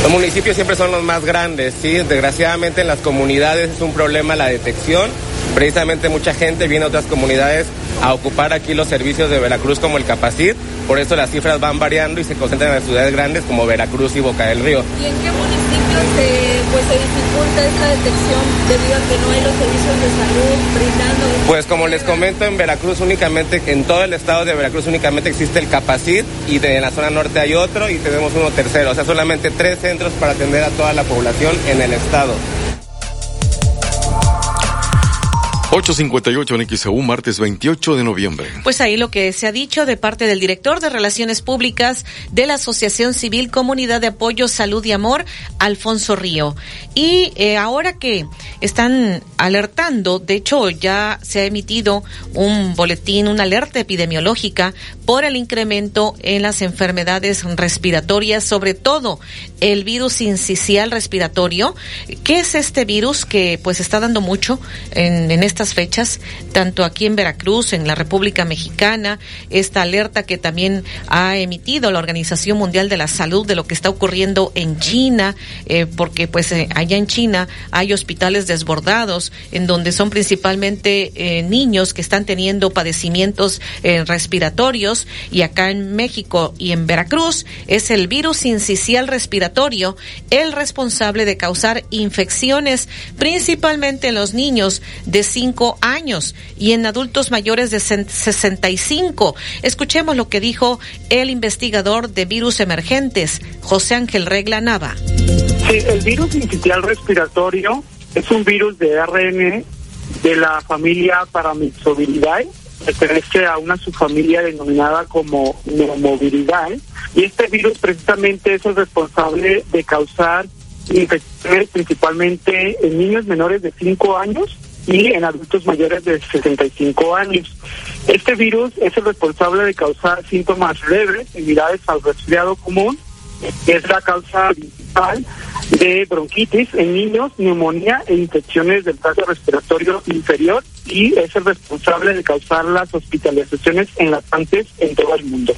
Los municipios siempre son los más grandes, sí, desgraciadamente en las comunidades es un problema la detección Precisamente mucha gente viene a otras comunidades a ocupar aquí los servicios de Veracruz como el Capacit, por eso las cifras van variando y se concentran en las ciudades grandes como Veracruz y Boca del Río. ¿Y en qué municipios se, pues, se dificulta esta detección debido a que no hay los servicios de salud brindando? Pues como les comento, en Veracruz únicamente, en todo el estado de Veracruz únicamente existe el Capacit y de, en la zona norte hay otro y tenemos uno tercero, o sea, solamente tres centros para atender a toda la población en el estado. 858 en XEU, martes 28 de noviembre. Pues ahí lo que se ha dicho de parte del director de Relaciones Públicas de la Asociación Civil Comunidad de Apoyo, Salud y Amor, Alfonso Río. Y eh, ahora que están alertando, de hecho ya se ha emitido un boletín, una alerta epidemiológica por el incremento en las enfermedades respiratorias, sobre todo el virus incisional respiratorio. ¿Qué es este virus que pues está dando mucho en, en estas fechas, tanto aquí en Veracruz, en la República Mexicana, esta alerta que también ha emitido la Organización Mundial de la Salud de lo que está ocurriendo en China, eh, porque pues eh, allá en China hay hospitales desbordados en donde son principalmente eh, niños que están teniendo padecimientos respiratorios y acá en México y en Veracruz es el virus incisional respiratorio el responsable de causar infecciones principalmente en los niños de 5 años y en adultos mayores de 65. Escuchemos lo que dijo el investigador de virus emergentes, José Ángel Regla Nava. Sí, el virus incisional respiratorio es un virus de ARN de la familia Paramyxoviridae, pertenece a una subfamilia denominada como Neumoviridae, y este virus precisamente es el responsable de causar infecciones principalmente en niños menores de 5 años y en adultos mayores de 65 años. Este virus es el responsable de causar síntomas leves, similares al resfriado común, que es la causa principal de bronquitis en niños, neumonía e infecciones del tracto respiratorio inferior y es el responsable de causar las hospitalizaciones en lactantes en todo el mundo.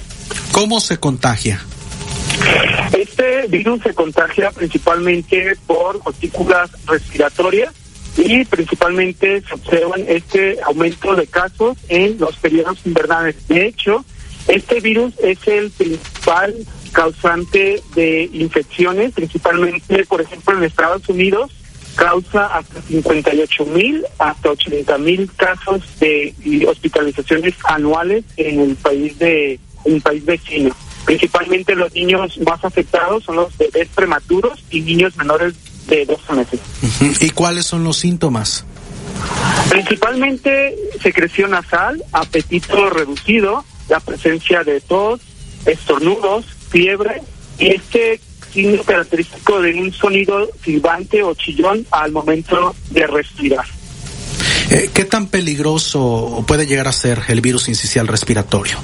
¿Cómo se contagia? Este virus se contagia principalmente por gotículas respiratorias y principalmente se observan este aumento de casos en los periodos invernales. De hecho, este virus es el principal causante de infecciones, principalmente, por ejemplo, en Estados Unidos, causa hasta 58 mil hasta 80 mil casos de hospitalizaciones anuales en el país de en el país vecino. Principalmente los niños más afectados son los bebés prematuros y niños menores de 12 meses. ¿Y cuáles son los síntomas? Principalmente secreción nasal, apetito reducido, la presencia de tos, estornudos, fiebre y este signo característico de un sonido silbante o chillón al momento de respirar. Eh, ¿Qué tan peligroso puede llegar a ser el virus incisional respiratorio?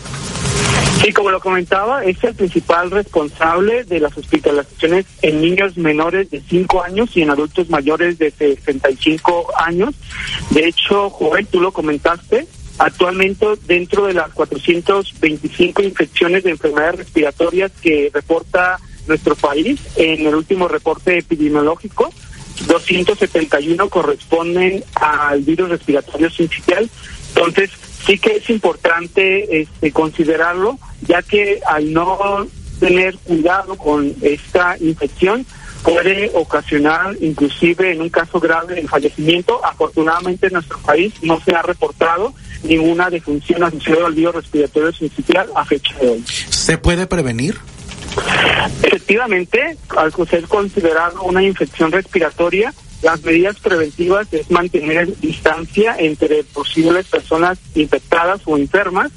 Sí, como lo comentaba, es el principal responsable de las hospitalizaciones en niños menores de 5 años y en adultos mayores de 65 años. De hecho, Joel, tú lo comentaste, actualmente dentro de las 425 infecciones de enfermedades respiratorias que reporta nuestro país en el último reporte epidemiológico, 271 corresponden al virus respiratorio sincitial. Entonces, sí que es importante este, considerarlo, ya que al no tener cuidado con esta infección puede ocasionar inclusive en un caso grave el fallecimiento. Afortunadamente en nuestro país no se ha reportado ninguna defunción asociada al virus respiratorio sincitial a fecha de hoy. ¿Se puede prevenir? Efectivamente, al ser considerado una infección respiratoria, las medidas preventivas es mantener distancia entre posibles personas infectadas o enfermas,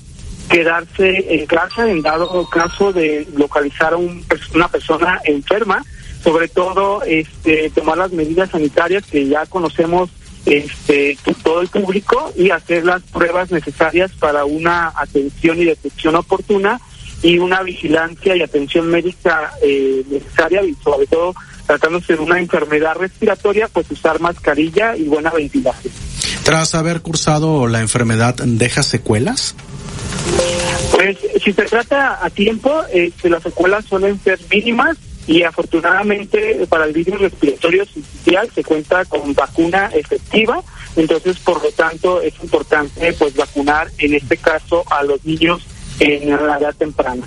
quedarse en casa en dado caso de localizar a un, una persona enferma, sobre todo este, tomar las medidas sanitarias que ya conocemos este, todo el público y hacer las pruebas necesarias para una atención y detección oportuna y una vigilancia y atención médica eh, necesaria y sobre todo tratándose de una enfermedad respiratoria, pues usar mascarilla y buena ventilación. Tras haber cursado la enfermedad, ¿deja secuelas? Pues si se trata a tiempo, este, las secuelas suelen ser mínimas y afortunadamente para el virus respiratorio sincitial se cuenta con vacuna efectiva, Entonces, por lo tanto, es importante pues vacunar en este caso a los niños en la edad temprana.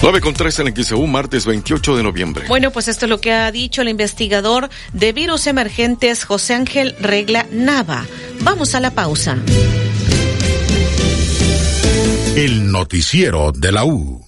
9 con 3 en el XEU, martes 28 de noviembre. Bueno, pues esto es lo que ha dicho el investigador de virus emergentes José Ángel Regla Nava. Vamos a la pausa. El noticiero de la U.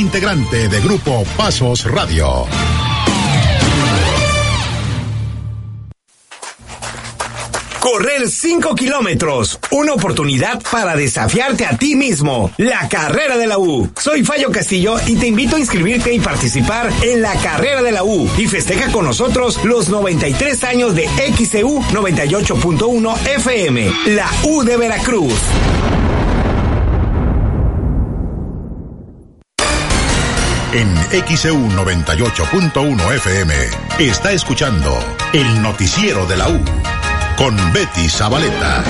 integrante de Grupo Pasos Radio. Correr 5 kilómetros. Una oportunidad para desafiarte a ti mismo. La carrera de la U. Soy Fallo Castillo y te invito a inscribirte y participar en la carrera de la U. Y festeja con nosotros los 93 años de XCU 98.1 FM. La U de Veracruz. En XEU 98.1 FM está escuchando el noticiero de la U con Betty Zabaleta.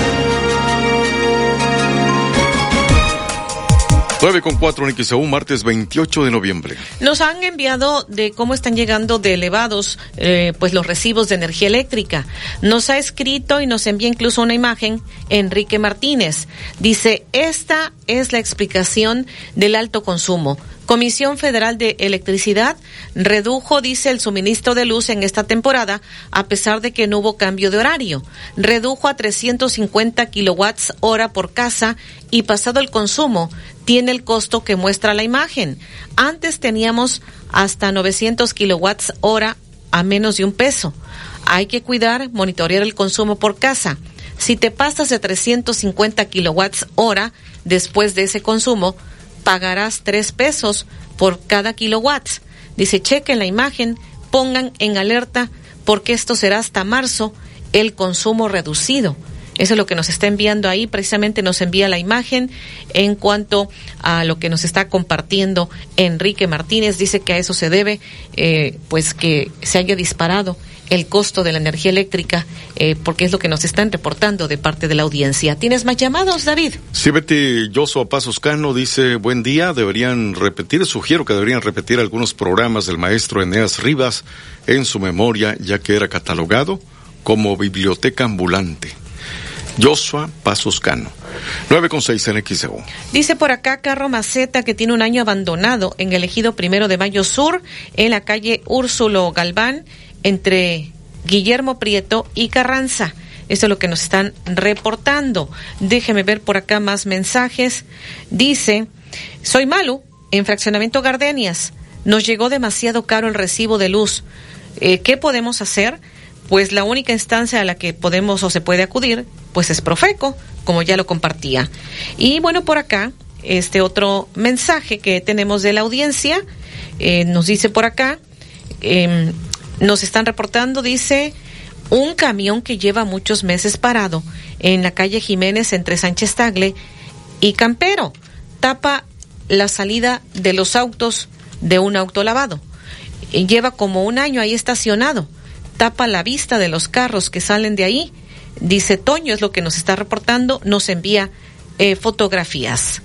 9 con 4 en XEU, martes 28 de noviembre. Nos han enviado de cómo están llegando de elevados eh, pues los recibos de energía eléctrica. Nos ha escrito y nos envía incluso una imagen Enrique Martínez. Dice, esta es la explicación del alto consumo. Comisión Federal de Electricidad redujo, dice, el suministro de luz en esta temporada, a pesar de que no hubo cambio de horario. Redujo a 350 kilowatts hora por casa y pasado el consumo, tiene el costo que muestra la imagen. Antes teníamos hasta 900 kilowatts hora a menos de un peso. Hay que cuidar, monitorear el consumo por casa. Si te pasas de 350 kilowatts hora después de ese consumo, pagarás tres pesos por cada kilowatts. Dice, chequen la imagen, pongan en alerta porque esto será hasta marzo el consumo reducido. Eso es lo que nos está enviando ahí, precisamente nos envía la imagen en cuanto a lo que nos está compartiendo Enrique Martínez. Dice que a eso se debe, eh, pues que se haya disparado el costo de la energía eléctrica, eh, porque es lo que nos están reportando de parte de la audiencia. ¿Tienes más llamados, David? Sí, Betty Yoso Pasos Cano dice, buen día, deberían repetir, sugiero que deberían repetir algunos programas del maestro Eneas Rivas en su memoria, ya que era catalogado como biblioteca ambulante. Joshua Pasos Cano. 9 con 6 en XEU. Dice por acá Carro Maceta que tiene un año abandonado en el ejido primero de Mayo Sur, en la calle Úrsulo Galván, entre Guillermo Prieto y Carranza. Esto es lo que nos están reportando. Déjeme ver por acá más mensajes. Dice, soy Malu, en fraccionamiento Gardenias. Nos llegó demasiado caro el recibo de luz. Eh, ¿Qué podemos hacer? Pues la única instancia a la que podemos o se puede acudir, pues es Profeco, como ya lo compartía. Y bueno, por acá, este otro mensaje que tenemos de la audiencia, eh, nos dice por acá, eh, nos están reportando, dice, un camión que lleva muchos meses parado en la calle Jiménez entre Sánchez Tagle y Campero. Tapa la salida de los autos de un auto lavado. Lleva como un año ahí estacionado. Tapa la vista de los carros que salen de ahí. Dice Toño, es lo que nos está reportando, nos envía eh, fotografías.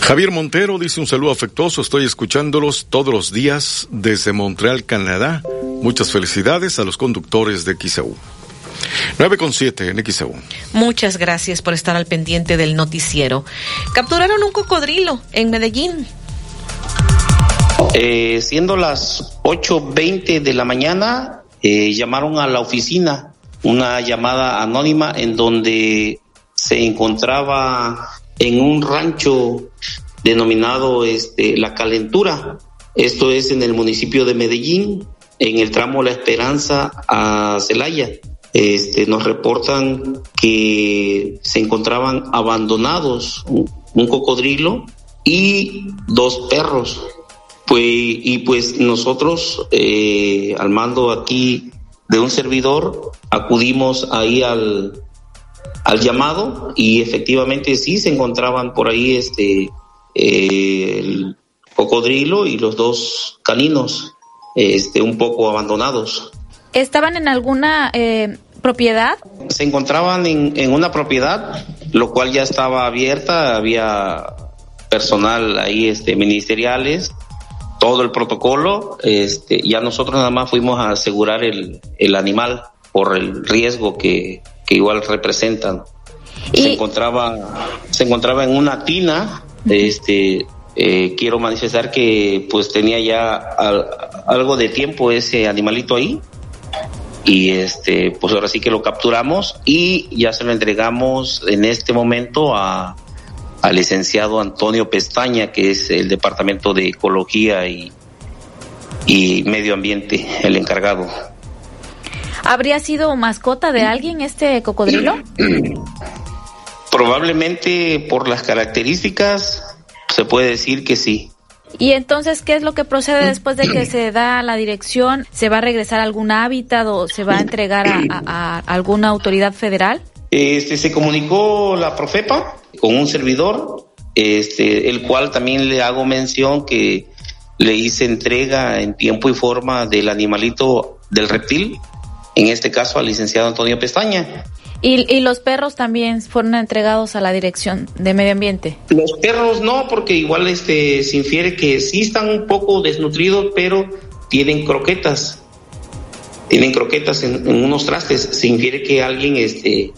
Javier Montero dice un saludo afectuoso, estoy escuchándolos todos los días desde Montreal, Canadá. Muchas felicidades a los conductes de XEU. 9 con 7 en XEU. Muchas gracias por estar al pendiente del noticiero. Capturaron un cocodrilo en Medellín. Eh, siendo las 8.20 de la mañana, eh, llamaron a la oficina una llamada anónima en donde se encontraba en un rancho denominado este, La Calentura. Esto es en el municipio de Medellín, en el tramo La Esperanza a Celaya. Este, nos reportan que se encontraban abandonados un, cocodrilo y dos perros. Pues, y pues nosotros, eh, al mando aquí de un servidor, acudimos ahí al, al llamado y efectivamente sí se encontraban por ahí este eh, el cocodrilo y los dos caninos este un poco abandonados. ¿Estaban en alguna eh, propiedad? Se encontraban en, en una propiedad, lo cual ya estaba abierta, había personal ahí este ministeriales todo el protocolo, este, ya nosotros nada más fuimos a asegurar el, el animal por el riesgo que, que igual representan. Se encontraba, se encontraba en una tina, este, eh, quiero manifestar que pues tenía ya al, algo de tiempo ese animalito ahí y este, pues ahora sí que lo capturamos y ya se lo entregamos en este momento a, al licenciado Antonio Pestaña, que es el Departamento de Ecología y, y Medio Ambiente, el encargado. ¿Habría sido mascota de alguien este cocodrilo? Probablemente por las características se puede decir que sí. Y entonces, ¿qué es lo que procede después de que se da la dirección? ¿Se va a regresar a algún hábitat o se va a entregar a, a- a alguna autoridad federal? Este, se comunicó la Profepa con un servidor, este, el cual también le hago mención que le hice entrega en tiempo y forma del animalito del reptil, en este caso al licenciado Antonio Pestaña. Y, y los perros también fueron entregados a la dirección de medio ambiente. Los perros no, porque igual este se infiere que sí están un poco desnutridos, pero tienen croquetas. Tienen croquetas en, en unos trastes. Se infiere que alguien este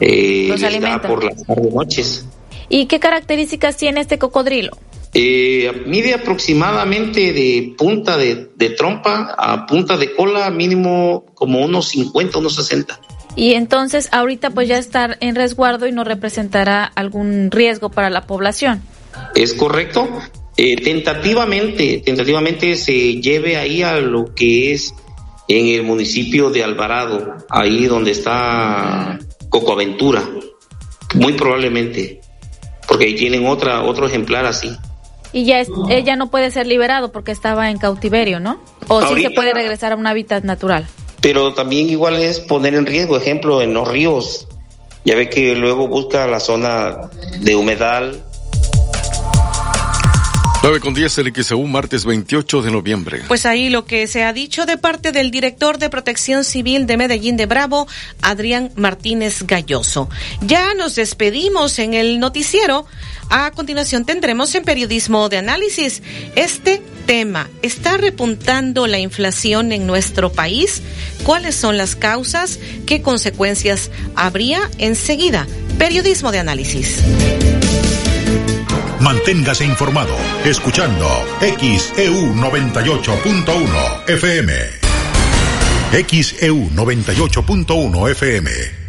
eh, Los les alimenta. da por las tardes noches. ¿Y qué características tiene este cocodrilo? Eh, mide aproximadamente de punta de, de trompa a punta de cola mínimo como unos 50, unos 60. Y entonces ahorita pues ya está en resguardo y no representará algún riesgo para la población. ¿Es correcto? Eh, tentativamente, tentativamente se lleve ahí a lo que es en el municipio de Alvarado, ahí donde está Coco Aventura, muy probablemente, porque ahí tienen otra otro ejemplar así. Y ya es- ella no puede ser liberado porque estaba en cautiverio, ¿no? O sí se Ahorita- puede regresar a un hábitat natural. Pero también igual es poner en riesgo, ejemplo, en los ríos. Ya ve que luego busca la zona de humedal. 9 con 10 el XEU, martes 28 de noviembre. Pues ahí lo que se ha dicho de parte del director de Protección Civil de Medellín de Bravo, Adrián Martínez Galloso. Ya nos despedimos en el noticiero. A continuación tendremos en periodismo de análisis este tema. ¿Está repuntando la inflación en nuestro país? ¿Cuáles son las causas? ¿Qué consecuencias habría? Enseguida, periodismo de análisis. Manténgase informado escuchando XEU 98.1 FM. XEU 98.1 FM.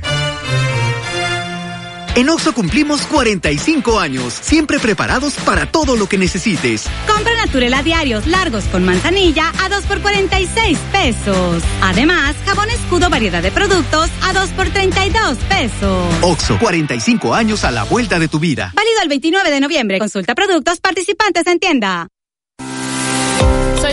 En Oxo cumplimos 45 años, siempre preparados para todo lo que necesites. Compra Naturela diarios largos con manzanilla a 2 por 46 pesos. Además, jabón escudo variedad de productos a 2 por 32 pesos. Oxo, 45 años a la vuelta de tu vida. Válido el 29 de noviembre. Consulta productos participantes en tienda.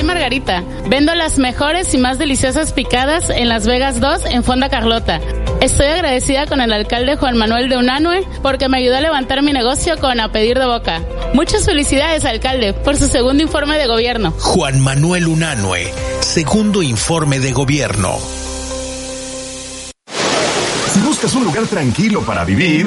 Soy Margarita. Vendo las mejores y más deliciosas picadas en Las Vegas 2 en Fonda Carlota. Estoy agradecida con el alcalde Juan Manuel de Unanue porque me ayudó a levantar mi negocio con a pedir de boca. Muchas felicidades, alcalde, por su segundo informe de gobierno. Juan Manuel Unanue, segundo informe de gobierno. Si buscas un lugar tranquilo para vivir,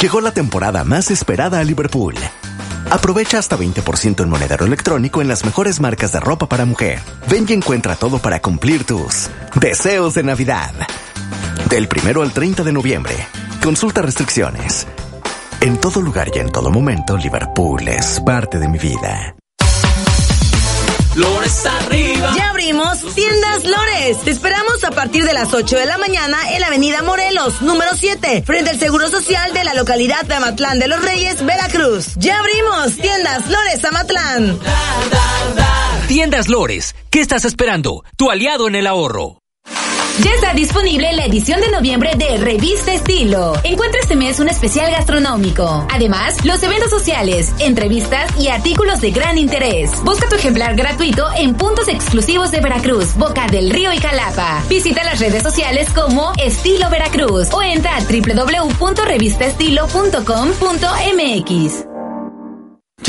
Llegó la temporada más esperada a Liverpool. Aprovecha hasta 20% en monedero electrónico en las mejores marcas de ropa para mujer. Ven y encuentra todo para cumplir tus deseos de Navidad. Del primero al 30 de noviembre. Consulta restricciones. En todo lugar y en todo momento, Liverpool es parte de mi vida. Lores arriba. Ya abrimos Tiendas Lores. Te esperamos a partir de las 8 de la mañana en la avenida Morelos, número 7, frente al Seguro Social de la localidad de Amatlán de los Reyes, Veracruz. Ya abrimos Tiendas Lores Amatlán. Tiendas Lores, ¿qué estás esperando? Tu aliado en el ahorro. Ya está disponible la edición de noviembre de Revista Estilo. Encuentra este mes un especial gastronómico. Además, los eventos sociales, entrevistas y artículos de gran interés. Busca tu ejemplar gratuito en puntos exclusivos de Veracruz, Boca del Río y Calapa. Visita las redes sociales como Estilo Veracruz o entra a www.revistaestilo.com.mx.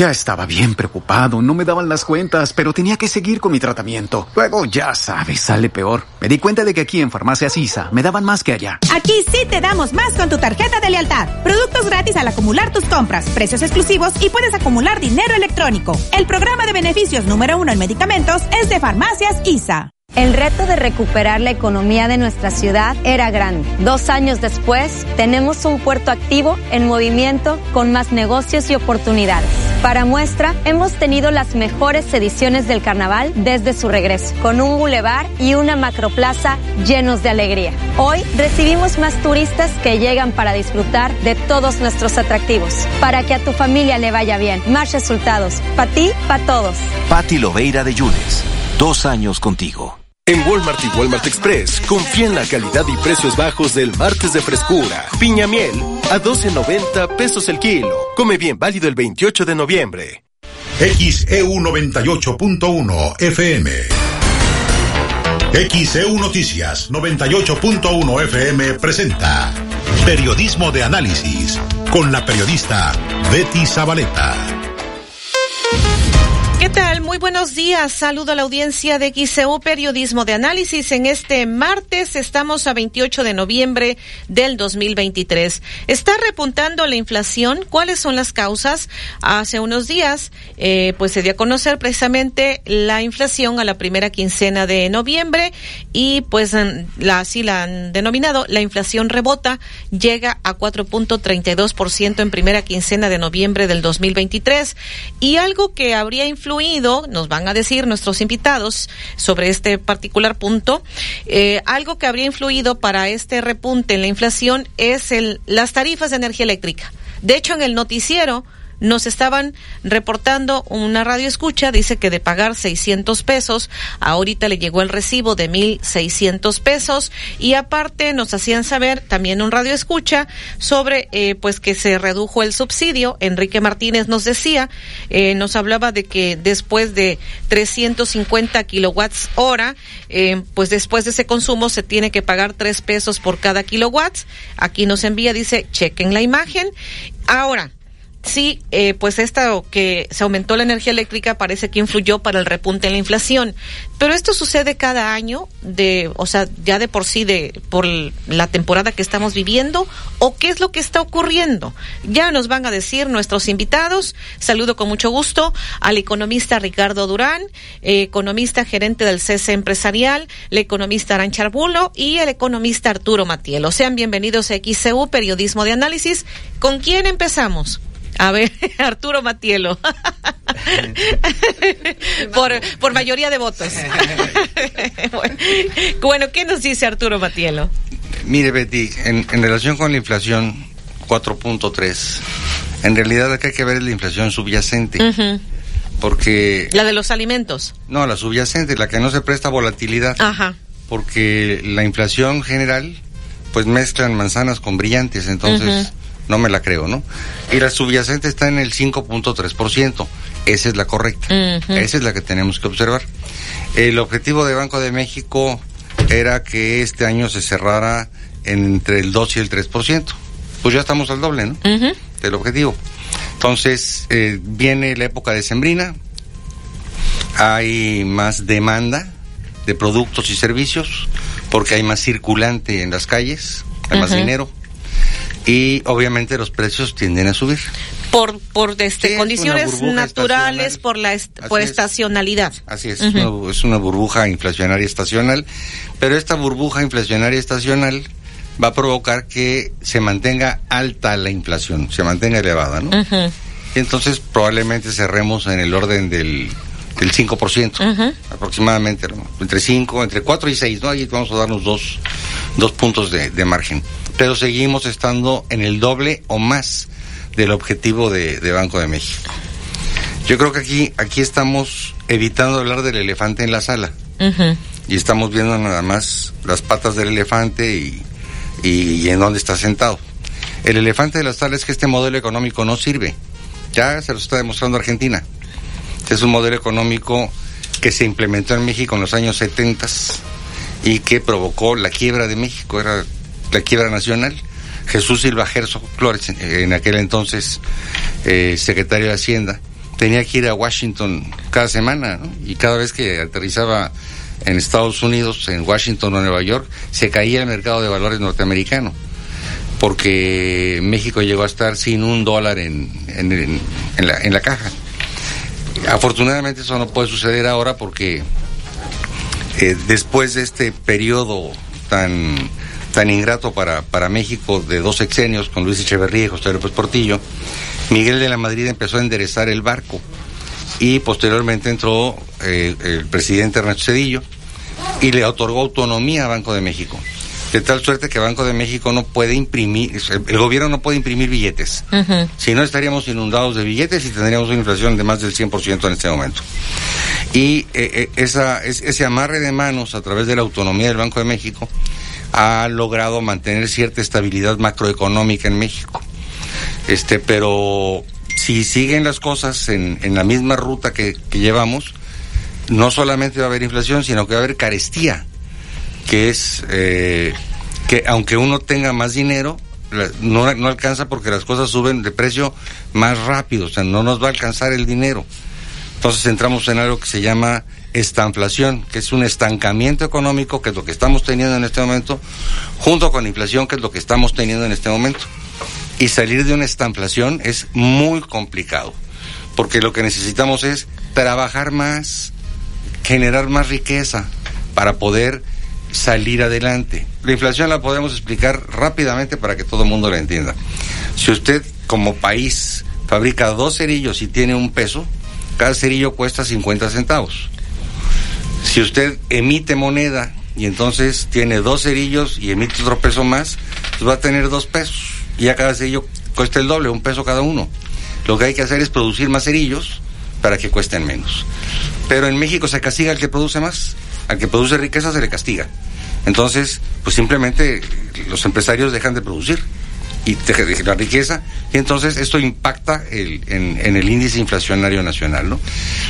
Ya estaba bien preocupado, no me daban las cuentas, pero tenía que seguir con mi tratamiento. Luego, ya sabes, sale peor. Me di cuenta de que aquí en Farmacia Sisa me daban más que allá. Aquí sí te damos más con tu tarjeta de lealtad. Productos gratis al acumular tus compras, precios exclusivos y puedes acumular dinero electrónico. El programa de beneficios número uno en medicamentos es de Farmacias ISA. El reto de recuperar la economía de nuestra ciudad era grande. Dos años después, tenemos un puerto activo en movimiento con más negocios y oportunidades. Para muestra, hemos tenido las mejores ediciones del carnaval desde su regreso, con un bulevar y una macroplaza llenos de alegría. Hoy recibimos más turistas que llegan para disfrutar de todos nuestros atractivos, para que a tu familia le vaya bien. Más resultados, para ti, para todos. Pati Loveira de Yunes, dos años contigo. En Walmart y Walmart Express, confía en la calidad y precios bajos del martes de frescura. Piña miel a 12.90 pesos el kilo. Come bien válido el 28 de noviembre. XEU 98.1 FM. XEU Noticias 98.1 FM presenta Periodismo de Análisis con la periodista Betty Zabaleta. ¿Qué tal? Muy buenos días. Saludo a la audiencia de XCU Periodismo de Análisis. En este martes estamos a 28 de noviembre del 2023. Está repuntando la inflación. ¿Cuáles son las causas? Hace unos días, eh, pues se dio a conocer precisamente la inflación a la primera quincena de noviembre y pues así la han denominado, la inflación rebota, llega a 4.32% en primera quincena de noviembre del 2023 y algo que habría influido nos van a decir nuestros invitados sobre este particular punto, eh, algo que habría influido para este repunte en la inflación es el, las tarifas de energía eléctrica. De hecho, en el noticiero, nos estaban reportando una radio escucha, dice que de pagar 600 pesos, ahorita le llegó el recibo de 1.600 pesos y aparte nos hacían saber también un radio escucha sobre eh, pues que se redujo el subsidio. Enrique Martínez nos decía, eh, nos hablaba de que después de 350 kilowatts hora, eh, pues después de ese consumo se tiene que pagar 3 pesos por cada kilowatts. Aquí nos envía, dice, chequen la imagen. Ahora, Sí, eh, pues esto que se aumentó la energía eléctrica parece que influyó para el repunte en la inflación, pero esto sucede cada año de, o sea, ya de por sí de por la temporada que estamos viviendo o qué es lo que está ocurriendo. Ya nos van a decir nuestros invitados. Saludo con mucho gusto al economista Ricardo Durán, eh, economista gerente del CC Empresarial, el economista Arancha Arbulo y el economista Arturo Matielo. Sean bienvenidos a XCU Periodismo de Análisis. ¿Con quién empezamos? A ver, Arturo Matielo. por, por mayoría de votos. bueno, ¿qué nos dice Arturo Matielo? Mire, Betty, en, relación con la inflación 4.3, en realidad acá hay que ver la inflación subyacente. Porque. La de los alimentos. No, la subyacente, la que no se presta volatilidad. Ajá. Porque la inflación general, pues mezclan manzanas con brillantes, entonces no me la creo, ¿no? Y la subyacente está en el 5.3%. Esa es la correcta. Esa es la que tenemos que observar. El objetivo de Banco de México era que este año se cerrara entre el 2 y el 3%. Pues ya estamos al doble, ¿no? Del objetivo. Entonces, eh, viene la época de sembrina, hay más demanda de productos y servicios, porque hay más circulante en las calles, hay más dinero y obviamente los precios tienden a subir. Por, por este, condiciones naturales, por la por estacionalidad. Así es, es una burbuja inflacionaria estacional, pero esta burbuja inflacionaria estacional va a provocar que se mantenga alta la inflación, se mantenga elevada, ¿no? Y entonces probablemente cerremos en el orden del del 5%, aproximadamente, entre 5, entre 4 y 6, ¿no? Ahí vamos a darnos dos, dos puntos de, de, margen. Pero seguimos estando en el doble o más del objetivo de, de Banco de México. Yo creo que aquí, aquí estamos evitando hablar del elefante en la sala. Y estamos viendo nada más las patas del elefante y, y, en dónde está sentado. El elefante de la sala es que este modelo económico no sirve. Ya se lo está demostrando Argentina. Este es un modelo económico que se implementó en México en los años 70 y que provocó la quiebra de México, era la quiebra nacional. Jesús Silva Gerso Flores, en aquel entonces eh, secretario de Hacienda, tenía que ir a Washington cada semana y cada vez que aterrizaba en Estados Unidos, en Washington o Nueva York, se caía el mercado de valores norteamericano porque México llegó a estar sin un dólar en, en, la, en la caja. Afortunadamente eso no puede suceder ahora porque eh, después de este periodo tan, tan ingrato para, para México de dos sexenios con Luis Echeverría y José López Portillo, Miguel de la Madrid empezó a enderezar el barco y posteriormente entró eh, el presidente Ernesto Cedillo y le otorgó autonomía a Banco de México. De tal suerte que Banco de México no puede imprimir, el gobierno no puede imprimir billetes. Si no, estaríamos inundados de billetes y tendríamos una inflación de más del 100% en este momento. Y eh, eh, esa, ese amarre de manos a través de la autonomía del Banco de México ha logrado mantener cierta estabilidad macroeconómica en México. Este, pero si siguen las cosas en, en la misma ruta que, llevamos, no solamente va a haber inflación, sino que va a haber carestía que es eh, que aunque uno tenga más dinero, no, no alcanza porque las cosas suben de precio más rápido, o sea, no nos va a alcanzar el dinero. Entonces entramos en algo que se llama estanflación, que es un estancamiento económico, que es lo que estamos teniendo en este momento, junto con inflación, que es lo que estamos teniendo en este momento. Y salir de una estanflación es muy complicado, porque lo que necesitamos es trabajar más, generar más riqueza para poder salir adelante. La inflación la podemos explicar rápidamente para que todo el mundo la entienda. Si usted como país fabrica dos cerillos y tiene un peso, cada cerillo cuesta 50 centavos. Si usted emite moneda y entonces tiene dos cerillos y emite otro peso más, pues va a tener dos pesos. Y a cada cerillo cuesta el doble, un peso cada uno. Lo que hay que hacer es producir más cerillos para que cuesten menos. Pero en México se castiga al que produce más al que produce riqueza se le castiga. Entonces, pues simplemente los empresarios dejan de producir y de la riqueza y entonces esto impacta el, en, el índice inflacionario nacional, ¿no?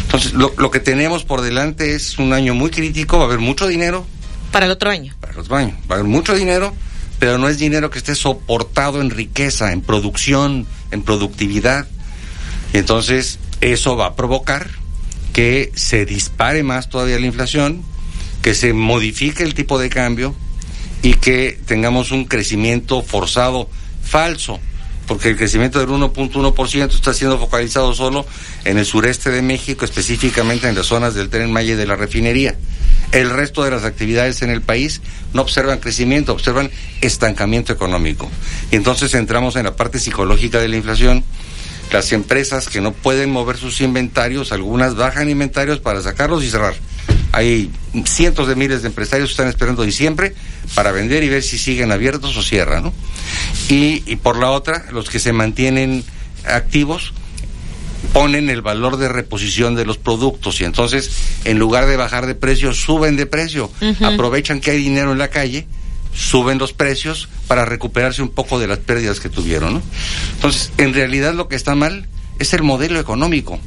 Entonces, lo, lo, que tenemos por delante es un año muy crítico, va a haber mucho dinero. Para el otro año. Para el otro año. Va a haber mucho dinero, pero no es dinero que esté soportado en riqueza, en producción, en productividad. Y entonces, eso va a provocar que se dispare más todavía la inflación, que se modifique el tipo de cambio y que tengamos un crecimiento forzado falso, porque el crecimiento del 1.1% está siendo focalizado solo en el sureste de México, específicamente en las zonas del Tren Maya y de la refinería. El resto de las actividades en el país no observan crecimiento, observan estancamiento económico. Y entonces entramos en la parte psicológica de la inflación. Las empresas que no pueden mover sus inventarios, algunas bajan inventarios para sacarlos y cerrar. Hay cientos de miles de empresarios que están esperando diciembre para vender y ver si siguen abiertos o cierran, ¿no? Y, y por la otra, los que se mantienen activos ponen el valor de reposición de los productos y entonces en lugar de bajar de precio suben de precio, aprovechan que hay dinero en la calle, suben los precios para recuperarse un poco de las pérdidas que tuvieron. Entonces, en realidad lo que está mal es el modelo económico.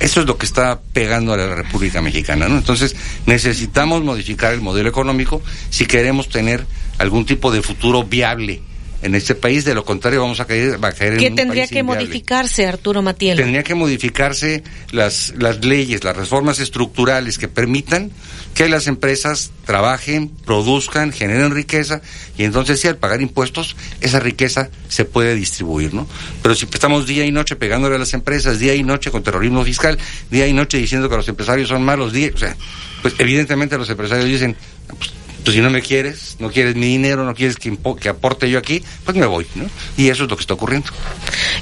Eso es lo que está pegando a la República Mexicana, ¿no? Entonces, necesitamos modificar el modelo económico si queremos tener algún tipo de futuro viable en este país, de lo contrario vamos a caer, va a caer ¿Qué tendría que modificarse, Arturo Matiel? Tendría que modificarse las, las leyes, las reformas estructurales que permitan que las empresas trabajen, produzcan, generen riqueza y entonces si al pagar impuestos esa riqueza se puede distribuir, ¿no? Pero si estamos día y noche pegándole a las empresas, día y noche con terrorismo fiscal, día y noche diciendo que los empresarios son malos, día, o sea, pues evidentemente los empresarios dicen, pues, Pues si no me quieres, no quieres mi dinero, no quieres que, que aporte yo aquí, pues me voy, ¿no? Y eso es lo que está ocurriendo.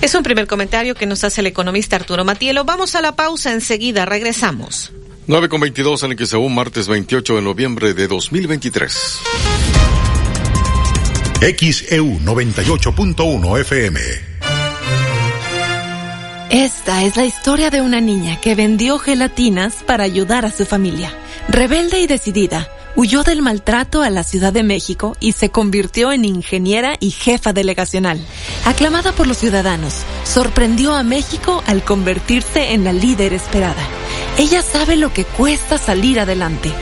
Es un primer comentario que nos hace el economista Arturo Matielo. Vamos a la pausa, enseguida regresamos. 9 con 22 en el que se un martes 28 de noviembre de 2023. XEU 98.1 FM. Esta es la historia de una niña que vendió gelatinas para ayudar a su familia. Rebelde y decidida, huyó del maltrato a la Ciudad de México y se convirtió en ingeniera y jefa delegacional. Aclamada por los ciudadanos, sorprendió a México al convertirse en la líder esperada. Ella sabe lo que cuesta salir adelante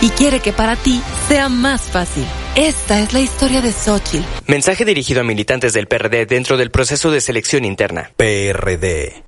y quiere que para ti sea más fácil. Esta es la historia de Xochitl. Mensaje dirigido a militantes del PRD dentro del proceso de selección interna. PRD.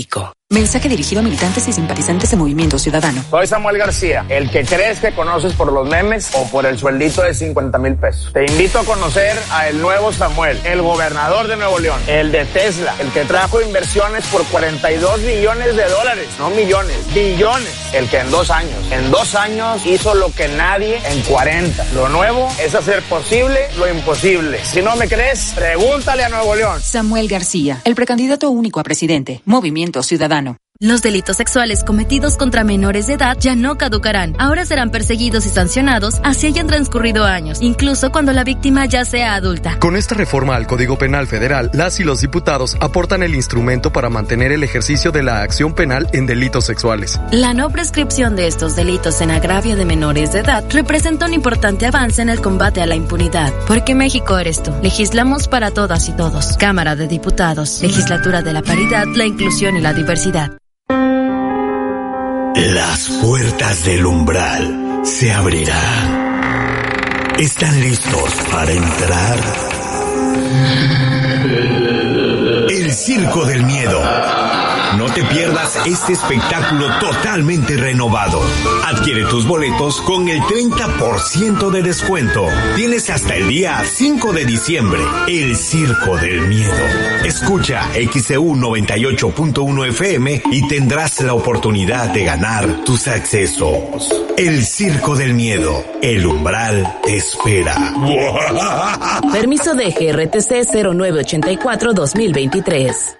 México. Mensaje dirigido a militantes y simpatizantes de Movimiento Ciudadano. Soy Samuel García, el que crees que conoces por los memes o por el sueldito de 50 mil pesos. Te invito a conocer a el nuevo Samuel, el gobernador de Nuevo León, el de Tesla, el que trajo inversiones por 42 billones de dólares, no millones, billones. El que en dos años, en dos años hizo lo que nadie en 40. Lo nuevo es hacer posible lo imposible. Si no me crees, pregúntale a Nuevo León. Samuel García, el precandidato único a presidente, Movimiento Ciudadano. Los delitos sexuales cometidos contra menores de edad ya no caducarán. Ahora serán perseguidos y sancionados así hayan transcurrido años, incluso cuando la víctima ya sea adulta. Con esta reforma al Código Penal Federal, las y los diputados aportan el instrumento para mantener el ejercicio de la acción penal en delitos sexuales. La no prescripción de estos delitos en agravio de menores de edad representa un importante avance en el combate a la impunidad. Porque México eres tú. Legislamos para todas y todos. Cámara de Diputados. Legislatura de la Paridad, la Inclusión y la Diversidad. Las puertas del umbral se abrirán. ¿Están listos para entrar? El Circo del Miedo no te pierdas este espectáculo totalmente renovado. Adquiere tus boletos con el 30% de descuento. Tienes hasta el día 5 de diciembre. El Circo del Miedo. Escucha XEU 98.1 FM y tendrás la oportunidad de ganar tus accesos. El Circo del Miedo. El umbral te espera. Permiso de GRTC 0984-2023.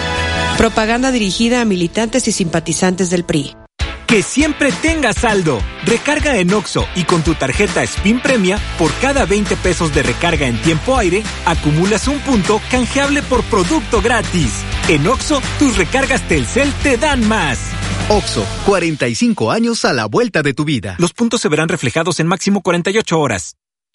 Propaganda dirigida a militantes y simpatizantes del PRI. Que siempre tengas saldo. Recarga en Oxo y con tu tarjeta Spin Premia, por cada 20 pesos de recarga en tiempo aire, acumulas un punto canjeable por producto gratis. En Oxo, tus recargas Telcel te dan más. Oxo, 45 años a la vuelta de tu vida. Los puntos se verán reflejados en máximo 48 horas.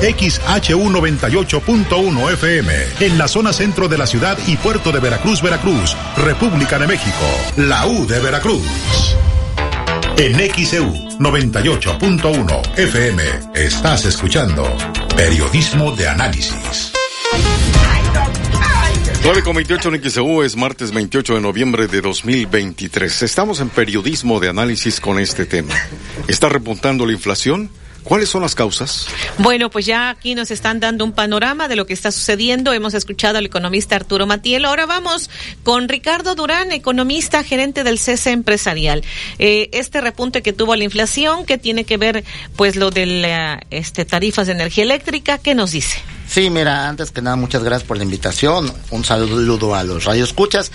XHU98.1 FM, en la zona centro de la ciudad y puerto de Veracruz, Veracruz, República de México, la U de Veracruz. En XEU 98.1 FM estás escuchando Periodismo de Análisis. 9 con 28 en XEU es martes 28 de noviembre de 2023. Estamos en periodismo de análisis con este tema. ¿Está repuntando la inflación? ¿Cuáles son las causas? Bueno, pues ya aquí nos están dando un panorama de lo que está sucediendo. Hemos escuchado al economista Arturo Matiel. Ahora vamos con Ricardo Durán, economista, gerente del CESE empresarial. Eh, este repunte que tuvo la inflación, que tiene que ver, pues, lo de la, este, tarifas de energía eléctrica, ¿qué nos dice? Sí, mira, antes que nada, muchas gracias por la invitación. Un saludo a los radioescuchas.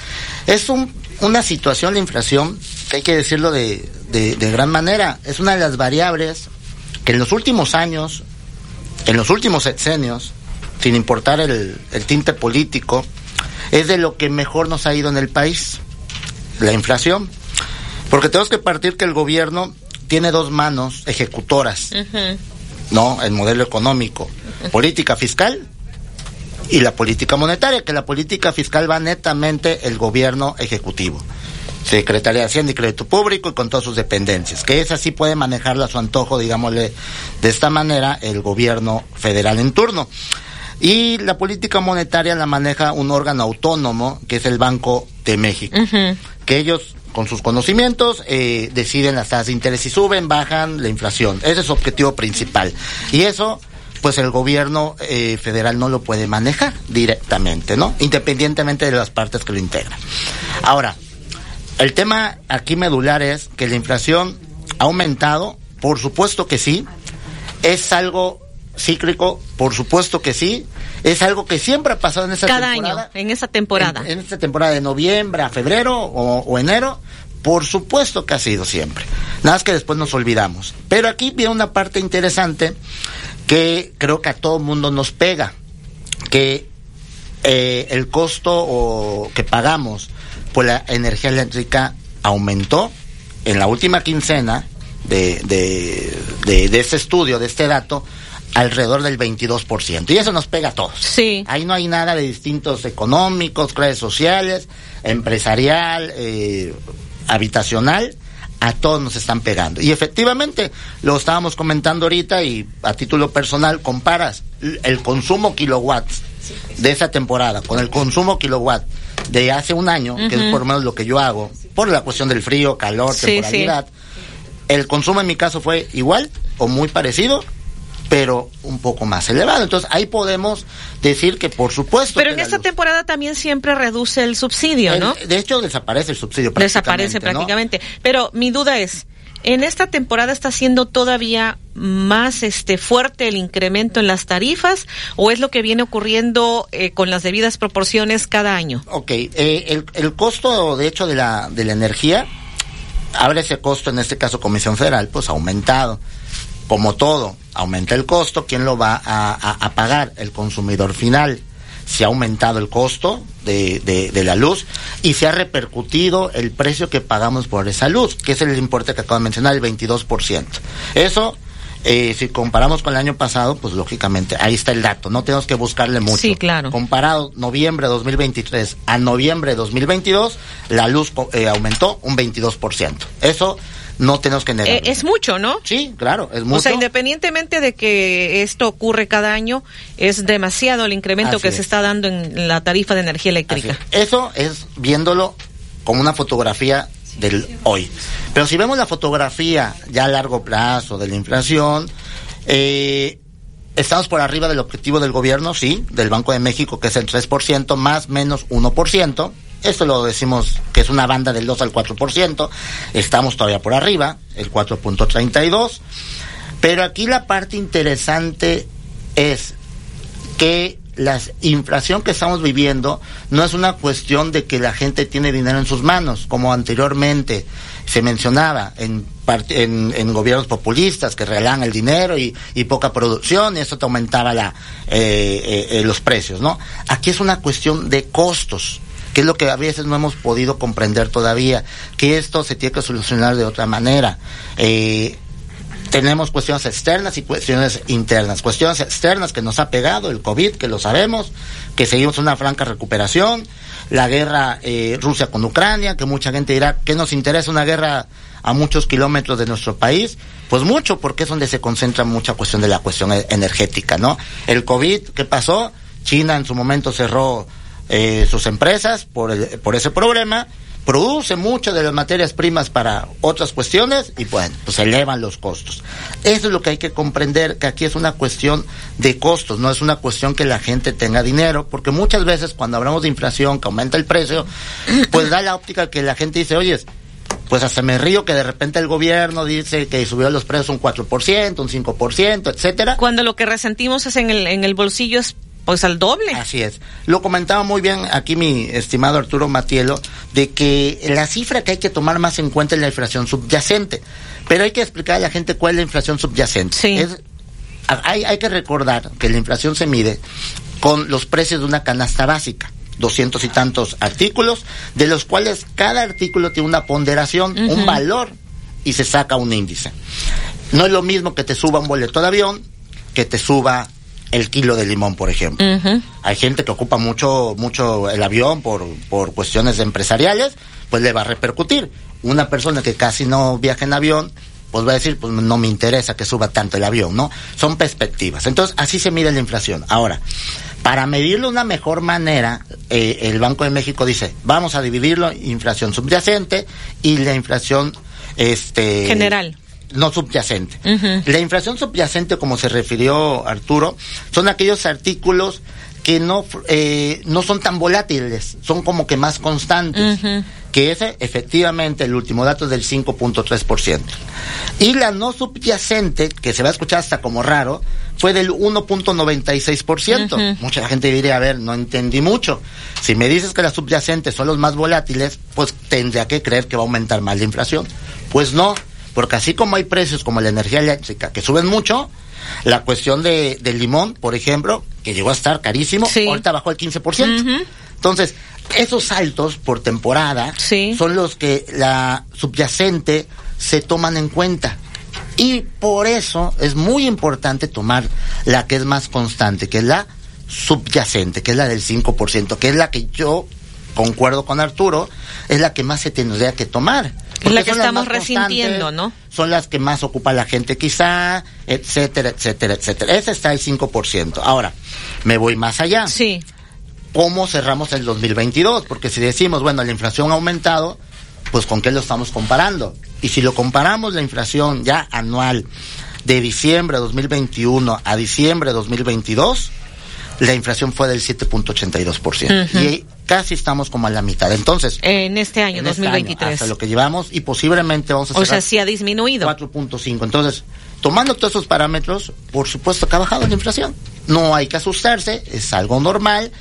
Es un, una situación, la inflación, que hay que decirlo de, de, de gran manera. Es una de las variables que en los últimos años, en los últimos sexenios, sin importar el, el, tinte político, es de lo que mejor nos ha ido en el país, la inflación. Porque tenemos que partir que el gobierno tiene dos manos ejecutoras, uh -huh. ¿no? El modelo económico, uh -huh. política fiscal y la política monetaria, que la política fiscal va netamente el gobierno ejecutivo. Secretaría de Hacienda y Crédito Público y con todas sus dependencias, que esa sí puede manejarla a su antojo, digámosle, de esta manera el gobierno federal en turno. Y la política monetaria la maneja un órgano autónomo, que es el Banco de México, uh -huh. que ellos con sus conocimientos eh, deciden las tasas de interés si suben, bajan la inflación. Ese es su objetivo principal. Y eso pues el gobierno eh, federal no lo puede manejar directamente, ¿no? Independientemente de las partes que lo integran. Ahora, el tema aquí medular es que la inflación ha aumentado, por supuesto que sí, es algo cíclico, por supuesto que sí, es algo que siempre ha pasado en esa Cada temporada. año, en esa temporada. En, en, esta temporada de noviembre a febrero o, o, enero, por supuesto que ha sido siempre. Nada más que después nos olvidamos. Pero aquí viene una parte interesante que creo que a todo mundo nos pega, que eh, el costo o, que pagamos por la energía eléctrica aumentó en la última quincena de, de, de, de este estudio, de este dato, alrededor del 22%. Y eso nos pega a todos. Sí. Ahí no hay nada de distintos económicos, clases sociales, empresarial, eh, habitacional. A todos nos están pegando. Y efectivamente, lo estábamos comentando ahorita y a título personal, comparas el consumo kilowatts de esa temporada con el consumo kilowatt de hace un año, uh -huh. que es por lo menos lo que yo hago, por la cuestión del frío, calor, temporalidad. Sí. El consumo en mi caso fue igual o muy parecido, pero un poco más elevado. Entonces ahí podemos decir que por supuesto. Pero en esta luz, temporada también siempre reduce el subsidio, el, ¿no? De hecho desaparece el subsidio. Desaparece prácticamente. ¿no? Pero mi duda es, en esta temporada está siendo todavía más este fuerte el incremento en las tarifas o es lo que viene ocurriendo eh, con las debidas proporciones cada año? Ok, eh, el, el, costo de hecho de la, de la energía, ahora ese costo en este caso Comisión Federal, pues ha aumentado. Como todo, aumenta el costo, ¿quién lo va a, pagar? El consumidor final se ha aumentado el costo de, de, de, la luz y se ha repercutido el precio que pagamos por esa luz, que es el importe que acabo de mencionar, el 22%. Eso, eh, si comparamos con el año pasado, pues lógicamente ahí está el dato, no tenemos que buscarle mucho. Sí, claro. Comparado noviembre de 2023 a noviembre de 2022, la luz eh, aumentó un 22%. Eso no tenemos que negar. Eh, es mucho, ¿no? Sí, claro, es mucho. O sea, independientemente de que esto ocurre cada año, es demasiado el incremento Así que es. se está dando en la tarifa de energía eléctrica. Eso es viéndolo como una fotografía del hoy. Pero si vemos la fotografía ya a largo plazo de la inflación, eh, estamos por arriba del objetivo del gobierno, sí, del Banco de México, que es el 3%, más menos 1%. Esto lo decimos que es una banda del 2 al 4%. Estamos todavía por arriba, el 4.32. Pero aquí la parte interesante es que la inflación que estamos viviendo no es una cuestión de que la gente tiene dinero en sus manos, como anteriormente se mencionaba en, en, gobiernos populistas que regalaban el dinero y, poca producción y eso te aumentaba la, eh, eh, los precios, ¿no? Aquí es una cuestión de costos que es lo que a veces no hemos podido comprender todavía, que esto se tiene que solucionar de otra manera. Eh, tenemos cuestiones externas y cuestiones internas. Cuestiones externas que nos ha pegado el COVID, que lo sabemos, que seguimos una franca recuperación, la guerra eh, Rusia con Ucrania, que mucha gente dirá, ¿qué nos interesa una guerra a muchos kilómetros de nuestro país? Pues mucho, porque es donde se concentra mucha cuestión de la cuestión e-, energética, ¿no? El COVID, ¿qué pasó? China en su momento cerró eh, sus empresas por, por ese problema, produce muchas de las materias primas para otras cuestiones y bueno, pues elevan los costos. Eso es lo que hay que comprender, que aquí es una cuestión de costos, no es una cuestión que la gente tenga dinero, porque muchas veces cuando hablamos de inflación, que aumenta el precio, pues da la óptica que la gente dice, oye, pues hasta me río que de repente el gobierno dice que subió los precios un 4%, un 5%, etcétera. Cuando lo que resentimos es en el, en el bolsillo es pues al doble. Así es. Lo comentaba muy bien aquí mi estimado Arturo Matielo, de que la cifra que hay que tomar más en cuenta es la inflación subyacente. Pero hay que explicar a la gente cuál es la inflación subyacente. Sí. hay, hay que recordar que la inflación se mide con los precios de una canasta básica doscientos y tantos artículos, de los cuales cada artículo tiene una ponderación, un valor, y se saca un índice. No es lo mismo que te suba un boleto de avión, que te suba el kilo de limón, por ejemplo. Hay gente que ocupa mucho, mucho el avión por, por cuestiones empresariales, pues le va a repercutir. Una persona que casi no viaja en avión, pues va a decir, pues no me interesa que suba tanto el avión, ¿no? Son perspectivas. Entonces, así se mide la inflación. Ahora, para medirlo de una mejor manera, eh, el Banco de México dice, vamos a dividirlo inflación subyacente y la inflación este general no subyacente. La inflación subyacente, como se refirió Arturo, son aquellos artículos que no, eh, no son tan volátiles, son como que más constantes. Que ese, efectivamente, el último dato es del 5.3%. Y la no subyacente, que se va a escuchar hasta como raro, fue del 1.96%. Mucha gente diría, a ver, no entendí mucho. Si me dices que las subyacentes son los más volátiles, pues tendría que creer que va a aumentar más la inflación. Pues no porque así como hay precios como la energía eléctrica que suben mucho, la cuestión de, del limón, por ejemplo, que llegó a estar carísimo, ahorita bajó el 15%. Entonces, esos saltos por temporada son los que la subyacente se toman en cuenta. Y por eso es muy importante tomar la que es más constante, que es la subyacente, que es la del 5%, que es la que yo concuerdo con Arturo, es la que más se tendría que tomar. Es la que estamos resintiendo, ¿no? Son las que más ocupa la gente quizá, etcétera, etcétera, etcétera. Ese está el 5%. Ahora, me voy más allá. Sí. ¿Cómo cerramos el 2022? Porque si decimos, bueno, la inflación ha aumentado, pues ¿con qué lo estamos comparando? Y si lo comparamos la inflación ya anual de diciembre de 2021 a diciembre de 2022, la inflación fue del 7.82%. Y casi estamos como a la mitad. Entonces, en este año, 2023. Este hasta lo que llevamos y posiblemente vamos a O sea, sí ha disminuido. 4.5. Entonces, tomando todos esos parámetros, por supuesto que ha bajado la inflación. No hay que asustarse, es algo normal.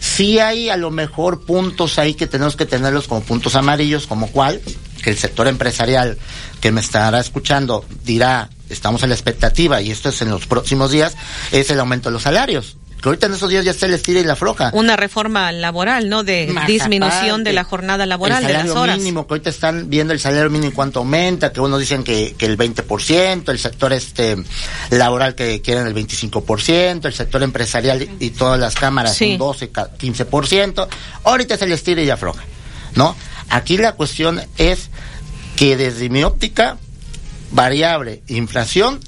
Sí hay a lo mejor puntos ahí que tenemos que tenerlos como puntos amarillos, como cuál, que el sector empresarial que me estará escuchando dirá, estamos en la expectativa y esto es en los próximos días, es el aumento de los salarios que ahorita en esos días ya se les tira y la floja. Una reforma laboral, ¿no? De disminución de la jornada laboral, de las horas. mínimo, que ahorita están viendo el salario mínimo cuánto aumenta, que unos dicen que, que el 20%, el sector este laboral que quieren el 25%, el sector empresarial y todas las cámaras un 12, 15%. Ahorita se les tira y afloja, ¿no? Aquí la cuestión es que desde mi óptica, variable inflación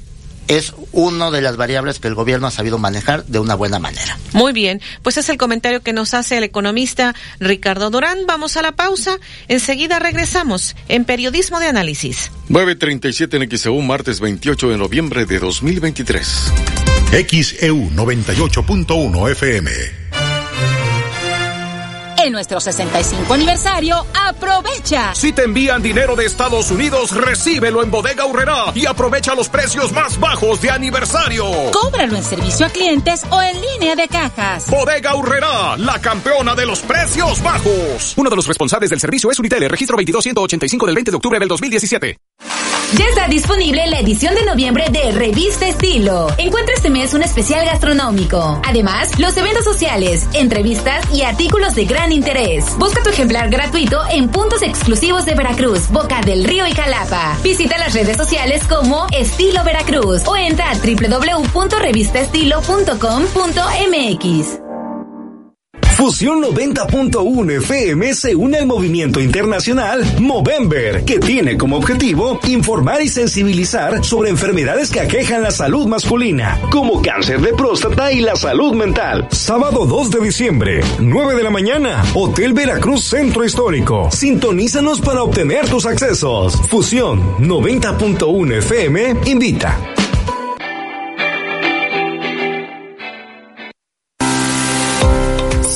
es una de las variables que el gobierno ha sabido manejar de una buena manera. Muy bien, pues es el comentario que nos hace el economista Ricardo Durán. Vamos a la pausa, enseguida regresamos en Periodismo de Análisis. 937 en XEU, martes 28 de noviembre de 2023. XEU 98.1 FM En nuestro 65 aniversario, aprovecha. Si te envían dinero de Estados Unidos, recíbelo en Bodega Urrera y aprovecha los precios más bajos de aniversario. Cóbralo en servicio a clientes o en línea de cajas. Bodega Urrera, la campeona de los precios bajos. Uno de los responsables del servicio es Unitel, registro 22185 del 20 de octubre del 2017. Ya está disponible la edición de noviembre de Revista Estilo. Encuentra este mes un especial gastronómico. Además, los eventos sociales, entrevistas y artículos de gran interés. Busca tu ejemplar gratuito en puntos exclusivos de Veracruz, Boca del Río y Calapa. Visita las redes sociales como Estilo Veracruz o entra a www.revistaestilo.com.mx. Fusión 90.1 FM se une al movimiento internacional Movember, que tiene como objetivo informar y sensibilizar sobre enfermedades que aquejan la salud masculina, como cáncer de próstata y la salud mental. Sábado 2 de diciembre, 9 de la mañana, Hotel Veracruz Centro Histórico. Sintonízanos para obtener tus accesos. Fusión 90.1 FM invita.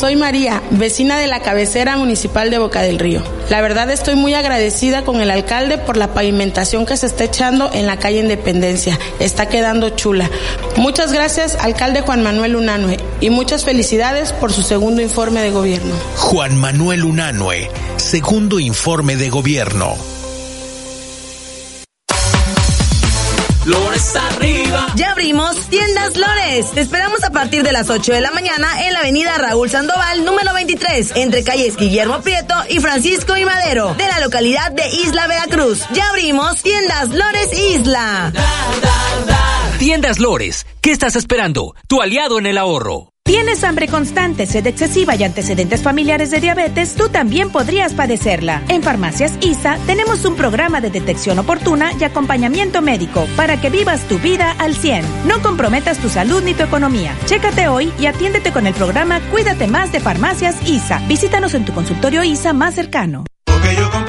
Soy María, vecina de la cabecera municipal de Boca del Río. La verdad estoy muy agradecida con el alcalde por la pavimentación que se está echando en la calle Independencia. Está quedando chula. Muchas gracias, alcalde Juan Manuel Unanue, y muchas felicidades por su segundo informe de gobierno. Juan Manuel Unanue, segundo informe de gobierno. Lores arriba. Ya abrimos Tiendas Lores. Te esperamos a partir de las 8 de la mañana en la avenida Raúl Sandoval, número 23, entre calles Guillermo Prieto y Francisco y Madero, de la localidad de Isla Veracruz. Ya abrimos Tiendas Lores Isla. Tiendas Lores, ¿qué estás esperando? Tu aliado en el ahorro. ¿Tienes hambre constante, sed excesiva y antecedentes familiares de diabetes? Tú también podrías padecerla. En Farmacias ISA tenemos un programa de detección oportuna y acompañamiento médico para que vivas tu vida al 100. No comprometas tu salud ni tu economía. Chécate hoy y atiéndete con el programa Cuídate más de Farmacias ISA. Visítanos en tu consultorio ISA más cercano. Porque yo con.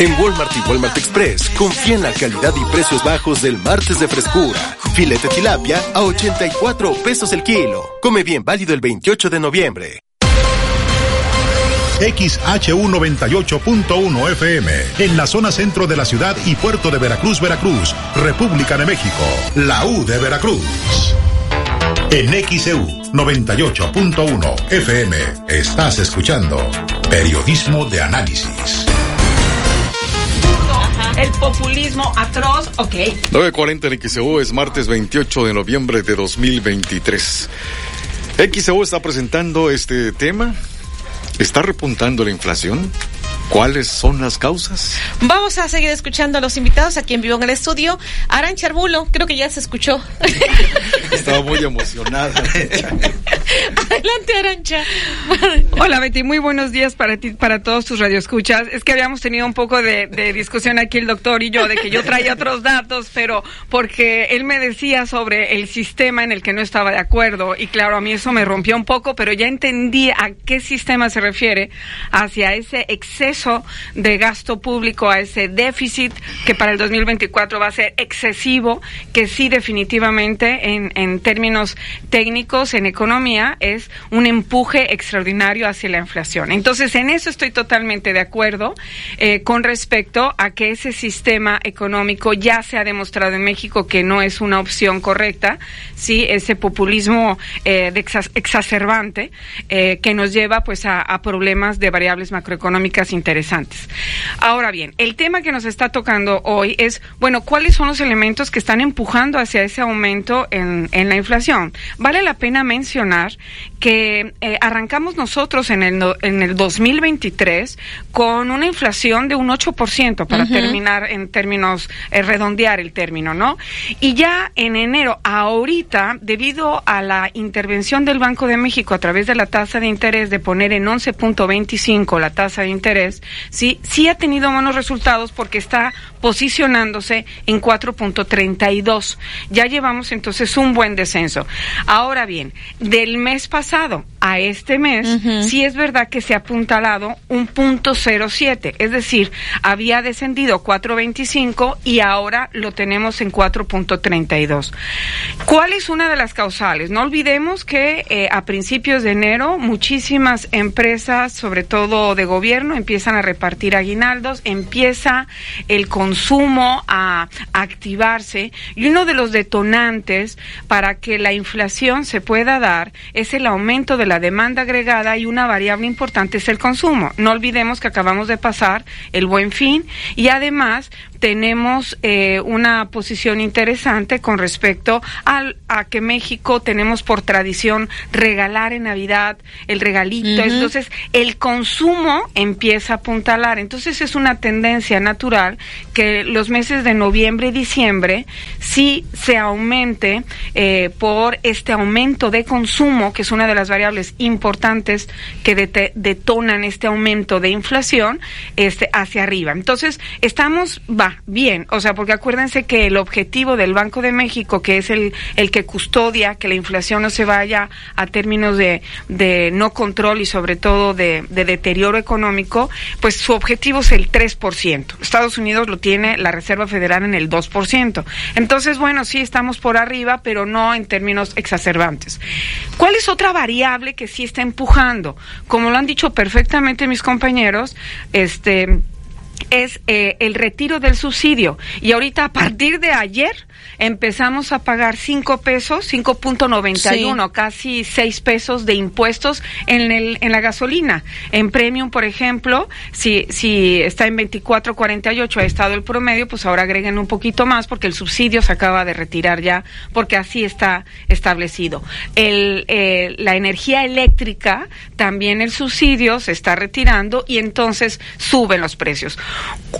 En Walmart y Walmart Express, confía en la calidad y precios bajos del martes de frescura. Filete tilapia a 84 pesos el kilo. Come bien válido el 28 de noviembre. XHU98.1 FM, en la zona centro de la ciudad y puerto de Veracruz, Veracruz, República de México, la U de Veracruz. En XEU 98.1 FM estás escuchando Periodismo de Análisis. El populismo atroz, ok. 9.40 en XEU es martes 28 de noviembre de 2023. XEU está presentando este tema. ¿Está repuntando la inflación? ¿Cuáles son las causas? Vamos a seguir escuchando a los invitados aquí en vivo en el estudio. Arancha Arbulo, creo que ya se escuchó. Estaba muy emocionada. Adelante, Arancha. Hola, Betty. Muy buenos días para ti, para todos tus radioescuchas. Es que habíamos tenido un poco de, de, discusión aquí el doctor y yo de que yo traía otros datos, pero porque él me decía sobre el sistema en el que no estaba de acuerdo. Y claro, a mí eso me rompió un poco, pero ya entendí a qué sistema se refiere hacia ese exceso de gasto público, a ese déficit que para el 2024 va a ser excesivo, que sí definitivamente en, en términos técnicos, en economía, es un empuje extraordinario hacia la inflación. Entonces, en eso estoy totalmente de acuerdo eh, con respecto a que ese sistema económico ya se ha demostrado en México que no es una opción correcta, sí, ese populismo eh, exacerbante eh, que nos lleva pues a, problemas de variables macroeconómicas interesantes. Ahora bien, el tema que nos está tocando hoy es, bueno, ¿cuáles son los elementos que están empujando hacia ese aumento en, la inflación? Vale la pena mencionar mencionar que eh, arrancamos nosotros en el, en el 2023 con una inflación de un 8% para terminar en términos, eh, redondear el término, ¿no? Y ya en enero, ahorita, debido a la intervención del Banco de México a través de la tasa de interés de poner en 11.25 la tasa de interés, sí, sí ha tenido buenos resultados porque está posicionándose en 4.32. Ya llevamos entonces un buen descenso. Ahora bien, del mes pasado a este mes, sí es verdad que se ha apuntalado un punto 07, es decir, había descendido 4.25 y ahora lo tenemos en 4.32. ¿Cuál es una de las causales? No olvidemos que eh, a principios de enero muchísimas empresas, sobre todo de gobierno, empiezan a repartir aguinaldos, empieza el consumo a activarse y uno de los detonantes para que la inflación se pueda dar es el aumento de la demanda agregada y una variable importante es el consumo. No olvidemos que acabamos de pasar el buen fin y además tenemos eh, una posición interesante con respecto al, a que México tenemos por tradición regalar en Navidad el regalito. Entonces, el consumo empieza a apuntalar. Entonces, es una tendencia natural que los meses de noviembre y diciembre sí se aumente eh, por este aumento de consumo, que es una de las variables importantes que detonan este aumento de inflación este, hacia arriba. Entonces, estamos, va, bien, o sea, porque acuérdense que el objetivo del Banco de México, que es el, el que custodia que la inflación no se vaya a términos de, de no control y sobre todo de, de deterioro económico, pues su objetivo es el 3%. Estados Unidos lo tiene la Reserva Federal en el 2%. Entonces, bueno, sí estamos por arriba, pero no en términos exacerbantes. ¿Cuál es otra variable que sí está empujando? Como lo han dicho perfectamente mis compañeros, este es eh, el retiro del subsidio. Y ahorita, a partir de ayer, empezamos a pagar 5 pesos, 5.91, casi 6 pesos de impuestos en, el, en la gasolina. En premium, por ejemplo, si, si está en 24.48 ha estado el promedio, pues ahora agreguen un poquito más porque el subsidio se acaba de retirar ya, porque así está establecido. El, eh, la energía eléctrica, también el subsidio se está retirando y entonces suben los precios.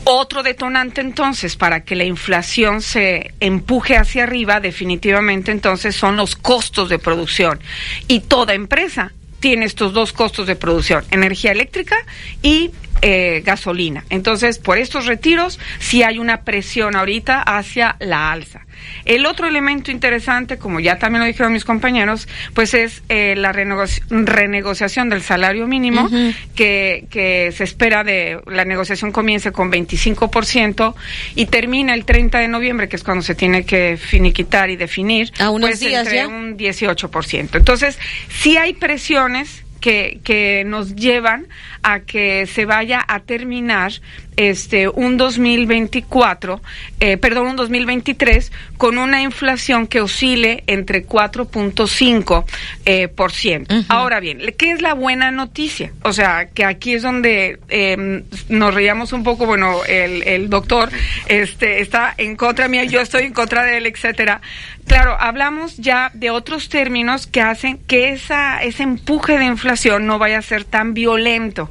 Otro detonante entonces para que la inflación se empuje hacia arriba definitivamente entonces son los costos de producción. Y toda empresa tiene estos dos costos de producción, energía eléctrica y eh, gasolina. Entonces, por estos retiros sí hay una presión ahorita hacia la alza. El otro elemento interesante, como ya también lo dijeron mis compañeros, pues es eh, la renegoci- renegociación del salario mínimo, que, que se espera de la negociación comience con 25% y termina el 30 de noviembre, que es cuando se tiene que finiquitar y definir, A unos pues días entre ya. un 18%. Entonces, sí hay presiones que, que nos llevan a que se vaya a terminar este un 2024, eh, perdón, un 2023 con una inflación que oscile entre 4.5 eh, por ciento. Ahora bien, ¿qué es la buena noticia? O sea, que aquí es donde eh, nos reíamos un poco, bueno, el, el doctor este está en contra mía, yo estoy en contra de él, etcétera. Claro, hablamos ya de otros términos que hacen que esa, ese empuje de inflación no vaya a ser tan violento.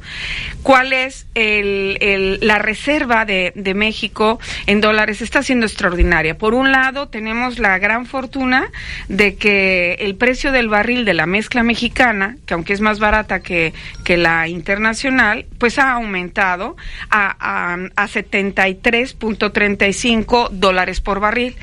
¿Cuál es el, el- la reserva de, México en dólares? Está siendo extraordinaria. Por un lado, tenemos la gran fortuna de que el precio del barril de la mezcla mexicana, que aunque es más barata que, que la internacional, pues ha aumentado a, a, a 73.35 dólares por barril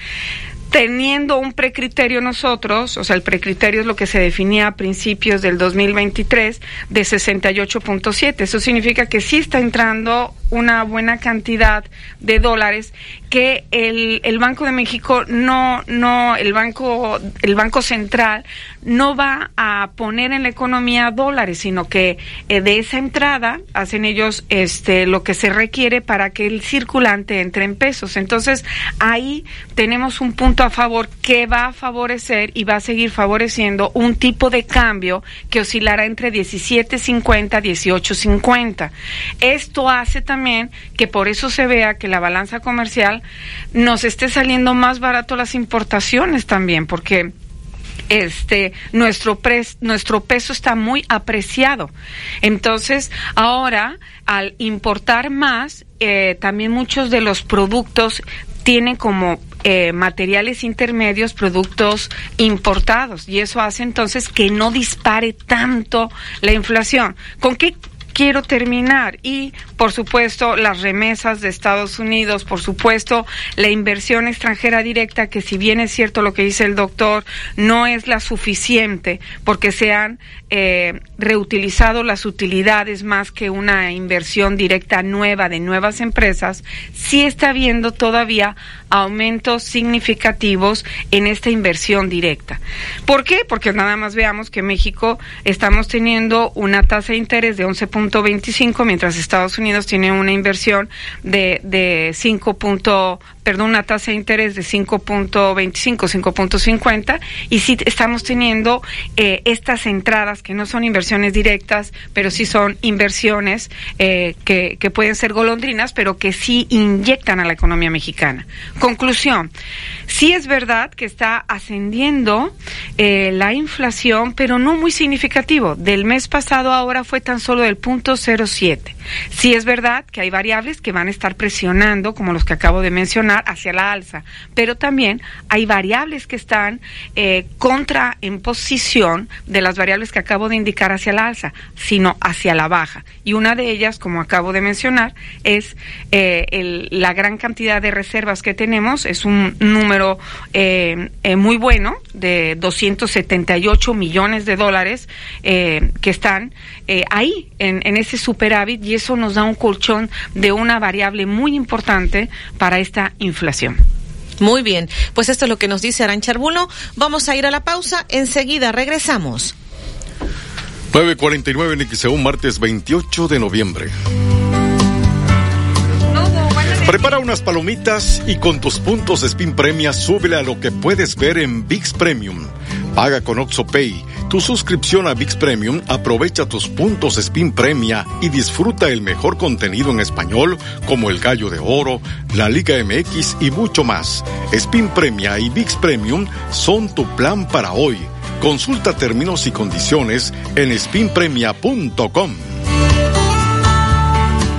teniendo un precriterio nosotros, o sea, el precriterio es lo que se definía a principios del 2023 de 68.7. Eso significa que sí está entrando una buena cantidad de dólares que el, el Banco de México no, no, el Banco, el Banco Central no va a poner en la economía dólares, sino que eh, de esa entrada hacen ellos este lo que se requiere para que el circulante entre en pesos. Entonces, ahí tenemos un punto a favor que va a favorecer y va a seguir favoreciendo un tipo de cambio que oscilará entre 17.50 18.50. Esto hace también que por eso se vea que la balanza comercial nos esté saliendo más barato las importaciones también, porque este, nuestro, nuestro peso está muy apreciado. Entonces, ahora, al importar más, eh, también muchos de los productos tienen como eh, materiales intermedios, productos importados, y eso hace entonces que no dispare tanto la inflación. ¿Con qué quiero terminar. Y, por supuesto, las remesas de Estados Unidos, por supuesto, la inversión extranjera directa, que si bien es cierto lo que dice el doctor, no es la suficiente porque se han eh, reutilizado las utilidades más que una inversión directa nueva de nuevas empresas, sí está habiendo todavía aumentos significativos en esta inversión directa. ¿Por qué? Porque nada más veamos que México estamos teniendo una tasa de interés de 11.25, mientras Estados Unidos tiene una inversión de, de 5 perdón, una tasa de interés de 5.25, 5.50 y sí estamos teniendo eh, estas entradas que no son inversiones directas, pero sí son inversiones eh, que, que pueden ser golondrinas, pero que sí inyectan a la economía mexicana. Conclusión, sí es verdad que está ascendiendo eh, la inflación, pero no muy significativo. Del mes pasado ahora fue tan solo del punto 07. Sí es verdad que hay variables que van a estar presionando, como los que acabo de mencionar, hacia la alza, pero también hay variables que están eh, contra en posición de las variables que acabo de indicar hacia la alza, sino hacia la baja. Y una de ellas, como acabo de mencionar, es eh, la gran cantidad de reservas que tenemos, es un número eh, muy bueno de 278 millones de dólares que están ahí en, en ese superávit y eso nos da un colchón de una variable muy importante para esta inflación. Muy bien, pues esto es lo que nos dice Arancha Arbulo. Vamos a ir a la pausa, enseguida regresamos. 9.49 en XEU, martes 28 de noviembre. Prepara unas palomitas y con tus puntos de Spin Premia súbele a lo que puedes ver en VIX Premium. Paga con OxoPay. Tu suscripción a VIX Premium aprovecha tus puntos Spin Premia y disfruta el mejor contenido en español como El Gallo de Oro, la Liga MX y mucho más. Spin Premia y VIX Premium son tu plan para hoy. Consulta términos y condiciones en spinpremia.com.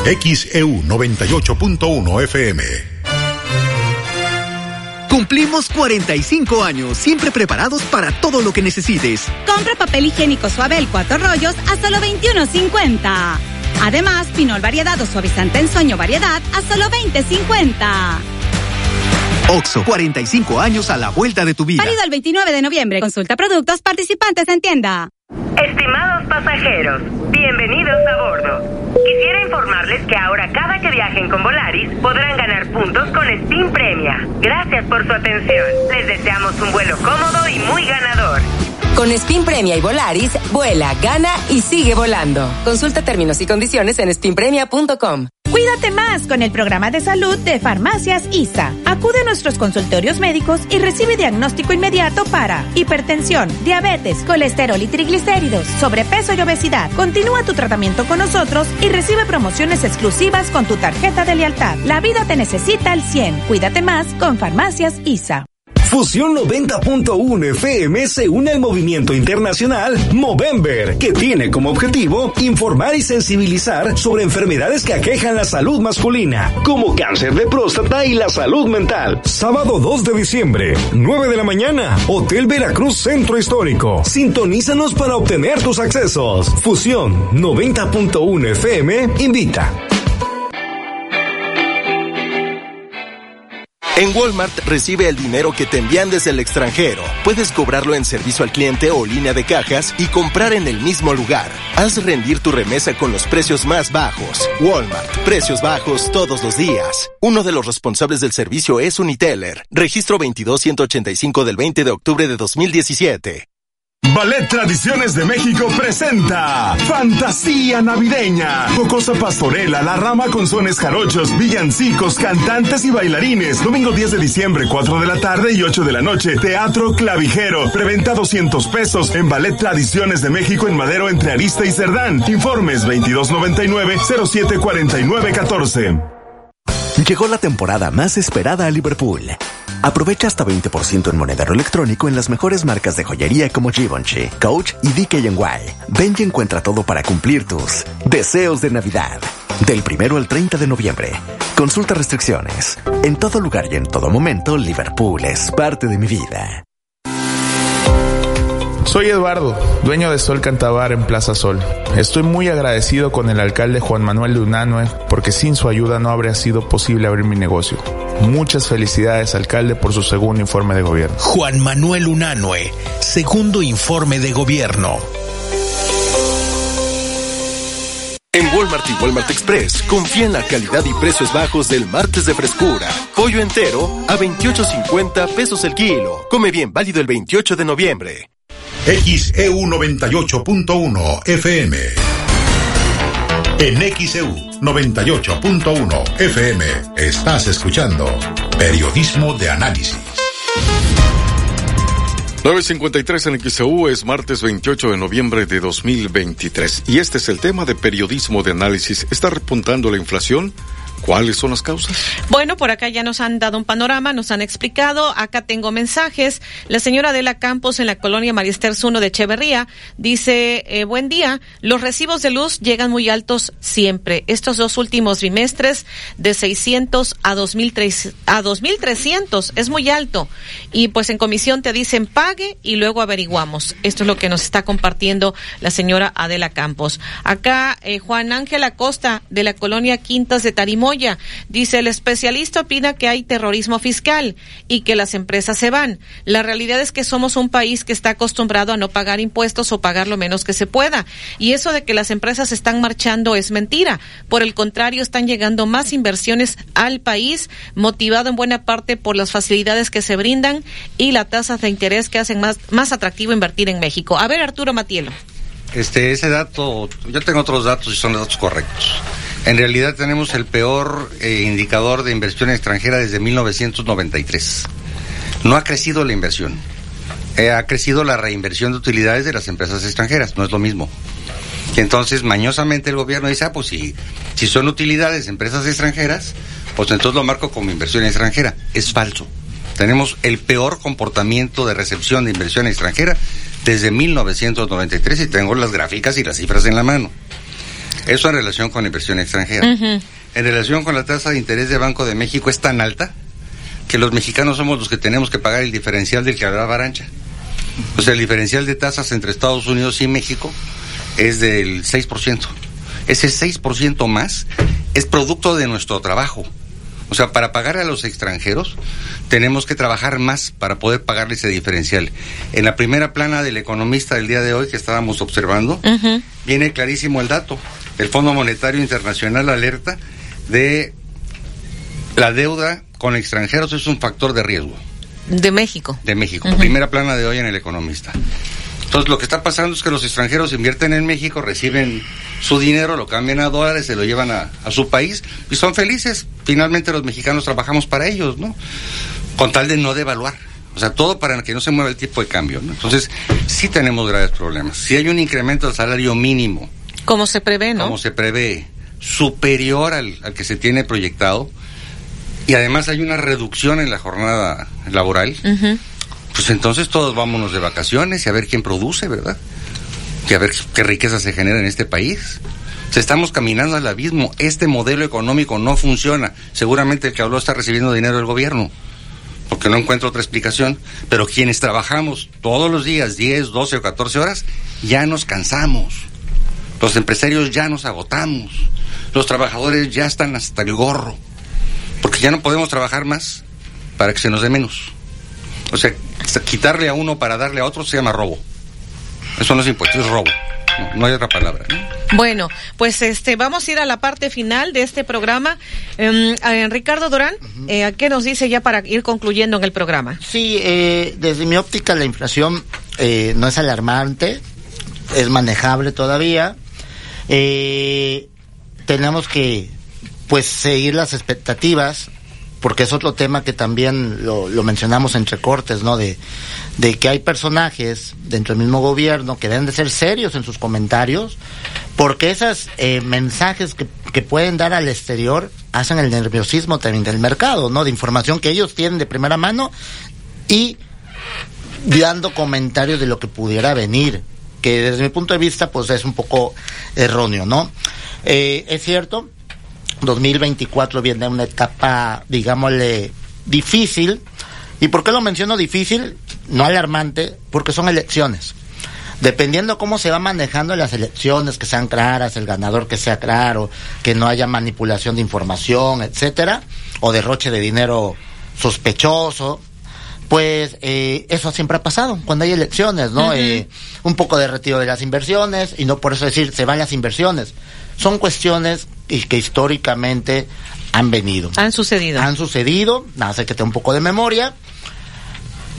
XEU 98.1 FM. Cumplimos 45 años, siempre preparados para todo lo que necesites. Compra papel higiénico suave el cuatro rollos a solo 21.50. Además, pinol variedad o suavizante en sueño variedad a solo 20.50. Oxo, 45 años a la vuelta de tu vida. Válido el 29 de noviembre. Consulta productos participantes en tienda. Estimados pasajeros, bienvenidos a bordo. Quisiera informarles que ahora cada que viajen con Volaris podrán ganar puntos con Spin Premia. Gracias por su atención. Les deseamos un vuelo cómodo y muy ganador. Con Spin Premia y Volaris, vuela, gana y sigue volando. Consulta términos y condiciones en spinpremia.com. Cuídate más con el programa de salud de Farmacias ISA. Acude a nuestros consultorios médicos y recibe diagnóstico inmediato para hipertensión, diabetes, colesterol y triglicéridos, sobrepeso y obesidad. Continúa tu tratamiento con nosotros y recibe promociones exclusivas con tu tarjeta de lealtad. La vida te necesita al 100. Cuídate más con Farmacias ISA. Fusión 90.1 FM se une al movimiento internacional Movember, que tiene como objetivo informar y sensibilizar sobre enfermedades que aquejan la salud masculina, como cáncer de próstata y la salud mental. Sábado 2 de diciembre, 9 de la mañana, Hotel Veracruz Centro Histórico. Sintonízanos para obtener tus accesos. Fusión 90.1 FM invita. En Walmart recibe el dinero que te envían desde el extranjero. Puedes cobrarlo en servicio al cliente o línea de cajas y comprar en el mismo lugar. Haz rendir tu remesa con los precios más bajos. Walmart, precios bajos todos los días. Uno de los responsables del servicio es Uniteller. Registro 22185 del 20 de octubre de 2017. Ballet Tradiciones de México presenta Fantasía Navideña. Jocosa Pastorela, La Rama con sones jarochos, villancicos, cantantes y bailarines. Domingo 10 de diciembre, 4 de la tarde y 8 de la noche. Teatro Clavijero. Preventa 200 pesos en Ballet Tradiciones de México en Madero entre Arista y Cerdán. Informes 2299 074914. Llegó la temporada más esperada a Liverpool. Aprovecha hasta 20% en monedero electrónico en las mejores marcas de joyería como Givenchy, Coach y DKNY. Ven y encuentra todo para cumplir tus deseos de Navidad. Del primero al 30 de noviembre. Consulta restricciones. En todo lugar y en todo momento, Liverpool es parte de mi vida. Soy Eduardo, dueño de Sol Cantabar en Plaza Sol. Estoy muy agradecido con el alcalde Juan Manuel de Unanue porque sin su ayuda no habría sido posible abrir mi negocio. Muchas felicidades, alcalde, por su segundo informe de gobierno. Juan Manuel Unanue, segundo informe de gobierno. En Walmart y Walmart Express, confía en la calidad y precios bajos del martes de frescura. Pollo entero a 28.50 pesos el kilo. Come bien, válido el 28 de noviembre. XEU 98.1 FM. En XEU 98.1 FM estás escuchando Periodismo de Análisis. 953 en XEU es martes 28 de noviembre de 2023 y este es el tema de periodismo de análisis. ¿Está repuntando la inflación? ¿Cuáles son las causas? Bueno, por acá ya nos han dado un panorama, nos han explicado. Acá tengo mensajes. La señora Adela Campos en la colonia Mariester Zuno de Echeverría dice, eh, buen día, los recibos de luz llegan muy altos siempre. Estos dos últimos trimestres de 600 a 2.300 a 2.300 es muy alto. Y pues en comisión te dicen pague y luego averiguamos. Esto es lo que nos está compartiendo la señora Adela Campos. Acá eh, Juan Ángel Acosta de la colonia Quintas de Tarimón Dice, el especialista opina que hay terrorismo fiscal y que las empresas se van. La realidad es que somos un país que está acostumbrado a no pagar impuestos o pagar lo menos que se pueda. Y eso de que las empresas están marchando es mentira. Por el contrario, están llegando más inversiones al país, motivado en buena parte por las facilidades que se brindan y las tasas de interés que hacen más, más atractivo invertir en México. A ver, Arturo Matielo. Este, ese dato, yo tengo otros datos y son datos correctos. En realidad tenemos el peor eh, indicador de inversión extranjera desde 1993. No ha crecido la inversión. Eh, ha crecido la reinversión de utilidades de las empresas extranjeras, no es lo mismo. Y entonces mañosamente el gobierno dice, ah, pues si, si son utilidades de empresas extranjeras, pues entonces lo marco como inversión extranjera. Es falso. Tenemos el peor comportamiento de recepción de inversión extranjera desde 1993 y tengo las gráficas y las cifras en la mano. Eso en relación con la inversión extranjera. En relación con la tasa de interés de Banco de México es tan alta que los mexicanos somos los que tenemos que pagar el diferencial del que hablaba Arancha. O sea, el diferencial de tasas entre Estados Unidos y México es del 6%. Ese 6% más es producto de nuestro trabajo. O sea, para pagar a los extranjeros tenemos que trabajar más para poder pagarle ese diferencial. En la primera plana del economista del día de hoy que estábamos observando, viene clarísimo el dato. El Fondo Monetario Internacional alerta de la deuda con extranjeros es un factor de riesgo. De México. De México. Primera plana de hoy en el economista. Entonces lo que está pasando es que los extranjeros invierten en México, reciben su dinero, lo cambian a dólares, se lo llevan a, a, su país y son felices. Finalmente los mexicanos trabajamos para ellos, ¿no? Con tal de no devaluar. O sea, todo para que no se mueva el tipo de cambio. ¿no? Entonces, sí tenemos graves problemas. Si hay un incremento del salario mínimo. Como se prevé, ¿no? Como se prevé, superior al, al que se tiene proyectado, y además hay una reducción en la jornada laboral, uh -huh. pues entonces todos vámonos de vacaciones y a ver quién produce, ¿verdad? Y a ver qué riqueza se genera en este país. O sea, estamos caminando al abismo. Este modelo económico no funciona. Seguramente el que habló está recibiendo dinero del gobierno porque no encuentro otra explicación, pero quienes trabajamos todos los días 10, 12 o 14 horas, ya nos cansamos. Los empresarios ya nos agotamos. Los trabajadores ya están hasta el gorro. Porque ya no podemos trabajar más para que se nos dé menos. O sea, quitarle a uno para darle a otro se llama robo. Eso no es impuesto, es robo. No, no hay otra palabra. ¿no? Bueno, pues este vamos a ir a la parte final de este programa. Eh, eh, Ricardo Durán, uh -huh. eh, ¿qué nos dice ya para ir concluyendo en el programa? Sí, eh, desde mi óptica la inflación eh, no es alarmante, es manejable todavía. Eh, tenemos que pues seguir las expectativas porque es otro tema que también lo, lo, mencionamos entre cortes, ¿no? De, de que hay personajes dentro del mismo gobierno que deben de ser serios en sus comentarios, porque esos eh, mensajes que, que, pueden dar al exterior hacen el nerviosismo también del mercado, ¿no? De información que ellos tienen de primera mano y dando comentarios de lo que pudiera venir, que desde mi punto de vista pues es un poco erróneo, ¿no? Eh, es cierto, 2024 viene una etapa, digámosle, difícil. ¿Y por qué lo menciono difícil? No alarmante, porque son elecciones. Dependiendo cómo se va manejando las elecciones, que sean claras, el ganador que sea claro, que no haya manipulación de información, etcétera, o derroche de dinero sospechoso, pues eh, eso siempre ha pasado cuando hay elecciones, ¿no? eh, un poco de retiro de las inversiones y no por eso decir se van las inversiones. Son cuestiones que históricamente han venido. Han sucedido. Han sucedido, nada hay que tener un poco de memoria.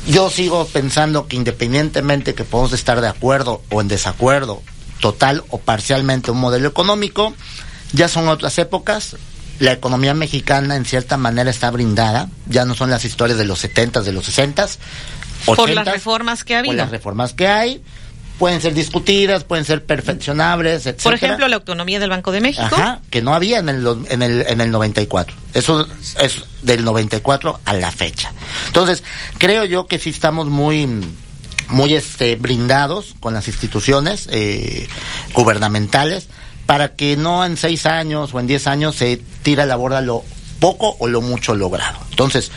Yo sigo pensando que independientemente que podamos estar de acuerdo o en desacuerdo, total o parcialmente un modelo económico, ya son otras épocas, la economía mexicana en cierta manera está brindada, ya no son las historias de los 70 de los 60 por las reformas que ha habido. Por las reformas que hay, pueden ser discutidas, pueden ser perfeccionables, etc. Por ejemplo, la autonomía del Banco de México. Ajá, que no había en el, en el, en el 94. Eso es del 94 a la fecha. Entonces, creo yo que sí estamos muy muy este brindados con las instituciones eh, gubernamentales para que no en seis años o en diez años se tira a la borda lo poco o lo mucho logrado. Entonces,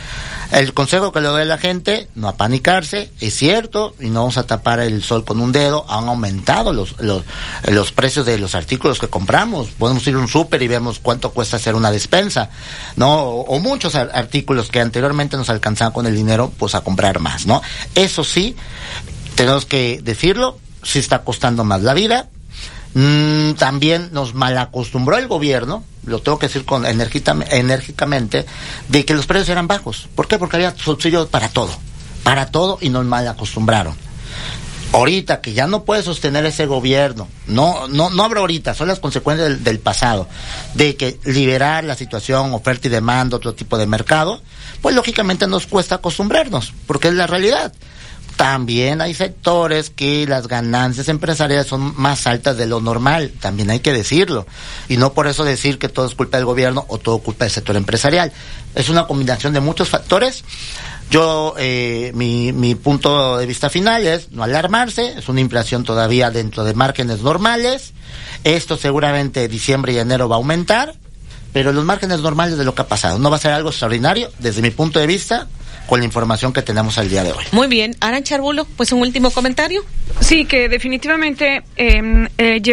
el consejo que le doy a la gente, no apanicarse, es cierto, y no vamos a tapar el sol con un dedo, han aumentado los, los, los precios de los artículos que compramos. Podemos ir a un súper y vemos cuánto cuesta hacer una despensa, ¿no? O, o muchos ar artículos que anteriormente nos alcanzaban con el dinero, pues a comprar más, ¿no? Eso sí, tenemos que decirlo, sí está costando más la vida, Mm, también nos malacostumbró el gobierno, lo tengo que decir con enérgicamente, de que los precios eran bajos. ¿Por qué? Porque había subsidios para todo, para todo y nos malacostumbraron. Ahorita que ya no puede sostener ese gobierno, no, no, no habrá ahorita, son las consecuencias del, del pasado, de que liberar la situación, oferta y demanda, otro tipo de mercado, pues lógicamente nos cuesta acostumbrarnos, porque es la realidad también hay sectores que las ganancias empresariales son más altas de lo normal, también hay que decirlo. Y no por eso decir que todo es culpa del gobierno o todo culpa del sector empresarial. Es una combinación de muchos factores. Yo, eh, mi, mi punto de vista final es no alarmarse, es una inflación todavía dentro de márgenes normales. Esto seguramente diciembre y enero va a aumentar, pero los márgenes normales de lo que ha pasado. No va a ser algo extraordinario, desde mi punto de vista, con la información que tenemos al día de hoy. Muy bien. Aran Charbulo, pues un último comentario. Sí, que definitivamente eh, eh,